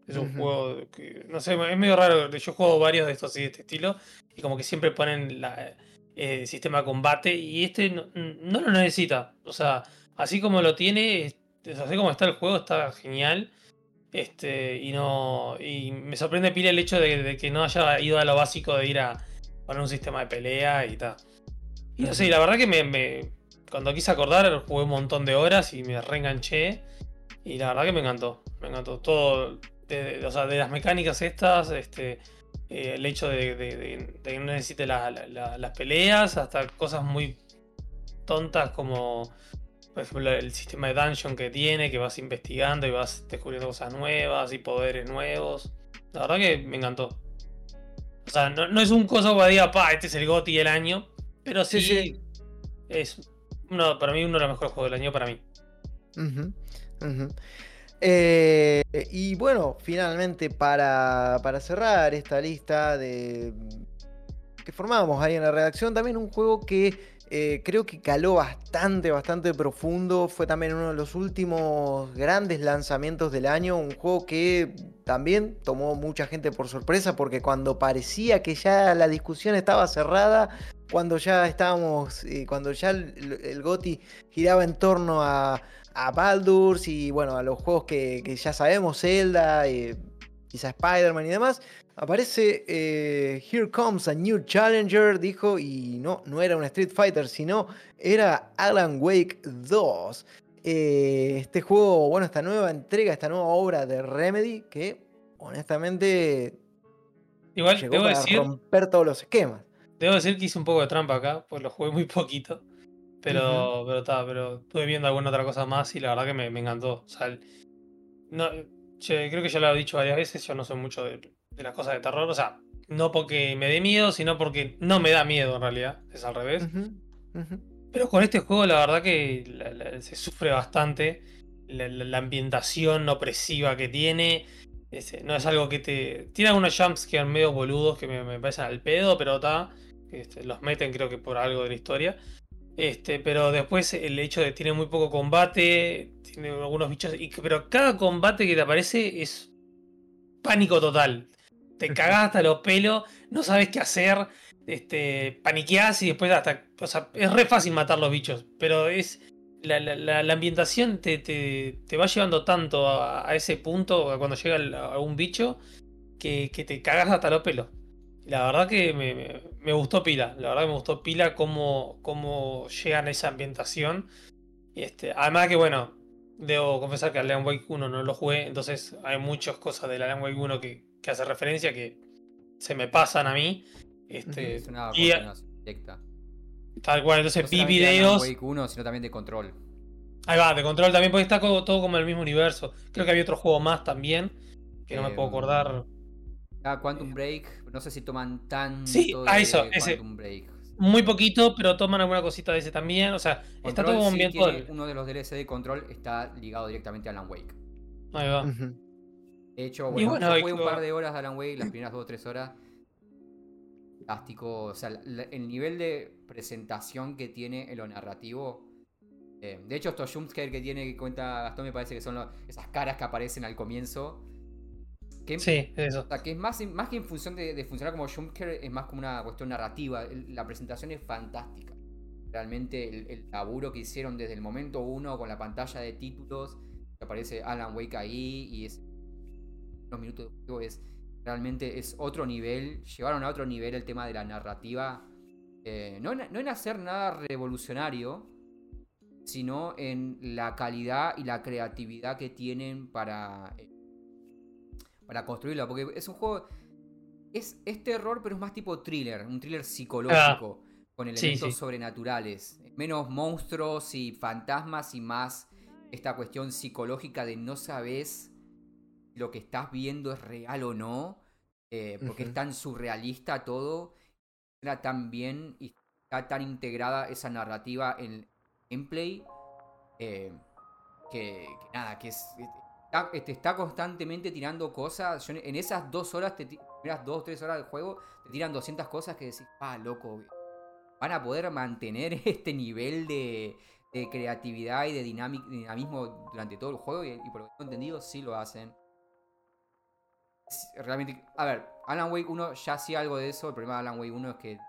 Es un juego que, no sé, es medio raro. Yo juego varios de estos de este estilo y como que siempre ponen la, eh, sistema de combate y este no, lo necesita. O sea, así como lo tiene, así como está el juego, está genial. Este, y no. Y me sorprende pila el hecho de, que no haya ido a lo básico de ir a poner un sistema de pelea y tal. Y no sé, la verdad que me, cuando quise acordar, jugué un montón de horas y me reenganché. Y la verdad que me encantó. Me encantó todo. o sea, de las mecánicas estas, este, eh, el hecho de, que no necesite las peleas, hasta cosas muy tontas como por ejemplo el sistema de dungeon que tiene, que vas investigando y vas descubriendo cosas nuevas y poderes nuevos. La verdad que me encantó. O sea, no, es un cosa que diga, pa, este es el GOTI del año, pero sí, es uno, para mí uno de los mejores juegos del año para mí. Eh, y bueno, finalmente para, cerrar esta lista de que formábamos ahí en la redacción, también un juego que eh, creo que caló bastante, bastante profundo. Fue también uno de los últimos grandes lanzamientos del año. Un juego que también tomó mucha gente por sorpresa porque cuando parecía que ya la discusión estaba cerrada, cuando ya estábamos, eh, cuando ya el, el GOTI giraba en torno a, a Baldur's y bueno, a los juegos que, ya sabemos, Zelda, eh, quizá Spider-Man y demás, aparece eh, Here Comes a New Challenger, dijo, y no, no era un Street Fighter, sino era Alan Wake 2. Eh, este juego, bueno, esta nueva entrega, esta nueva obra de Remedy, que honestamente Igual, llegó para romper todos los esquemas. Debo decir que hice un poco de trampa acá, pues lo jugué muy poquito. Pero, pero está, pero estuve viendo alguna otra cosa más y la verdad que me, encantó. O sea, no, creo que ya lo he dicho varias veces, yo no soy mucho de, las cosas de terror, o sea, no porque me dé miedo, sino porque no me da miedo en realidad, es al revés. Pero con este juego la verdad que se sufre bastante, la, ambientación opresiva que tiene, no es algo que te... Tiene algunos jumps que son medio boludos que me, me parecen al pedo, pero está... Este, los meten creo que por algo de la historia. Este, pero después el hecho de que tiene muy poco combate, tiene algunos bichos, y, pero cada combate que te aparece es pánico total. Te cagás hasta los pelos, no sabes qué hacer, este, paniqueás y después hasta. O sea, es re fácil matar los bichos, pero es. La, la, ambientación te, te, va llevando tanto a, ese punto cuando llega a un bicho que, que te cagas hasta los pelos. La verdad que me, gustó pila. La verdad que me gustó pila cómo, cómo llegan a esa ambientación. Este, además que bueno, debo confesar que Alan Wake 1 no lo jugué, entonces hay muchas cosas del Alan Wake 1 que, que hace referencia que se me pasan a mí. Este, es una y, directa. Tal cual, entonces vi videos. De Wake 1, sino también de control. Ahí va, de control también, porque está todo, todo como el mismo universo. Creo que había otro juego más también, que no me puedo em, acordar. Ah, Quantum Break, no sé si toman tanto sí, a eso, ese. Break. Muy poquito, pero toman alguna cosita de ese también. O sea, está todo como bien Uno de los DLC de Control está ligado directamente a Alan Wake. Ahí va. De hecho, bueno, yo jugué un par de horas de Alan Wake, las primeras dos o tres horas. Fantástico. O sea, el nivel de presentación que tiene en lo narrativo. Eh, de hecho, estos jumpscares que tiene que cuenta Gastón me parece que son esas caras que aparecen al comienzo sí, eso. O sea, que es más, más que en función de, funcionar como jumpscare, es más como una cuestión narrativa. la presentación es fantástica. Realmente el, laburo que hicieron desde el momento uno con la pantalla de títulos, que aparece Alan Wake ahí y es unos minutos de juego es realmente es otro nivel. Llevaron a otro nivel el tema de la narrativa. Eh, no, no en hacer nada revolucionario, sino en la calidad y la creatividad que tienen para eh, para construirlo, porque es un juego... Es, es terror, pero es más tipo thriller, un thriller psicológico, ah, con elementos sobrenaturales. Menos monstruos y fantasmas y más esta cuestión psicológica de no sabes lo que estás viendo es real o no, eh, porque es tan surrealista todo, era tan bien y está tan integrada esa narrativa en gameplay eh, que, que, nada, que es, te este, está constantemente tirando cosas. en esas dos horas, te miras dos tres horas del juego, te tiran 200 cosas que decís, ah, loco, van a poder mantener este nivel de, creatividad y de dinamismo durante todo el juego. Y, por lo que he entendido, sí lo hacen. Realmente, a ver, Alan Wake 1 ya hacía algo de eso. El problema de Alan Wake 1 es que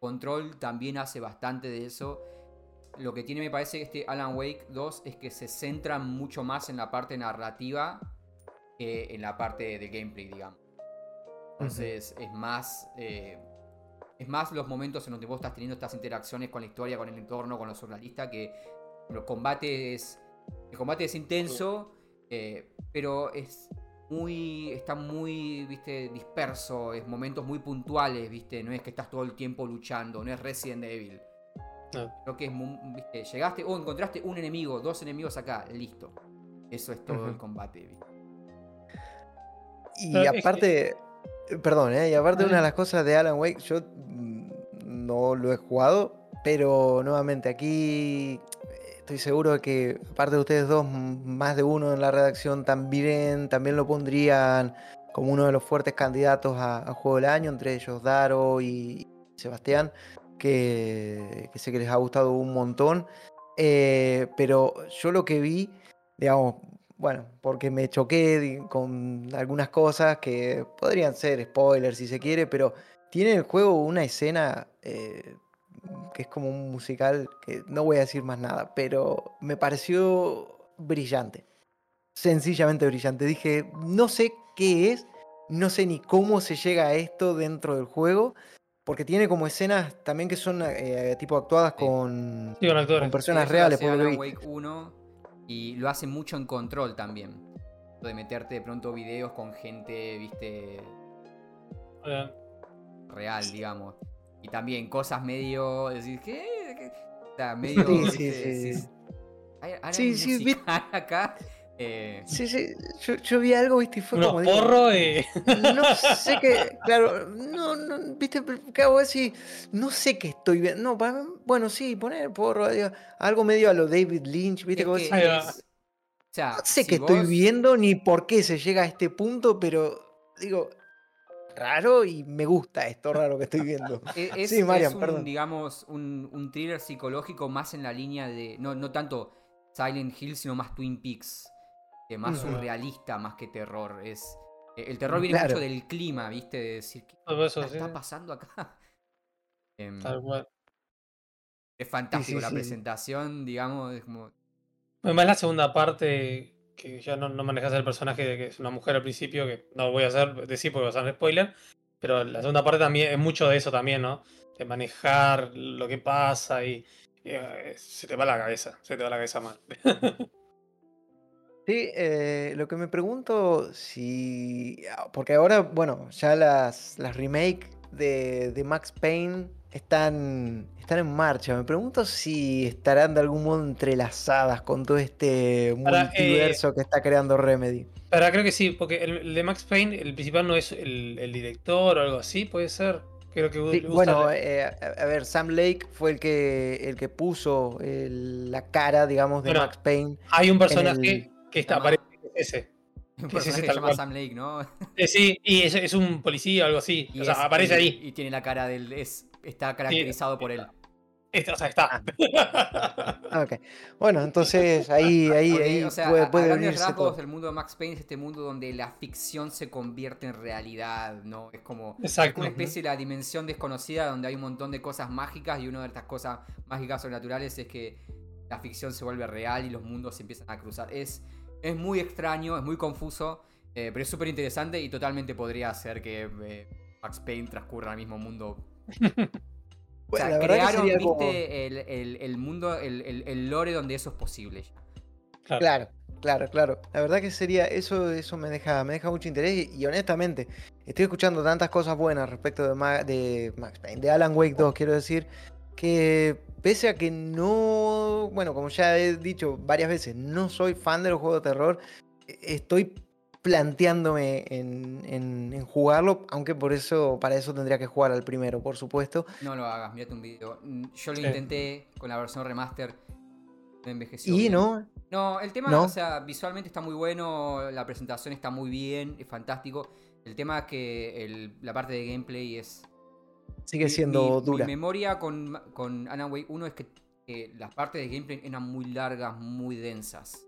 Control también hace bastante de eso lo que tiene me parece este Alan Wake 2 es que se centra mucho más en la parte narrativa que en la parte de gameplay, digamos. Entonces es más... Eh, es más los momentos en donde vos estás teniendo estas interacciones con la historia, con el entorno, con los surrealistas, que los combates... El combate es intenso, eh, pero es muy... está muy, viste, disperso, es momentos muy puntuales, viste, no es que estás todo el tiempo luchando, no es Resident Evil. Creo que es, viste, llegaste o encontraste un enemigo, dos enemigos acá, listo. Eso es todo el combate, Y aparte, perdón, ¿eh? y aparte una de las cosas de Alan Wake, yo mm, no lo he jugado, pero nuevamente aquí estoy seguro de que aparte de ustedes dos, más de uno en la redacción también, también lo pondrían como uno de los fuertes candidatos a, a Juego del Año, entre ellos Daro y Sebastián que, sé que les ha gustado un montón. Eh, pero yo lo que vi, digamos, bueno, porque me choqué con algunas cosas que podrían ser spoilers si se quiere, pero tiene el juego una escena eh, que es como un musical, que no voy a decir más nada, pero me pareció brillante. Sencillamente brillante. Dije, no sé qué es, no sé ni cómo se llega a esto dentro del juego, porque tiene como escenas también que son eh, tipo actuadas con, con, personas reales. Por lo Wake 1 y lo hace mucho en control también. Lo de meterte de pronto videos con gente, viste. Real, digamos. Y también cosas medio. Decir, ¿qué? O sea, medio. Sí, sí, sí. sí, sí, acá. Eh, Sí, sí, yo, yo vi algo, viste, y fue Unos como. digo, porros y. No sé qué, claro, no, no, viste, ¿qué hago así? No sé qué estoy viendo. No, para- bueno, sí, poner porro, digo, algo medio a lo David Lynch, viste, como decís, o sea, no sé si qué estoy viendo ni por qué se llega a este punto, pero digo, raro y me gusta esto raro que estoy viendo. Es, Sí, Marian, es un, perdón. digamos, un, un thriller psicológico más en la línea de. No, no tanto Silent Hill, sino más Twin Peaks. Que más Ujú. surrealista más que terror. Es. eh, El terror viene Claro. mucho del clima, ¿viste? De decir, ¿qué Todo eso, está sí. pasando acá? Tal cual. es fantástico sí, la presentación, digamos, es como. Además, la segunda parte, que ya no, no manejas el personaje de que es una mujer al principio, que no voy a hacer, decir porque va a ser spoiler, pero la segunda parte también es mucho de eso también, ¿no? De manejar lo que pasa y, y, eh, se te va la cabeza, se te va la cabeza mal. Sí, eh, lo que me pregunto si. ah, Porque ahora, bueno, ya las, las remake de, de Max Payne están, están en marcha. Me pregunto si estarán de algún modo entrelazadas con todo este eh, multiverso que está creando Remedy. Pero creo que sí, porque el, el de Max Payne, el principal no es el, el director o algo así, puede ser. Creo que Sí, bueno, eh, a, ver, Sam Lake fue el que, el que puso el- la cara, digamos, de Bueno, Max Payne. hay un personaje que está, Llama- aparece que es ese. Que tal se llama cual. Sam Lake, ¿no? Eh, sí, y es, es un policía o algo así. Y o sea, es- aparece y- ahí. Y tiene la cara del. Es, está caracterizado por él. Este, o sea, está. Ah, ok. Bueno, entonces ahí, ahí, Porque, ahí o sea, puede, puede a grandes unirse rasgos, todo. el mundo de Max Payne es este mundo donde la ficción se convierte en realidad, ¿no? Es como Exacto. como una especie de la dimensión desconocida donde hay un montón de cosas mágicas y una de estas cosas mágicas sobrenaturales es que la ficción se vuelve real y los mundos se empiezan a cruzar. Es, es muy extraño, es muy confuso, eh, pero es súper interesante y totalmente podría ser que eh, Max Payne transcurra en el mismo mundo o Bueno, sea, la verdad que crearon, sería viste, como- el, el- el mundo, el, el- el lore donde eso es posible. Claro, claro, claro. La verdad que sería, eso, eso me deja, me deja mucho interés y, y honestamente, estoy escuchando tantas cosas buenas respecto de, Ma- de Max Payne, de Alan Wake 2, quiero decir, que pese a que no, bueno, como ya he dicho varias veces, no soy fan de los juegos de terror, estoy planteándome en, en- en jugarlo, aunque por eso, para eso tendría que jugar al primero, por supuesto. No lo hagas, mírate un video. Yo lo intenté con la versión remaster. No envejeció. Y bien. no, No, el tema, ¿No? o sea, visualmente está muy bueno, la presentación está muy bien, es fantástico. El tema es que el- la parte de gameplay es. Sigue siendo mi, dura. Mi memoria con, con Alan Wake 1 es que eh, las partes de gameplay eran muy largas, muy densas.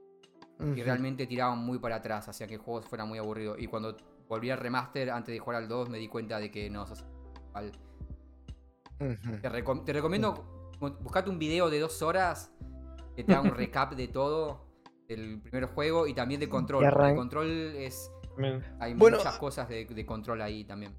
Y realmente tiraban muy para atrás, hacía que el juego fuera muy aburrido. Y cuando volví al remaster antes de jugar al 2, me di cuenta de que no, o sea. Ujú. Te, recom- te recomiendo bu- buscate un video de dos horas que te haga un recap de todo del primer juego y también de control. El control es. Hay Bueno, muchas cosas de, de control ahí también.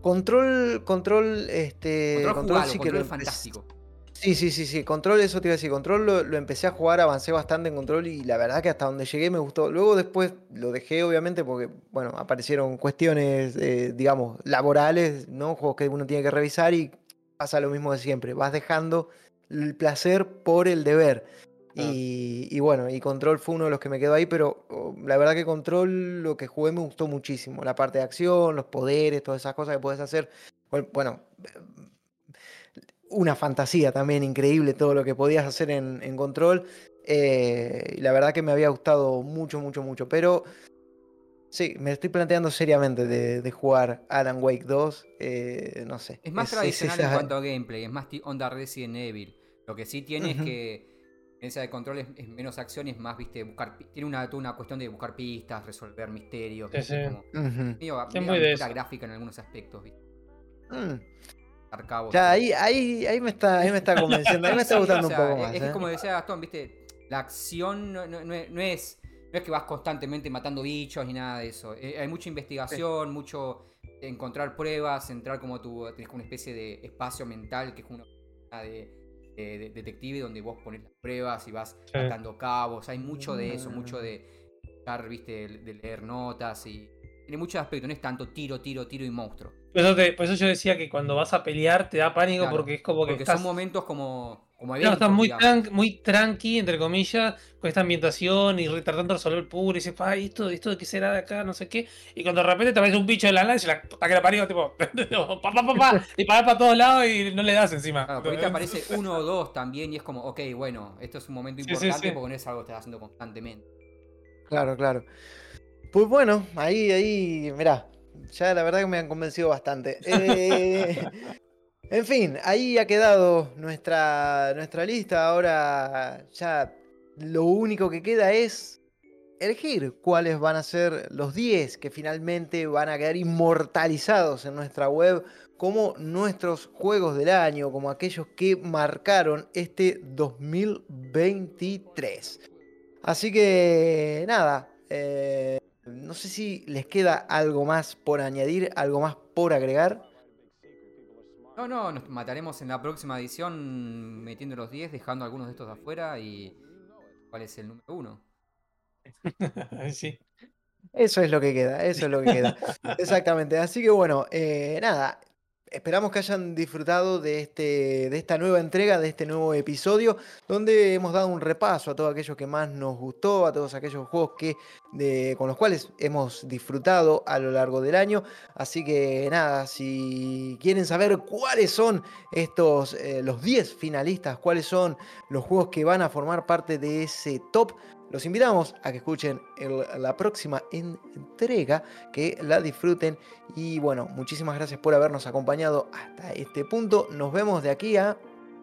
Control, control, este. Control, jugalo, sí que control lo es fantástico. Sí, sí, sí, sí. Control, eso te iba a decir. Control lo, lo empecé a jugar, avancé bastante en control y la verdad que hasta donde llegué me gustó. Luego después lo dejé, obviamente, porque, bueno, aparecieron cuestiones, eh, digamos, laborales, ¿no? Juegos que uno tiene que revisar y pasa lo mismo de siempre. Vas dejando el placer por el deber. Claro. Y, y bueno, y Control fue uno de los que me quedó ahí, pero oh, la verdad que Control lo que jugué me gustó muchísimo. La parte de acción, los poderes, todas esas cosas que puedes hacer. Bueno, una fantasía también increíble todo lo que podías hacer en, en Control. eh, y la verdad que me había gustado mucho, mucho, mucho. Pero sí, me estoy planteando seriamente de, de jugar Alan Wake 2. eh, no sé. Es más es- es tradicional en cuanto a gameplay, es más onda Resident Evil. Lo que sí tiene es que en esa de control es, es menos acción y es más, viste, buscar. Tiene una, toda una cuestión de buscar pistas, resolver misterios. Sí, sí. Como medio, Es medio muy de gráfica en algunos aspectos, ¿viste? Mm. Arcabos. Ya, ahí, ahí, ahí me está, ahí me está convenciendo, ahí me está Sí, gustando o un poco es- más. Es que ¿eh? como decía Gastón, viste, la acción no, no- no es, no es no es que vas constantemente matando bichos ni nada de eso. Eh, hay mucha investigación, mucho encontrar pruebas, entrar como tu. Tenés como una especie de espacio mental que es como una de, de- de detective donde vos pones las pruebas y vas Sí. atando cabos. Hay mucho de eso, mucho de estar, viste, de, de leer notas y. Tiene muchos aspectos, no es tanto tiro, tiro, tiro y monstruo. Por eso, te- por eso yo decía que cuando vas a pelear te da pánico Claro, porque es como que Porque estás. son momentos como como está muy, muy tranqui, entre comillas, con esta ambientación y tratando de resolver el puro y dices, ay, esto, esto de qué será de acá, no sé qué. Y cuando de repente te ves un bicho de la nada y se la, que la parió, tipo, pa, pa, pa, y para para todos lados y no le das encima. Claro, ahorita aparece uno o dos también y es como, ok, bueno, esto es un momento importante porque no es algo que estás haciendo constantemente. Claro, claro. Pues bueno, ahí, ahí, mirá, ya la verdad que me han convencido bastante. Eh, en fin, ahí ha quedado nuestra, nuestra lista. Ahora ya lo único que queda es elegir cuáles van a ser los 10 que finalmente van a quedar inmortalizados en nuestra web como nuestros juegos del año, como aquellos que marcaron este 2023. Así que nada, eh, no sé si les queda algo más por añadir, algo más por agregar. No, no, nos mataremos en la próxima edición metiendo los 10, dejando algunos de estos de afuera y cuál es el número 1. sí. Eso es lo que queda, eso es lo que queda. Exactamente. Así que bueno, eh, nada, Esperamos que hayan disfrutado de, este, de esta nueva entrega, de este nuevo episodio, donde hemos dado un repaso a todos aquellos que más nos gustó, a todos aquellos juegos que, con los cuales hemos disfrutado a lo largo del año. Así que nada, si quieren saber cuáles son estos, eh, los 10 finalistas, cuáles son los juegos que van a formar parte de ese top, los invitamos a que escuchen la próxima entrega, que la disfruten y bueno, muchísimas gracias por habernos acompañado hasta este punto. Nos vemos de aquí a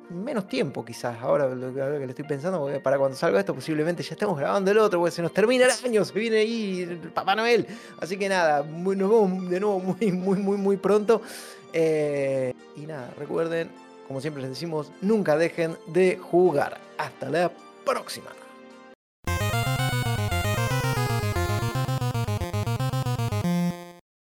menos tiempo quizás, ahora lo que, le estoy pensando, porque para cuando salga esto posiblemente ya estemos grabando el otro, porque se nos termina el año, se viene ahí el Papá Noel. Así que nada, nos vemos de nuevo muy, muy, muy, muy pronto. Eh, y nada, recuerden, como siempre les decimos, nunca dejen de jugar. Hasta la próxima.